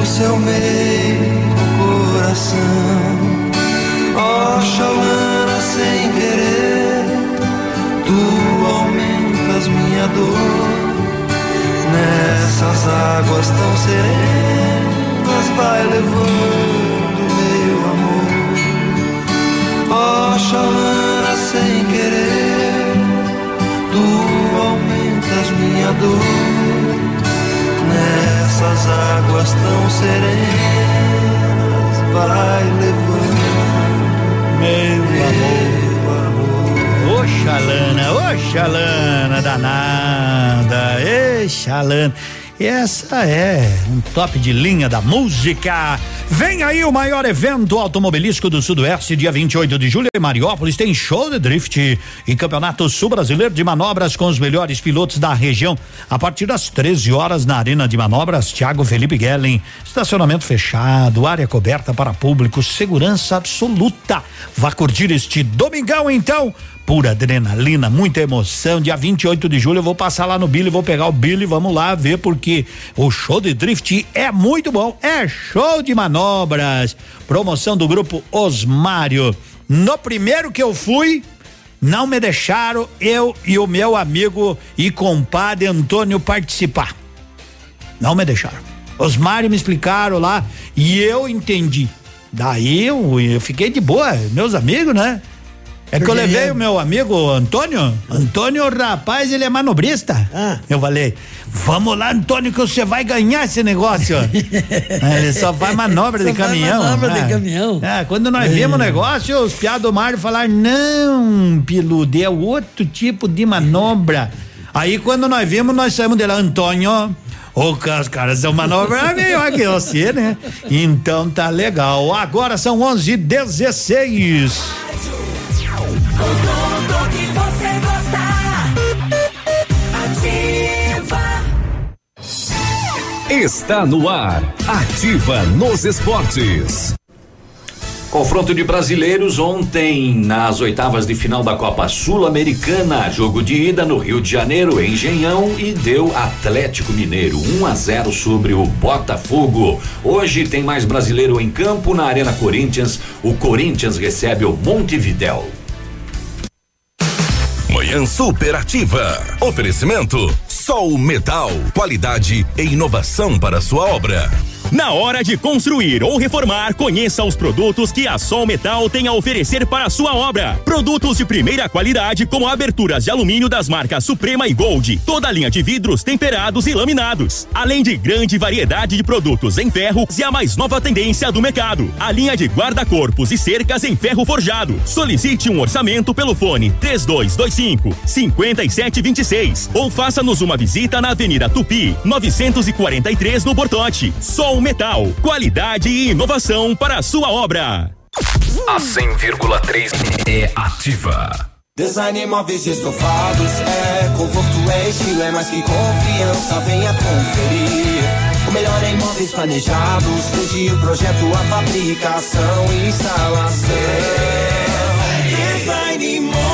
o seu meio coração. Ó Xalana sem querer, tu aumentas minha dor. Nessas águas tão serenas vai levando meu amor. Ó Xalana sem querer, tu aumentas minha dor. Nessas águas tão serenas vai levando meu amor. Ô Xalana, ô Xalana danada, ê E essa é um top de linha da música. Vem aí o maior evento automobilístico do Sudoeste, dia 28 de julho em Mariópolis. Tem show de drift e Campeonato Sul Brasileiro de Manobras com os melhores pilotos da região. A partir das 13 horas na Arena de Manobras, Thiago Felipe Guellen. Estacionamento fechado, área coberta para público, segurança absoluta. Vá curtir este domingão então pura adrenalina, muita emoção. Dia 28 de julho eu vou passar lá no Billy, vou pegar o Billy, vamos lá ver porque o show de drift é muito bom, é show de manobras. Promoção do grupo Osmário. No primeiro que eu fui, não me deixaram eu e o meu amigo e compadre Antônio participar. Não me deixaram. Osmário me explicaram lá e eu entendi. Daí eu, eu fiquei de boa, meus amigos, né? É que eu levei o meu amigo Antônio. Antônio, rapaz, ele é manobrista. Eu falei, vamos lá, Antônio, que você vai ganhar esse negócio. ele só faz manobra Só de faz caminhão. manobra de É. caminhão. É, quando nós vimos o negócio, os piados do Mário falaram, não, Pilude, é outro tipo de manobra. Aí quando nós vimos, nós saímos de lá, Antônio. Ô, os caras são manobra melhor que você, né? Então tá legal. Agora são 11 Está no ar. Ativa nos esportes. Confronto de brasileiros ontem nas oitavas de final da Copa Sul-Americana. Jogo de ida no Rio de Janeiro, em Engenhão, e deu Atlético Mineiro 1 a 0 sobre o Botafogo. Hoje tem mais brasileiro em campo na Arena Corinthians. O Corinthians recebe o Montevidéu. Manhã superativa. Oferecimento Sol Metal. Qualidade e inovação para sua obra. Na hora de construir ou reformar, conheça os produtos que a Sol Metal tem a oferecer para a sua obra. Produtos de primeira qualidade, como aberturas de alumínio das marcas Suprema e Gold, toda a linha de vidros temperados e laminados, além de grande variedade de produtos em ferro e a mais nova tendência do mercado, a linha de guarda-corpos e cercas em ferro forjado. Solicite um orçamento pelo fone 3225 5726 ou faça-nos uma visita na Avenida Tupi, 943 no Bortote. Sol Metal, qualidade e inovação para a sua obra. A 100,3 é ativa. Design móveis e estofados é conforto, é estilo, é mais que confiança, venha conferir. O melhor em móveis planejados, desde o projeto, a fabricação e instalação. Design móveis.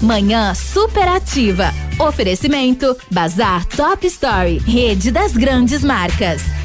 Manhã superativa. Oferecimento Bazar Top Story, rede das grandes marcas.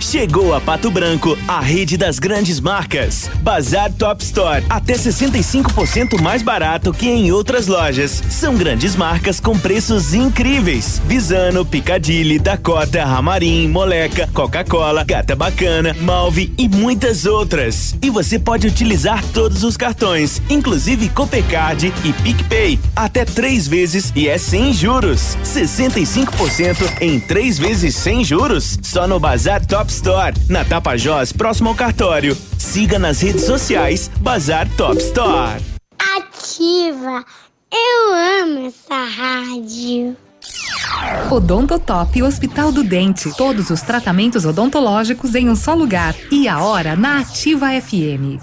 Chegou a Pato Branco, a rede das grandes marcas. Bazar Top Store, até 65% mais barato que em outras lojas. São grandes marcas com preços incríveis. Visano, Picadilly, Dakota, Ramarim, Moleca, Coca-Cola, Gata Bacana, Malve e muitas outras. E você pode utilizar todos os cartões, inclusive Copecard e PicPay, até três vezes e é sem juros. 65% em três vezes sem juros, só no Bazar Top Store, na Tapajós, próximo ao cartório. Siga nas redes sociais Bazar Top Store. Ativa. Eu amo essa rádio. Odontotop Hospital do Dente. Todos os tratamentos odontológicos em um só lugar. E a hora na Ativa FM.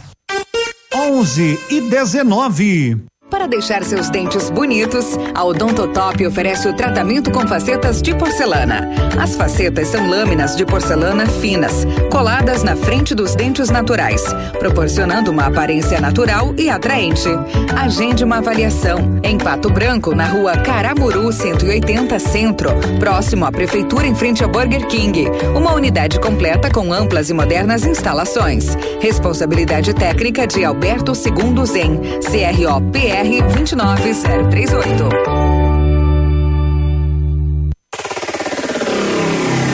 11 e 19. Para deixar seus dentes bonitos, a Odontotop oferece o tratamento com facetas de porcelana. As facetas são lâminas de porcelana finas, coladas na frente dos dentes naturais, proporcionando uma aparência natural e atraente. Agende uma avaliação em Pato Branco, na rua Caramuru 180 Centro, próximo à Prefeitura em frente ao Burger King. Uma unidade completa com amplas e modernas instalações. Responsabilidade técnica de Alberto Segundo Zen, CROPR 29038.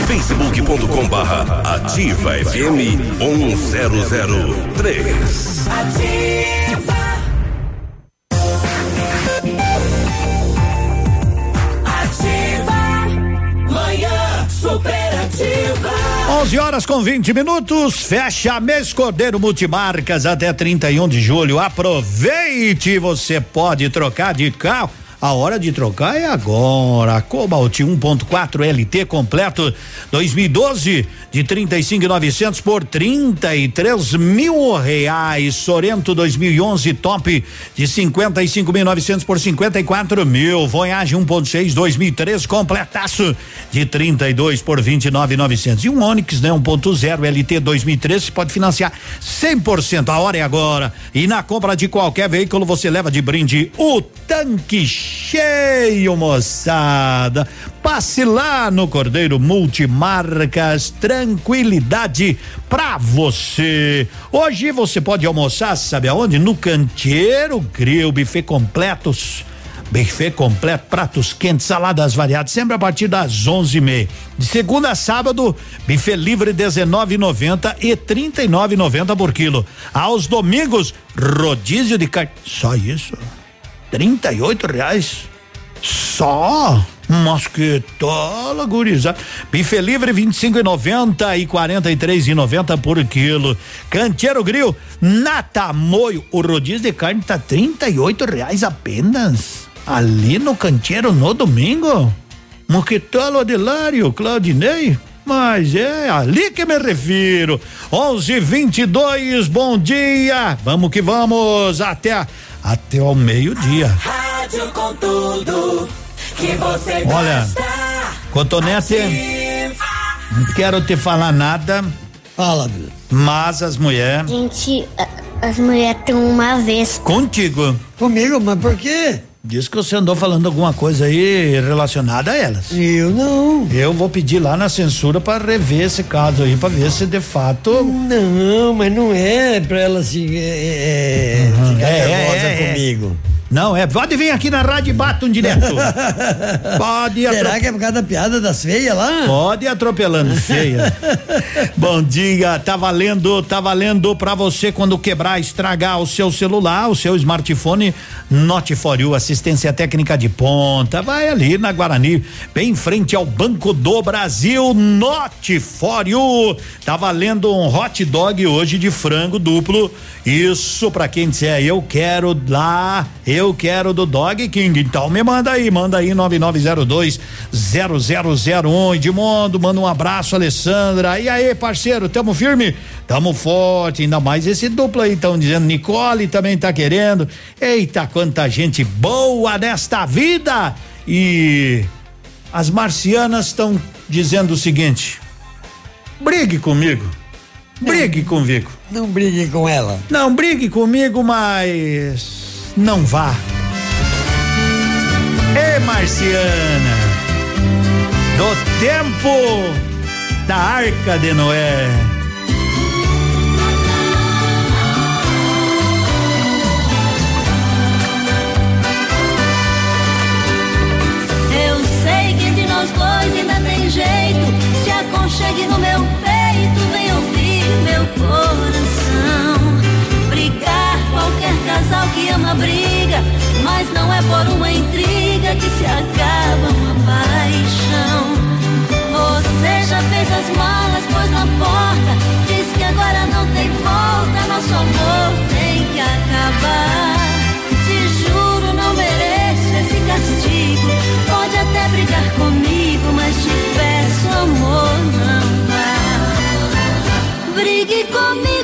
facebook.com barra ativa FM 1003. Ativa. Ativa. Manhã superativa. 11 horas com 20 minutos, fecha mês Cordeiro Multimarcas até 31 de julho. Aproveite, você pode trocar de carro. A hora de trocar é agora. Cobalt 1.4 LT completo 2012 de 35.900 por 33 mil reais. Sorento 2011 top de 55.900 por 54 mil. Voyage 1.6 2013 completaço de 32 por 29.900 e um Onix né 1.0 LT 2013 pode financiar 100%. A hora é agora. E na compra de qualquer veículo você leva de brinde o tanque cheio, moçada. Passe lá no Cordeiro Multimarcas, tranquilidade pra você. Hoje você pode almoçar, sabe aonde? No Canteiro Grill, buffet completos. Buffet completo, pratos quentes, saladas variadas, sempre a partir das onze e meia. De segunda a sábado, buffet livre R$19,90 e R$39,90 por quilo. Aos domingos, rodízio de carne. Só isso? Trinta e oito reais só mas que tola, gurizada. Bife livre, vinte e cinco e noventa e quarenta e três e noventa por quilo. Canteiro Grill, na Tamoio, o rodízio de carne tá trinta e oito reais apenas. Ali no canteiro no domingo. Mas que tal, Adelário, Claudinei? Mas é ali que me refiro. 11:22, bom dia. Vamos que vamos até até ao meio-dia. Rádio com tudo que você Olha, Cotonete, não quero te falar nada. Fala, Mas as mulheres Gente, as mulheres têm uma vez. contigo. Comigo, mas por quê? Diz que você andou falando alguma coisa aí relacionada a elas. Eu não. Eu vou pedir lá na censura para rever esse caso aí, para ver se de fato. Não, mas não é pra ela assim, é, é, ficar É, nervosa é, é. comigo. Não, é. Pode vir aqui na rádio e bata um direto. Pode Será atro- que é por causa da piada das feias lá? Pode ir atropelando, feia. Bom dia, tá valendo, tá valendo pra você quando quebrar, estragar o seu celular, o seu smartphone, Note for You, assistência técnica de ponta, vai ali na Guarani, bem em frente ao Banco do Brasil, Note for You. Tá valendo um hot dog hoje de frango duplo, isso pra quem disser, eu quero lá, eu quero do Dog King, então me manda aí, manda aí 9902 0001 Edmundo, manda um abraço, Alessandra. E aí, parceiro, tamo firme? Tamo forte, ainda mais esse duplo aí, estão dizendo, Nicole também tá querendo. Eita, quanta gente boa nesta vida! E as marcianas estão dizendo o seguinte: brigue comigo. Brigue comigo. Não brigue com ela. Não brigue comigo, mas não vá. Ê, Marciana, do tempo da Arca de Noé. Eu sei que de nós dois ainda tem jeito. Se aconchegue no meu peito, vem ouvir meu coração. Casal que ama briga. Mas não é por uma intriga que se acaba uma paixão. Você já fez as malas, pôs na porta. Diz que agora não tem volta. Nosso amor tem que acabar. Te juro, não mereço esse castigo. Pode até brigar comigo, mas te peço, amor, não vá. Brigue comigo,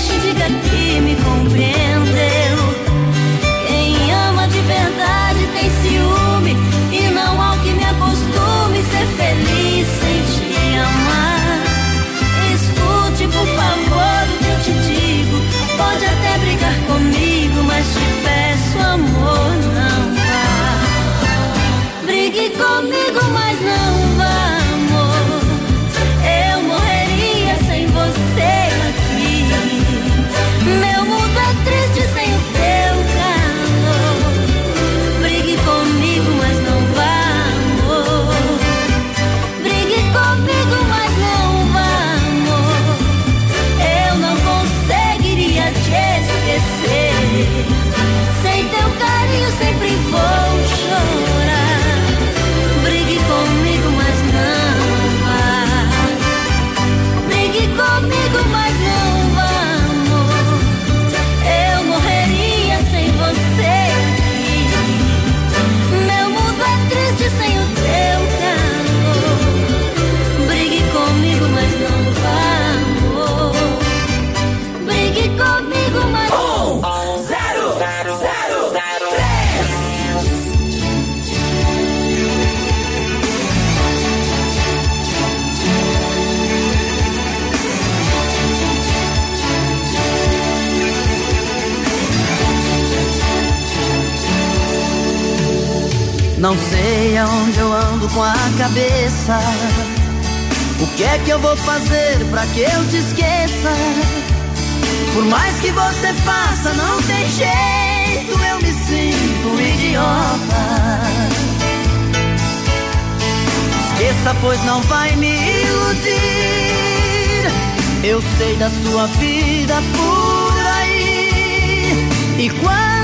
queixe, diga que me compreendeu. Não sei aonde eu ando com a cabeça. O que é que eu vou fazer pra que eu te esqueça? Por mais que você faça, não tem jeito, eu me sinto idiota. Esqueça, pois não vai me iludir. Eu sei da sua vida por aí. E quando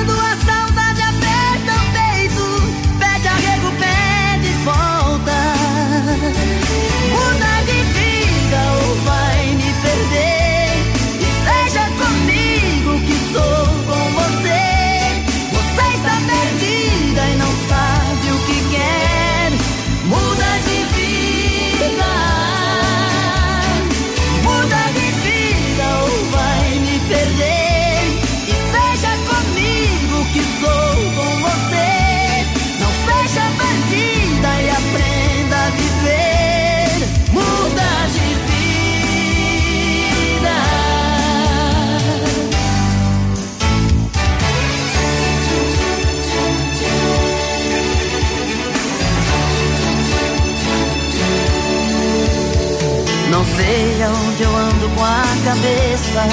Não sei aonde eu ando com a cabeça.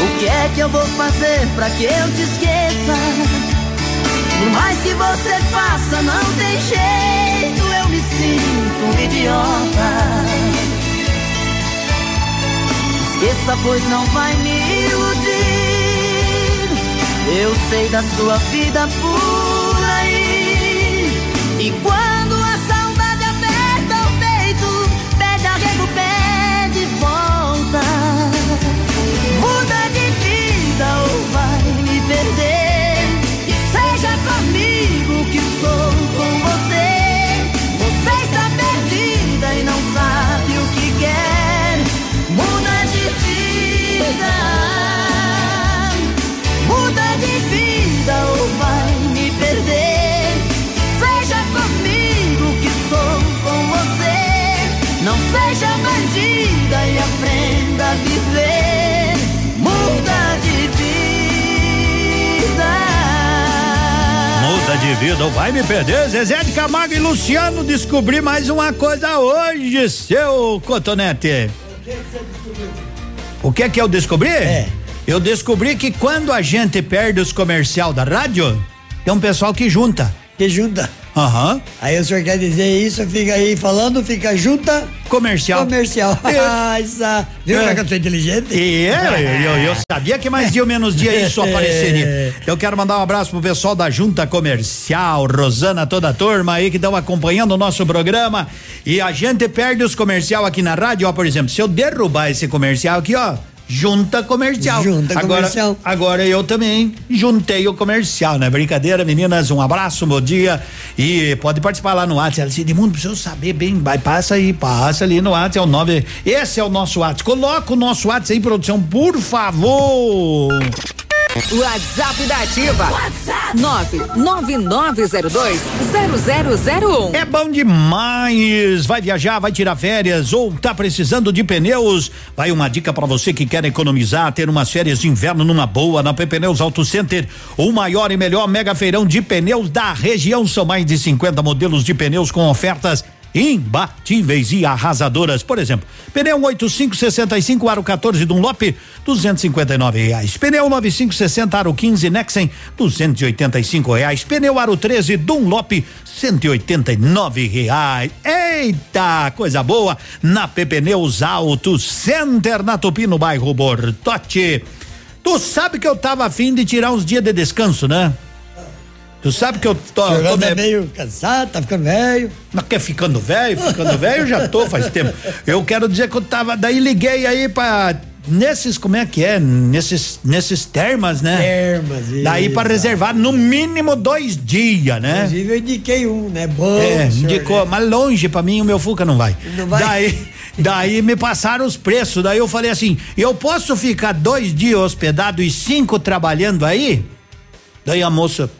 O que é que eu vou fazer pra que eu te esqueça? Por mais que você faça, não tem jeito, eu me sinto um idiota. Esqueça, pois não vai me iludir. Eu sei da sua vida por de vida ou vai me perder. Zezé de Camargo e Luciano descobri mais uma coisa hoje, seu Cotonete. O que é que eu descobri? É. Eu descobri que quando a gente perde os comercial da rádio, tem um pessoal que junta. Que junta? Aham. Aí o senhor quer dizer isso, fica aí falando, fica junta. Comercial. Comercial. Ah, essa. Viu como é que eu sou inteligente? E é, eu, eu sabia que mais dia ou menos dia isso apareceria. Eu quero mandar um abraço pro pessoal da Junta Comercial, Rosana, toda a turma aí que estão acompanhando o nosso programa. E a gente perde os comercial aqui na rádio, ó, por exemplo, se eu derrubar esse comercial aqui, ó. Junta comercial. Junta agora, comercial. Agora eu também juntei o comercial, não é brincadeira, meninas? Um abraço, bom dia. E pode participar lá no WhatsApp. Ela disse, Edmundo, precisa saber bem, vai, passa aí, passa ali no WhatsApp, é o 9. Esse é o nosso WhatsApp. Coloca o nosso WhatsApp aí, produção, por favor. WhatsApp da Ativa. WhatsApp 999020001. É bom demais. Vai viajar, vai tirar férias ou tá precisando de pneus? Vai uma dica para você que quer economizar, ter umas férias de inverno numa boa na Pneus Auto Center, o maior e melhor mega feirão de pneus da região. São mais de 50 modelos de pneus com ofertas imbatíveis e arrasadoras. Por exemplo, pneu 8565 aro 14 Dunlop, 259 reais. Pneu 9560 aro 15 Nexen, 285 reais. Pneu aro 13 Dunlop, 189 reais. Eita, coisa boa! Na Pneus Auto Center, na Tupi, no bairro Bortote. Tu sabe que eu tava afim de tirar uns dias de descanso, né? Tu sabe que eu tô. Tô anda me- meio cansado, tá ficando velho. mas quer ficando velho? Ficando velho já tô faz tempo. Eu quero dizer que eu tava, daí liguei aí pra nesses, como é que é? Nesses, nesses termas, né? Termas, Daí isso. pra reservar no mínimo dois dias, né? Inclusive eu indiquei um, né? Bom. É, senhor, indicou, né? mas longe pra mim o meu Fuca não vai. Não vai? Daí, daí me passaram os preços, daí eu falei assim, eu posso ficar dois dias hospedado e cinco trabalhando aí? Daí a moça,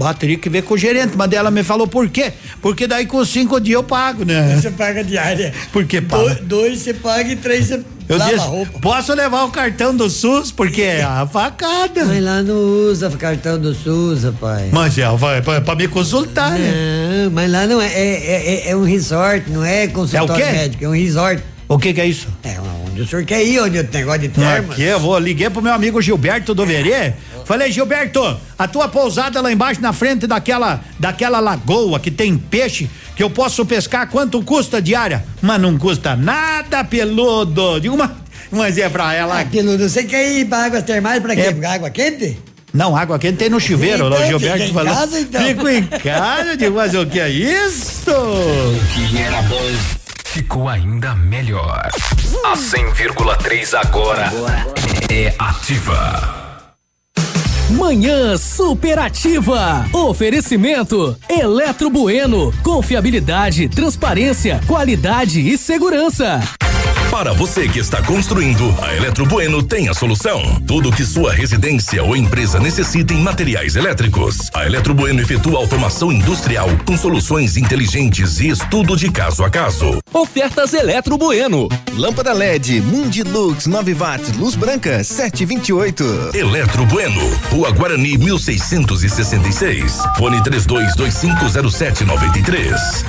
Bah, teria que ver com o gerente, mas ela me falou por quê? Porque daí com cinco dias eu pago, né? Você paga diária. Por que paga? Do- dois você paga e três você Eu lava disse, a roupa. posso levar o cartão do SUS? Porque é a facada. Mas lá não usa cartão do SUS, rapaz. Mas é, vai pra, pra me consultar, né? Não, mas lá não é, é, é, é um resort, não é consultório É o quê? médico, é um resort. O que que é isso? É onde o senhor quer ir, onde tem negócio de termas. Aqui eu vou, liguei pro meu amigo Gilberto do Verê. Falei, Gilberto, a tua pousada lá embaixo na frente daquela, daquela lagoa que tem peixe, que eu posso pescar, quanto custa a diária? Mas não custa nada, peludo. Digo, mas, mas é pra ela. Ah, peludo, você quer ir pra águas termais pra quê? É. Pra água quente? Não, água quente tem no chuveiro, lá o Então, Gilberto fica em falou. casa, então. Fico em casa, digo, mas o que é isso? que era bom ficou ainda melhor. A 100,3 agora é ativa. Manhã superativa. Oferecimento Eletro Bueno. Confiabilidade, transparência, qualidade e segurança. Para você que está construindo, a Eletro Bueno tem a solução. Tudo que sua residência ou empresa necessita em materiais elétricos. A Eletro Bueno efetua automação industrial com soluções inteligentes e estudo de caso a caso. Ofertas Eletro Bueno. Lâmpada LED Mundilux 9 watts, luz branca 728. Eletro Bueno, Rua Guarani 1666. Fone 32250793.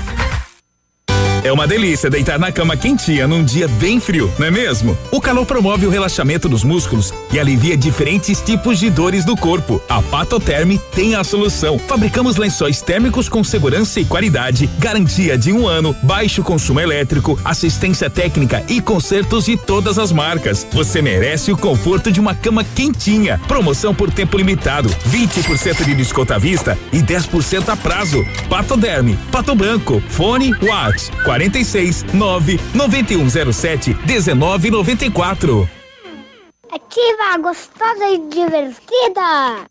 É uma delícia deitar na cama quentinha num dia bem frio, não é mesmo? O calor promove o relaxamento dos músculos e alivia diferentes tipos de dores do corpo. A Patoterm tem a solução. Fabricamos lençóis térmicos com segurança e qualidade, garantia de um ano, baixo consumo elétrico, assistência técnica e consertos de todas as marcas. Você merece o conforto de uma cama quentinha. Promoção por tempo limitado, 20% de desconto à vista e 10% a prazo. Patoderme, Pato Branco, fone Watts 46 9 9107 1994. Ativa, gostosa e divertida.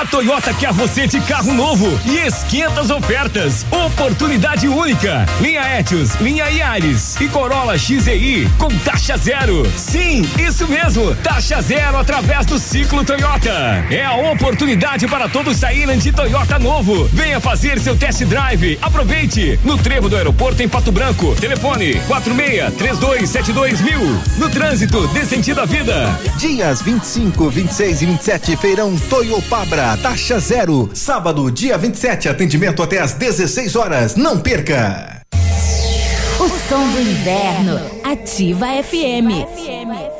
A Toyota quer você de carro novo e esquenta as ofertas. Oportunidade única. Linha Etios, linha Yaris e Corolla XEI com taxa zero. Sim, isso mesmo. Taxa zero através do ciclo Toyota. É a oportunidade para todos saírem de Toyota novo. Venha fazer seu test drive. Aproveite. No trevo do aeroporto em Pato Branco. Telefone 46 3272 mil. No trânsito, dê sentido à vida. Dias 25, 26 e 27, feirão Toyopabra, taxa zero. Sábado, dia 27, atendimento até às 16 horas. Não perca! O som do inverno. Ativa FM.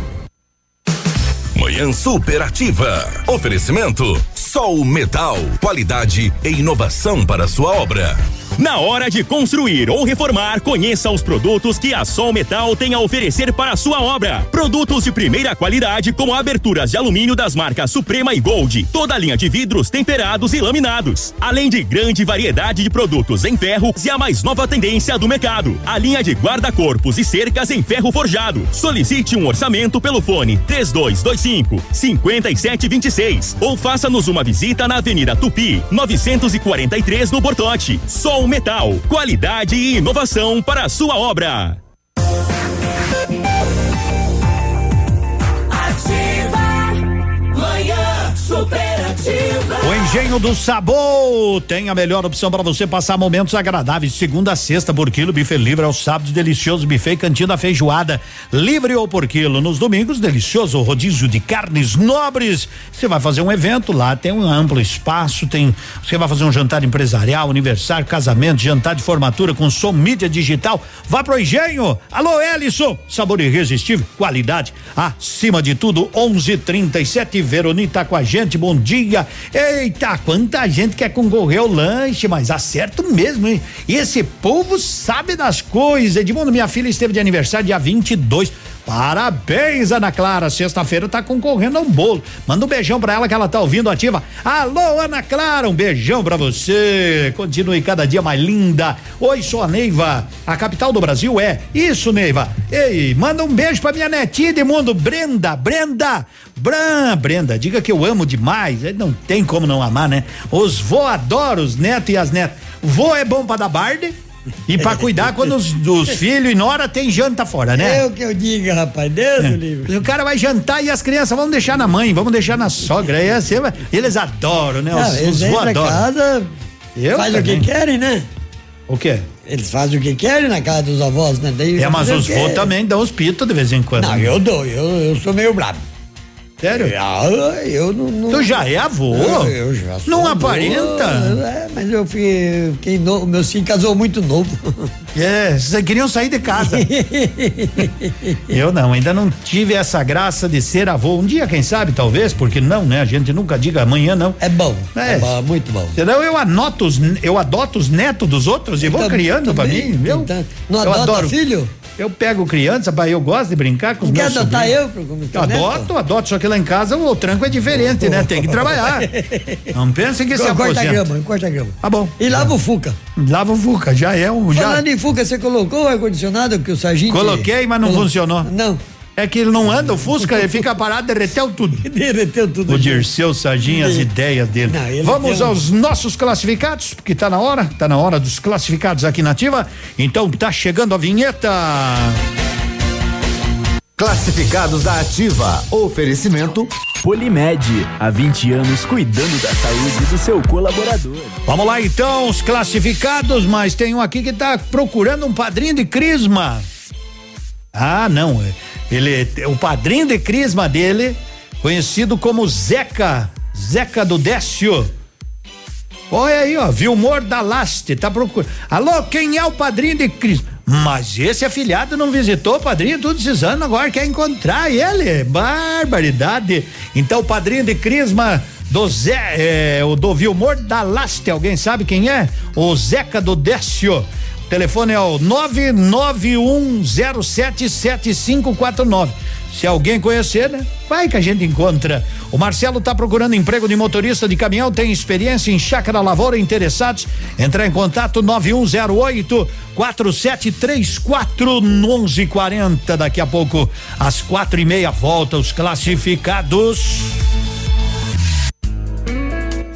Manhã superativa. Oferecimento Sol Metal. Qualidade e inovação para sua obra. Na hora de construir ou reformar, conheça os produtos que a Sol Metal tem a oferecer para a sua obra. Produtos de primeira qualidade, como aberturas de alumínio das marcas Suprema e Gold, toda a linha de vidros temperados e laminados, além de grande variedade de produtos em ferro e a mais nova tendência do mercado, a linha de guarda-corpos e cercas em ferro forjado. Solicite um orçamento pelo fone 3225 5726 ou faça-nos uma visita na Avenida Tupi, 943 no Bortote. Sol Metal, qualidade e inovação para a sua obra. Engenho do Sabor tem a melhor opção para você passar momentos agradáveis. Segunda a sexta por quilo, buffet livre aos sábados, delicioso buffet cantina feijoada, livre ou por quilo. Nos domingos, delicioso rodízio de carnes nobres. Você vai fazer um evento lá, tem um amplo espaço, tem. Você vai fazer um jantar empresarial, aniversário, casamento, jantar de formatura com som mídia digital. Vá pro engenho. Alô, Ellison. Sabor irresistível, qualidade acima de tudo. 11:37 Veronita com a gente. Bom dia. Eita, quanta gente quer concorrer ao lanche, mas acerto mesmo, hein? E esse povo sabe das coisas. Edmundo, minha filha esteve de aniversário dia 22. Parabéns, Ana Clara. Sexta-feira tá concorrendo ao bolo. Manda um beijão pra ela que ela tá ouvindo ativa. Alô, Ana Clara, um beijão pra você. Continue cada dia mais linda. Oi, sou a Neiva. A capital do Brasil é. Isso, Neiva. Ei, manda um beijo pra minha netinha Edmundo, Brenda, Brenda. Bran, Brenda, diga que eu amo demais. Não tem como não amar, né? Os vô adoro os netos e as netas. Vô é bom pra dar barde. E pra cuidar quando os, os filhos e nora tem janta fora, né? É o que eu digo, rapaz, Deus É. livre. O cara vai jantar e as crianças vão deixar na mãe, vamos deixar na sogra. Aí assim, eles adoram, né? Não, Os, eles os vô adoram. casa, Eu faz o que também. querem, né? O quê? Eles fazem o que querem na casa dos avós, né? Daí É, mas os vô também dão os pitos de vez em quando. Não, eu dou, eu, eu sou meio brabo. Sério? Ah, eu não. não Tu já é avô? Eu, eu já sou. Não avô, aparenta? É, mas eu fiquei, fiquei novo, meu filho casou muito novo. É, vocês queriam sair de casa. eu não, ainda não tive essa graça de ser avô. Um dia, quem sabe, talvez, porque não, né? A gente nunca diga amanhã, não. É bom. É, É bom, muito bom. Senão eu anoto os, eu adoto os netos dos outros e vou Tam- criando pra também, mim. Eu, então, não eu adota adoro. filho? Eu pego criança, pai, eu gosto de brincar com os quer meus adotar sobrinhos. eu pro- neto? adoto, adoto, só que lá em casa o tranco é diferente, né? Tem que trabalhar. Não pense que se Corta a aposenta. grama, corta a grama. Tá bom. E lava o Fuca. Lava o Fuca, já é um. Já... Falando em Fuca, você colocou o ar-condicionado que o Sargento. Coloquei, mas não Colo- funcionou. Não. É que ele não anda, o Fusca, ele fica parado, derreteu tudo. Derreteu tudo. O Dirceu Sarginho, as ideias dele. Não, Vamos um- aos nossos classificados, porque tá na hora, tá na hora dos classificados aqui na Ativa. Então tá chegando a vinheta. Classificados da Ativa. Oferecimento Polimed, há 20 anos cuidando da saúde do seu colaborador. Vamos lá então, os classificados, mas tem um aqui que tá procurando um padrinho de crisma. Ah, não. Ele, o padrinho de crisma dele, conhecido como Zeca, Zeca do Décio. Olha aí, ó, Vilmor da Laste, tá procurando. Alô, quem é o padrinho de crisma? Mas esse afilhado não visitou o padrinho todos esses anos, agora quer encontrar ele. Barbaridade. Então, o padrinho de crisma do Zé, é, o do Vilmor da Laste, alguém sabe quem é? O Zeca do Décio. Telefone é o 991077549. Se alguém conhecer, né? Vai que a gente encontra. O Marcelo tá procurando emprego de motorista de caminhão, tem experiência em chácara lavoura, interessados? Entrar em contato 9108 4734 1140. Daqui a pouco, às quatro e meia, volta os classificados.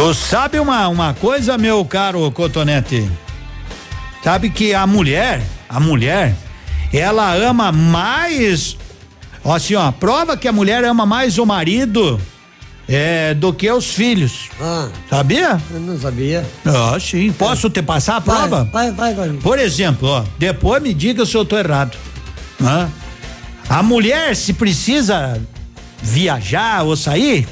Tu sabe uma, uma coisa, meu caro Cotonete? Sabe que a mulher, a mulher, ela ama mais. Ó, assim, ó, prova que a mulher ama mais o marido é, do que os filhos. Ah, Sabia? eu não sabia. Ah, sim. Posso te passar a prova? Vai, vai, vai. Por exemplo, ó, depois me diga se eu tô errado. Hã? A mulher, se precisa viajar ou sair,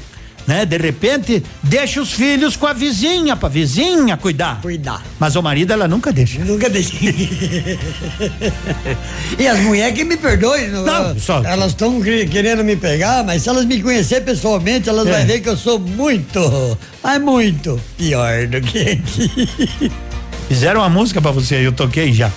né? De repente, deixa os filhos com a vizinha, pra vizinha cuidar. Cuidar. Mas o marido, ela nunca deixa. Nunca deixei. e as mulheres que me perdoem, não, Não, só- elas estão querendo me pegar, mas se elas me conhecer pessoalmente, elas É. vão ver que eu sou muito, mas muito pior do que aqui. Fizeram uma música pra você, eu toquei já.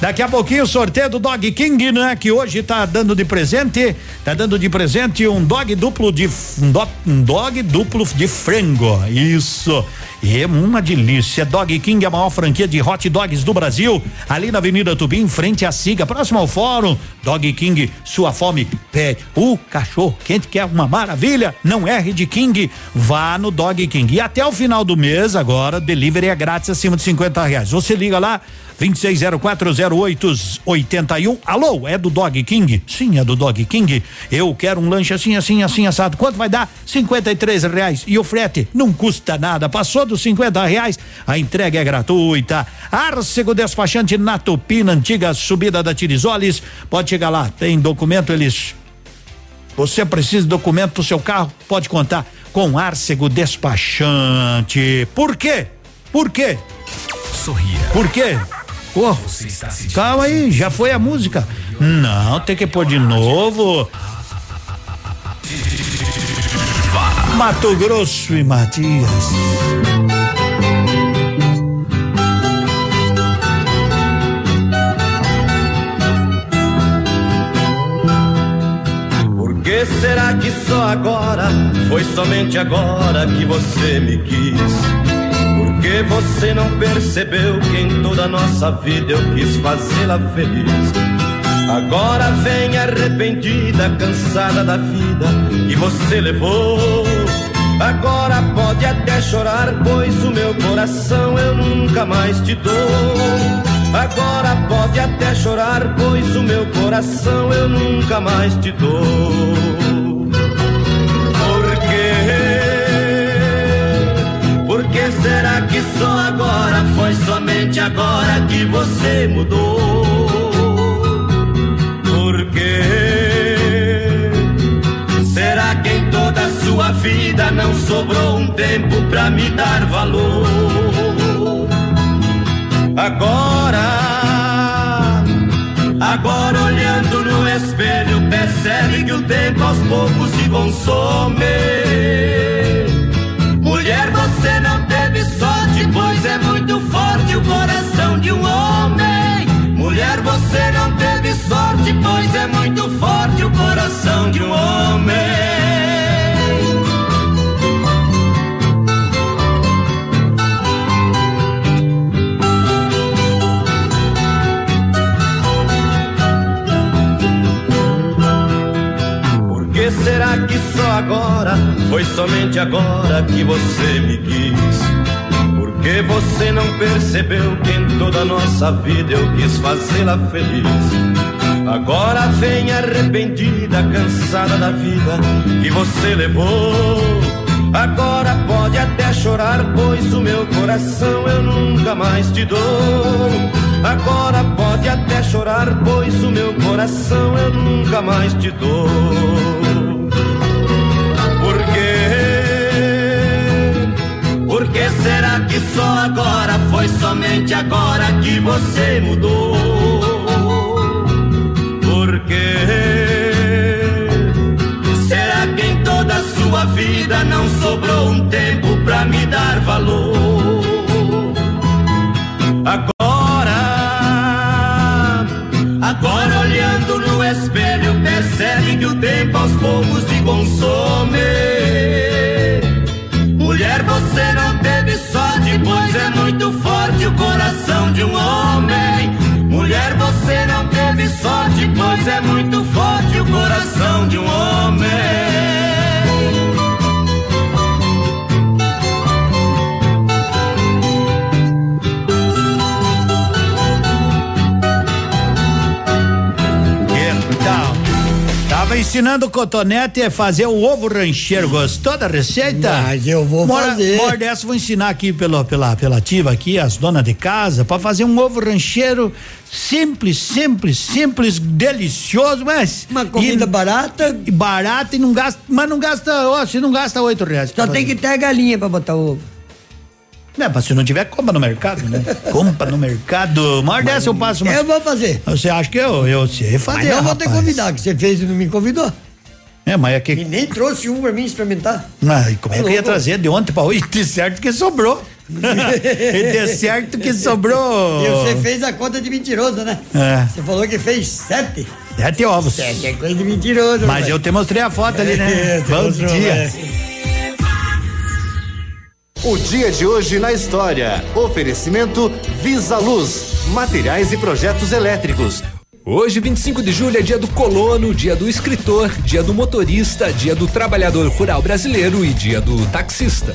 Daqui a pouquinho o sorteio do Dog King, né? Que hoje tá dando de presente, tá dando de presente um dog duplo de um dog, um dog duplo de frango. Isso. É uma delícia. Dog King é a maior franquia de hot dogs do Brasil, ali na Avenida Tubi, em frente à Siga, próximo ao Fórum. Dog King, sua fome pede. O cachorro quente que é uma maravilha. Não erre de King, vá no Dog King. E até o final do mês, agora, delivery é grátis acima de 50 reais. Você liga lá, 26040881. Alô, é do Dog King? Sim, é do Dog King. Eu quero um lanche assim, assim, assim, assado. Quanto vai dar? 53 reais. E o frete não custa nada. Passou dos 50 reais, a entrega é gratuita. Arcego Despachante na Tupina, antiga subida da Tirisoles. Pode chegar lá, tem documento, eles. Você precisa de documento pro seu carro? Pode contar com Arcego Despachante. Por quê? Por quê? Sorria. Por quê? Ô, calma aí, já foi a música. Não, tem que pôr de novo. Mato Grosso e Matias. Por que será que só agora, foi somente agora que você me quis? Que você não percebeu que em toda a nossa vida eu quis fazê-la feliz? Agora vem arrependida, cansada da vida que você levou. Agora pode até chorar, pois o meu coração eu nunca mais te dou. Agora pode até chorar, pois o meu coração eu nunca mais te dou. Será que só agora, foi somente agora que você mudou? Por quê? Será que em toda a sua vida não sobrou um tempo pra me dar valor? Agora, agora olhando no espelho, percebe que o tempo aos poucos se consome. Sorte, pois é muito forte o coração de um homem. Por que será que só agora, foi somente agora que você me quis? Que você não percebeu que em toda a nossa vida eu quis fazê-la feliz? Agora vem arrependida, cansada da vida que você levou. Agora pode até chorar, pois o meu coração eu nunca mais te dou. Agora pode até chorar, pois o meu coração eu nunca mais te dou. Por quê? Por que será que só agora, foi somente agora que você mudou? Toda a sua vida não sobrou um tempo pra me dar valor? Agora, agora olhando no espelho, percebe que o tempo aos poucos se consome. Mulher, você não teve sorte, pois é muito forte o coração de um homem. Mulher, você não teve sorte, pois é muito forte o coração de um homem. Ensinando o cotonete a fazer o ovo rancheiro. Gostou da receita? Mas eu vou fazer. Mora dessa, vou ensinar aqui pelo, pela, pela ativa aqui, as donas de casa, para fazer um ovo rancheiro simples, simples, simples, delicioso, mas. Uma comida barata. E barata e não gasta, mas não gasta, ó, você não gasta oito reais. Só tem que ter a galinha pra botar ovo. Não, mas se não tiver, compra no mercado, né? compra no mercado. Maior dessa eu passo uma. Eu vou fazer. Você acha que eu, eu sei fazer? Mas não vou te rapaz. convidar, que você fez e não me convidou. É, mas é que. E nem trouxe um pra mim experimentar. Mas como é que eu ia louco. trazer de ontem pra hoje? De certo que sobrou. e de certo que sobrou. E você fez a conta de mentiroso, né? É. Você falou que fez sete. Sete ovos. Sete é coisa de mentiroso. Mas rapaz. eu te mostrei a foto ali, né? É, Bom mostrou, dia. é. O dia de hoje na história. Oferecimento Visa Luz, materiais e projetos elétricos. Hoje, 25 de julho, é dia do colono, dia do escritor, dia do motorista, dia do trabalhador rural brasileiro e dia do taxista.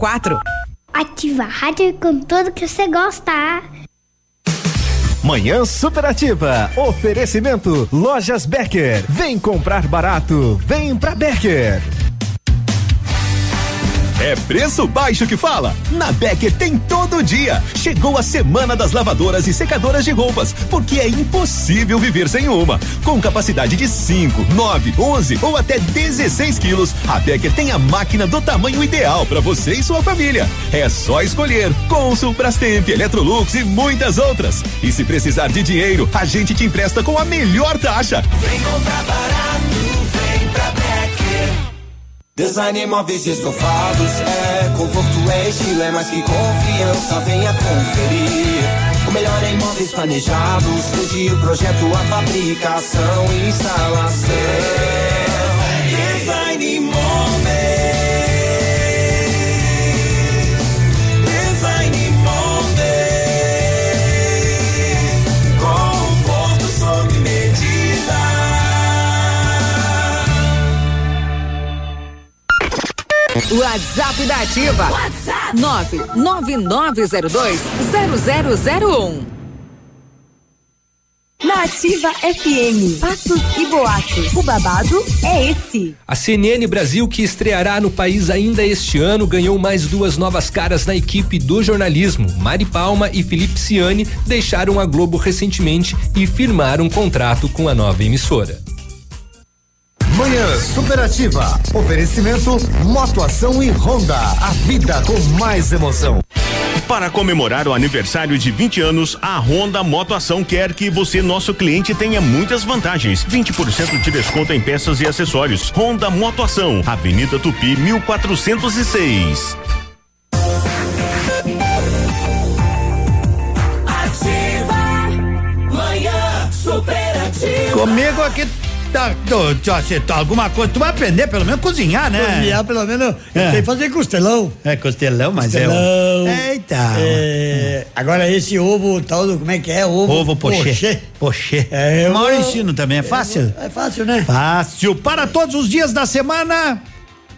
Ativa a rádio com tudo que você gosta. Manhã Superativa. Oferecimento Lojas Becker. Vem comprar barato. Vem pra Becker. É preço baixo que fala? Na Becker tem todo dia. Chegou a semana das lavadoras e secadoras de roupas, porque é impossível viver sem uma. Com capacidade de 5, 9, 11 ou até 16 quilos, a Becker tem a máquina do tamanho ideal para você e sua família. É só escolher Consul, Brastemp, Electrolux e muitas outras. E se precisar de dinheiro, a gente te empresta com a melhor taxa. Vem comprar barato, vem pra. Design móveis e estofados, é conforto, é estilo, é mais que confiança, venha conferir. O melhor em móveis planejados, desde o projeto, a fabricação e instalação. Design móveis. WhatsApp da Ativa. WhatsApp 999020001. Na Ativa FM, fatos e boatos. O babado é esse. A CNN Brasil, que estreará no país ainda este ano, ganhou mais duas novas caras na equipe do jornalismo. Mari Palma e Felipe Ciani deixaram a Globo recentemente e firmaram um contrato com a nova emissora. Manhã Superativa. Oferecimento Motoação e Honda. A vida com mais emoção. Para comemorar o aniversário de 20 anos, a Honda Motoação quer que você, nosso cliente, tenha muitas vantagens. 20% de desconto em peças e acessórios. Honda Motoação, Avenida Tupi, 1406. Ativa. Manhã superativa. Comigo aqui tá, tô, tô, você tá alguma coisa, tu vai aprender pelo menos cozinhar, né? Cozinhar, pelo menos, eu É. sei fazer costelão. É costelão, mas é Costelão. o... Eita. É, agora esse ovo tal, do- como é que é? Ovo, Ovo pochê. Pochê. É, eu vou- ensino também, é fácil? É fácil, né? Fácil. Para todos os dias da semana,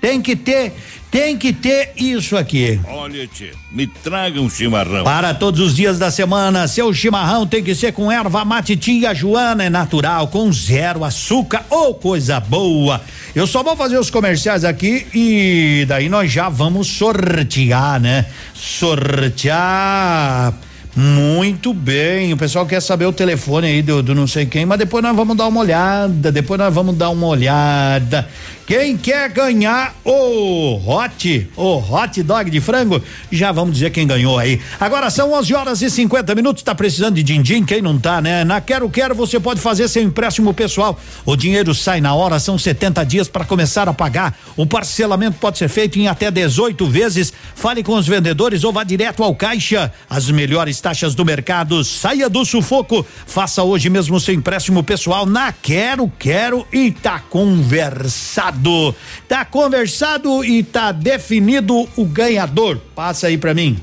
tem que ter, tem que ter isso aqui. Olha, tio, me traga um chimarrão. Para todos os dias da semana, seu chimarrão tem que ser com erva mate tia Joana, é natural, com zero açúcar ou coisa boa. Eu só vou fazer os comerciais aqui e daí nós já vamos sortear, né? Sortear. Muito bem, o pessoal quer saber o telefone aí do, do não sei quem, mas depois nós vamos dar uma olhada, depois nós vamos dar uma olhada. Quem quer ganhar o hot, o hot dog de frango, já vamos dizer quem ganhou aí. Agora são 11 horas e 50 minutos, tá precisando de din-din, quem não tá, né? Na Quero Quero você pode fazer seu empréstimo pessoal. O dinheiro sai na hora, são 70 dias para começar a pagar. O parcelamento pode ser feito em até 18 vezes. Fale com os vendedores ou vá direto ao caixa. As melhores taxas do mercado. Saia do sufoco. Faça hoje mesmo seu empréstimo pessoal na Quero Quero e tá conversado. Tá conversado e tá definido o ganhador. Passa aí pra mim.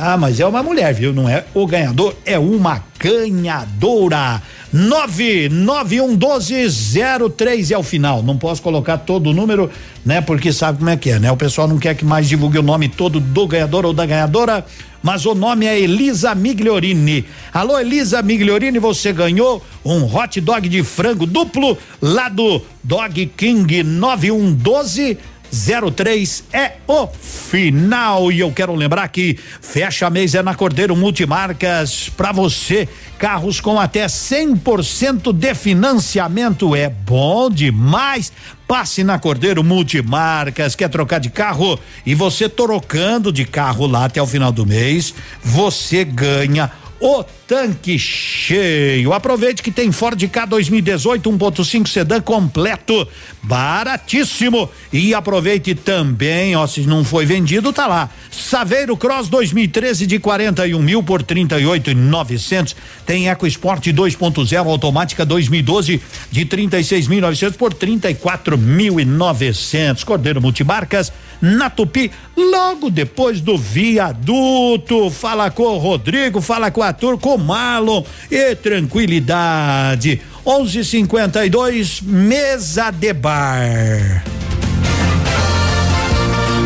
Ah, mas é uma mulher, viu? Não é o ganhador, é uma ganhadora. 9911203 é o final. Não posso colocar todo o número, né? Porque sabe como é que é, né? O pessoal não quer que mais divulgue o nome todo do ganhador ou da ganhadora, mas o nome é Elisa Migliorini. Alô, Elisa Migliorini, você ganhou um hot dog de frango duplo lá do Dog King 9112 03 é o final. E eu quero lembrar que fecha mês é na Cordeiro Multimarcas para você. Carros com até 100% de financiamento é bom demais. Passe na Cordeiro Multimarcas, quer trocar de carro e você trocando de carro lá até o final do mês, você ganha o tanque cheio. Aproveite que tem Ford K 2018 1.5 sedã completo, baratíssimo. E aproveite também, ó, se não foi vendido, tá lá. Saveiro Cross 2013 de 41 mil por 38,900. Tem EcoSport 2.0 automática 2012 de 36.900 por 34.900. Cordeiro Multimarcas na Tupi, logo depois do viaduto. Fala com o Rodrigo, fala com a turma, com o Marlon e tranquilidade. 11:52 mesa de bar.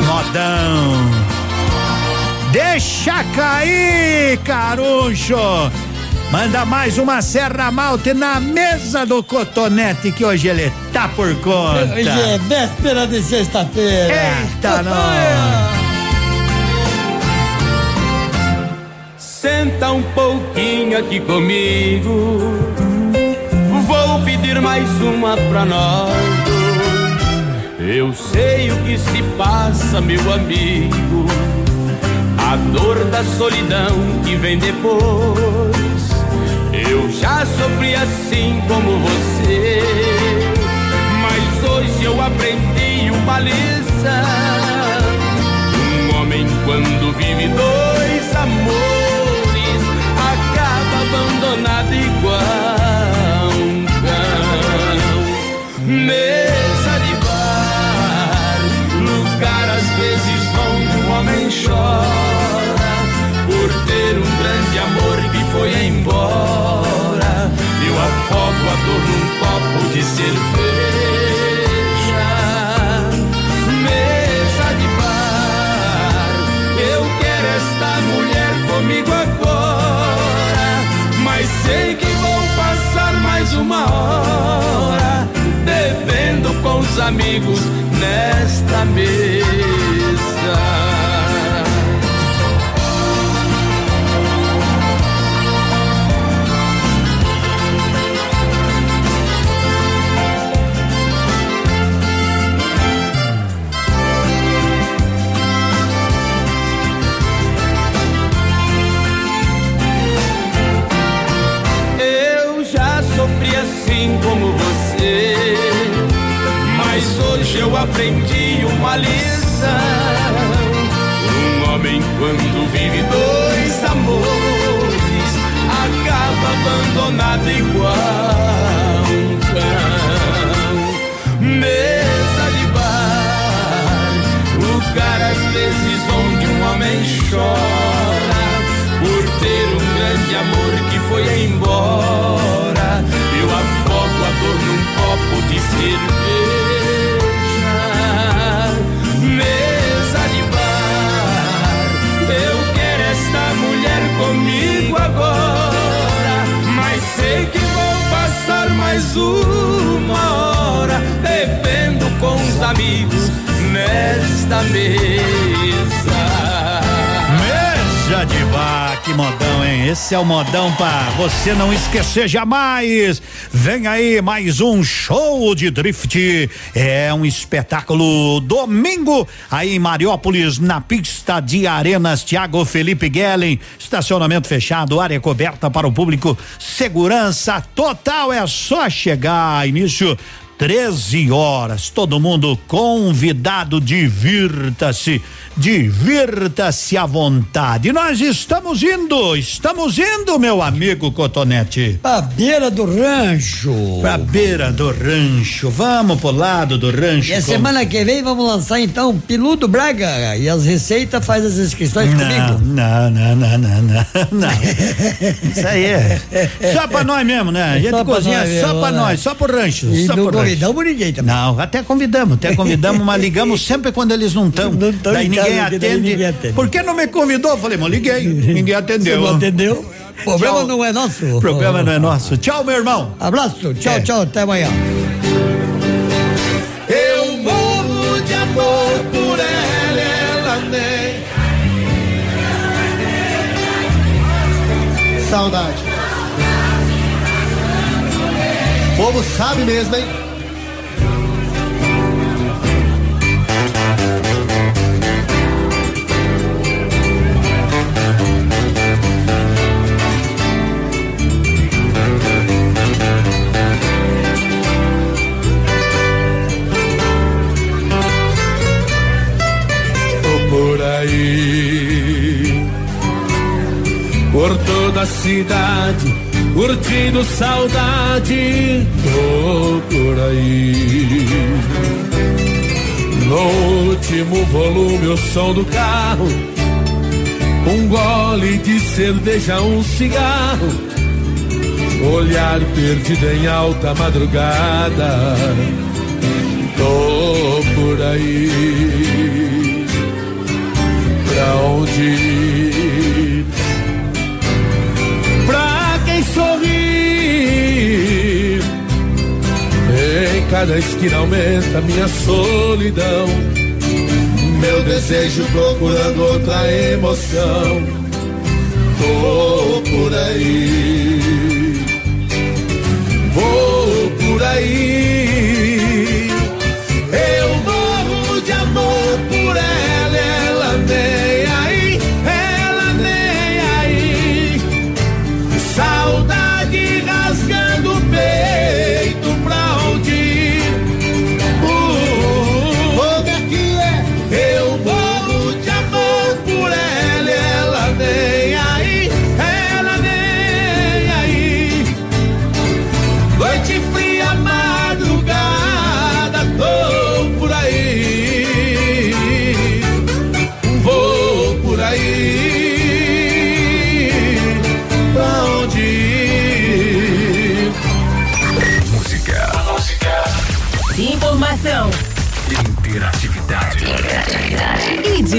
Modão. Deixa cair, caruncho. Manda mais uma Serra Malte na mesa do Cotonete, que hoje ele tá por conta. Hoje é véspera de sexta-feira. Eita, nós. Senta um pouquinho aqui comigo. Vou pedir mais uma pra nós. Eu sei o que se passa, meu amigo. A dor da solidão que vem depois. Eu já sofri assim como você. Mas hoje eu aprendi uma lição. Um homem, quando vive dois amores, acaba abandonado igual um cão. Mesa de bar, lugar às vezes onde um homem chora cerveja. Mesa de bar, eu quero esta mulher comigo agora. Mas sei que vou passar mais uma hora bebendo com os amigos nesta mesa. Aprendi uma lição. Um homem quando vive dois amores acaba abandonado igual é o modão pra você não esquecer jamais. Vem aí mais um show de drift. É um espetáculo domingo aí em Mariópolis, na pista de Arenas Tiago Felipe Guellen. Estacionamento fechado, área coberta para o público. Segurança total, é só chegar. Início 13 horas. Todo mundo convidado, divirta-se, divirta-se à vontade. Nós estamos indo, estamos indo, meu amigo Cotonete. Pra beira do rancho. Pra beira do rancho. Vamos pro lado do rancho. E a como- semana que vem vamos lançar então Piludo Braga e as receitas faz as inscrições Não, comigo. não, não, não, não, não, não. Isso aí é só pra nós mesmo, né? A gente Só cozinha nós só mesmo, pra né? nós, só pro rancho. E só pro rancho convidamos ninguém também. Não, até convidamos, até convidamos, mas ligamos sempre quando eles não estão. Não estão ninguém atende. ninguém atende. Por que não me convidou? Falei, mas liguei, ninguém atendeu. Você não atendeu? O problema tchau. não é nosso. O problema não é nosso. Tchau, meu irmão. Abraço, tchau, é. tchau, até amanhã. Eu morro de amor por ela, ela nem. Saudade. O povo sabe mesmo, hein? Por toda a cidade, curtindo saudade. Tô por aí. No último volume, o som do carro. Um gole de cerveja, um cigarro. Olhar perdido em alta madrugada. Tô por aí. Pra onde ir? Cada esquina aumenta minha solidão. Meu desejo procurando outra emoção. Tô por aí. Vou por aí.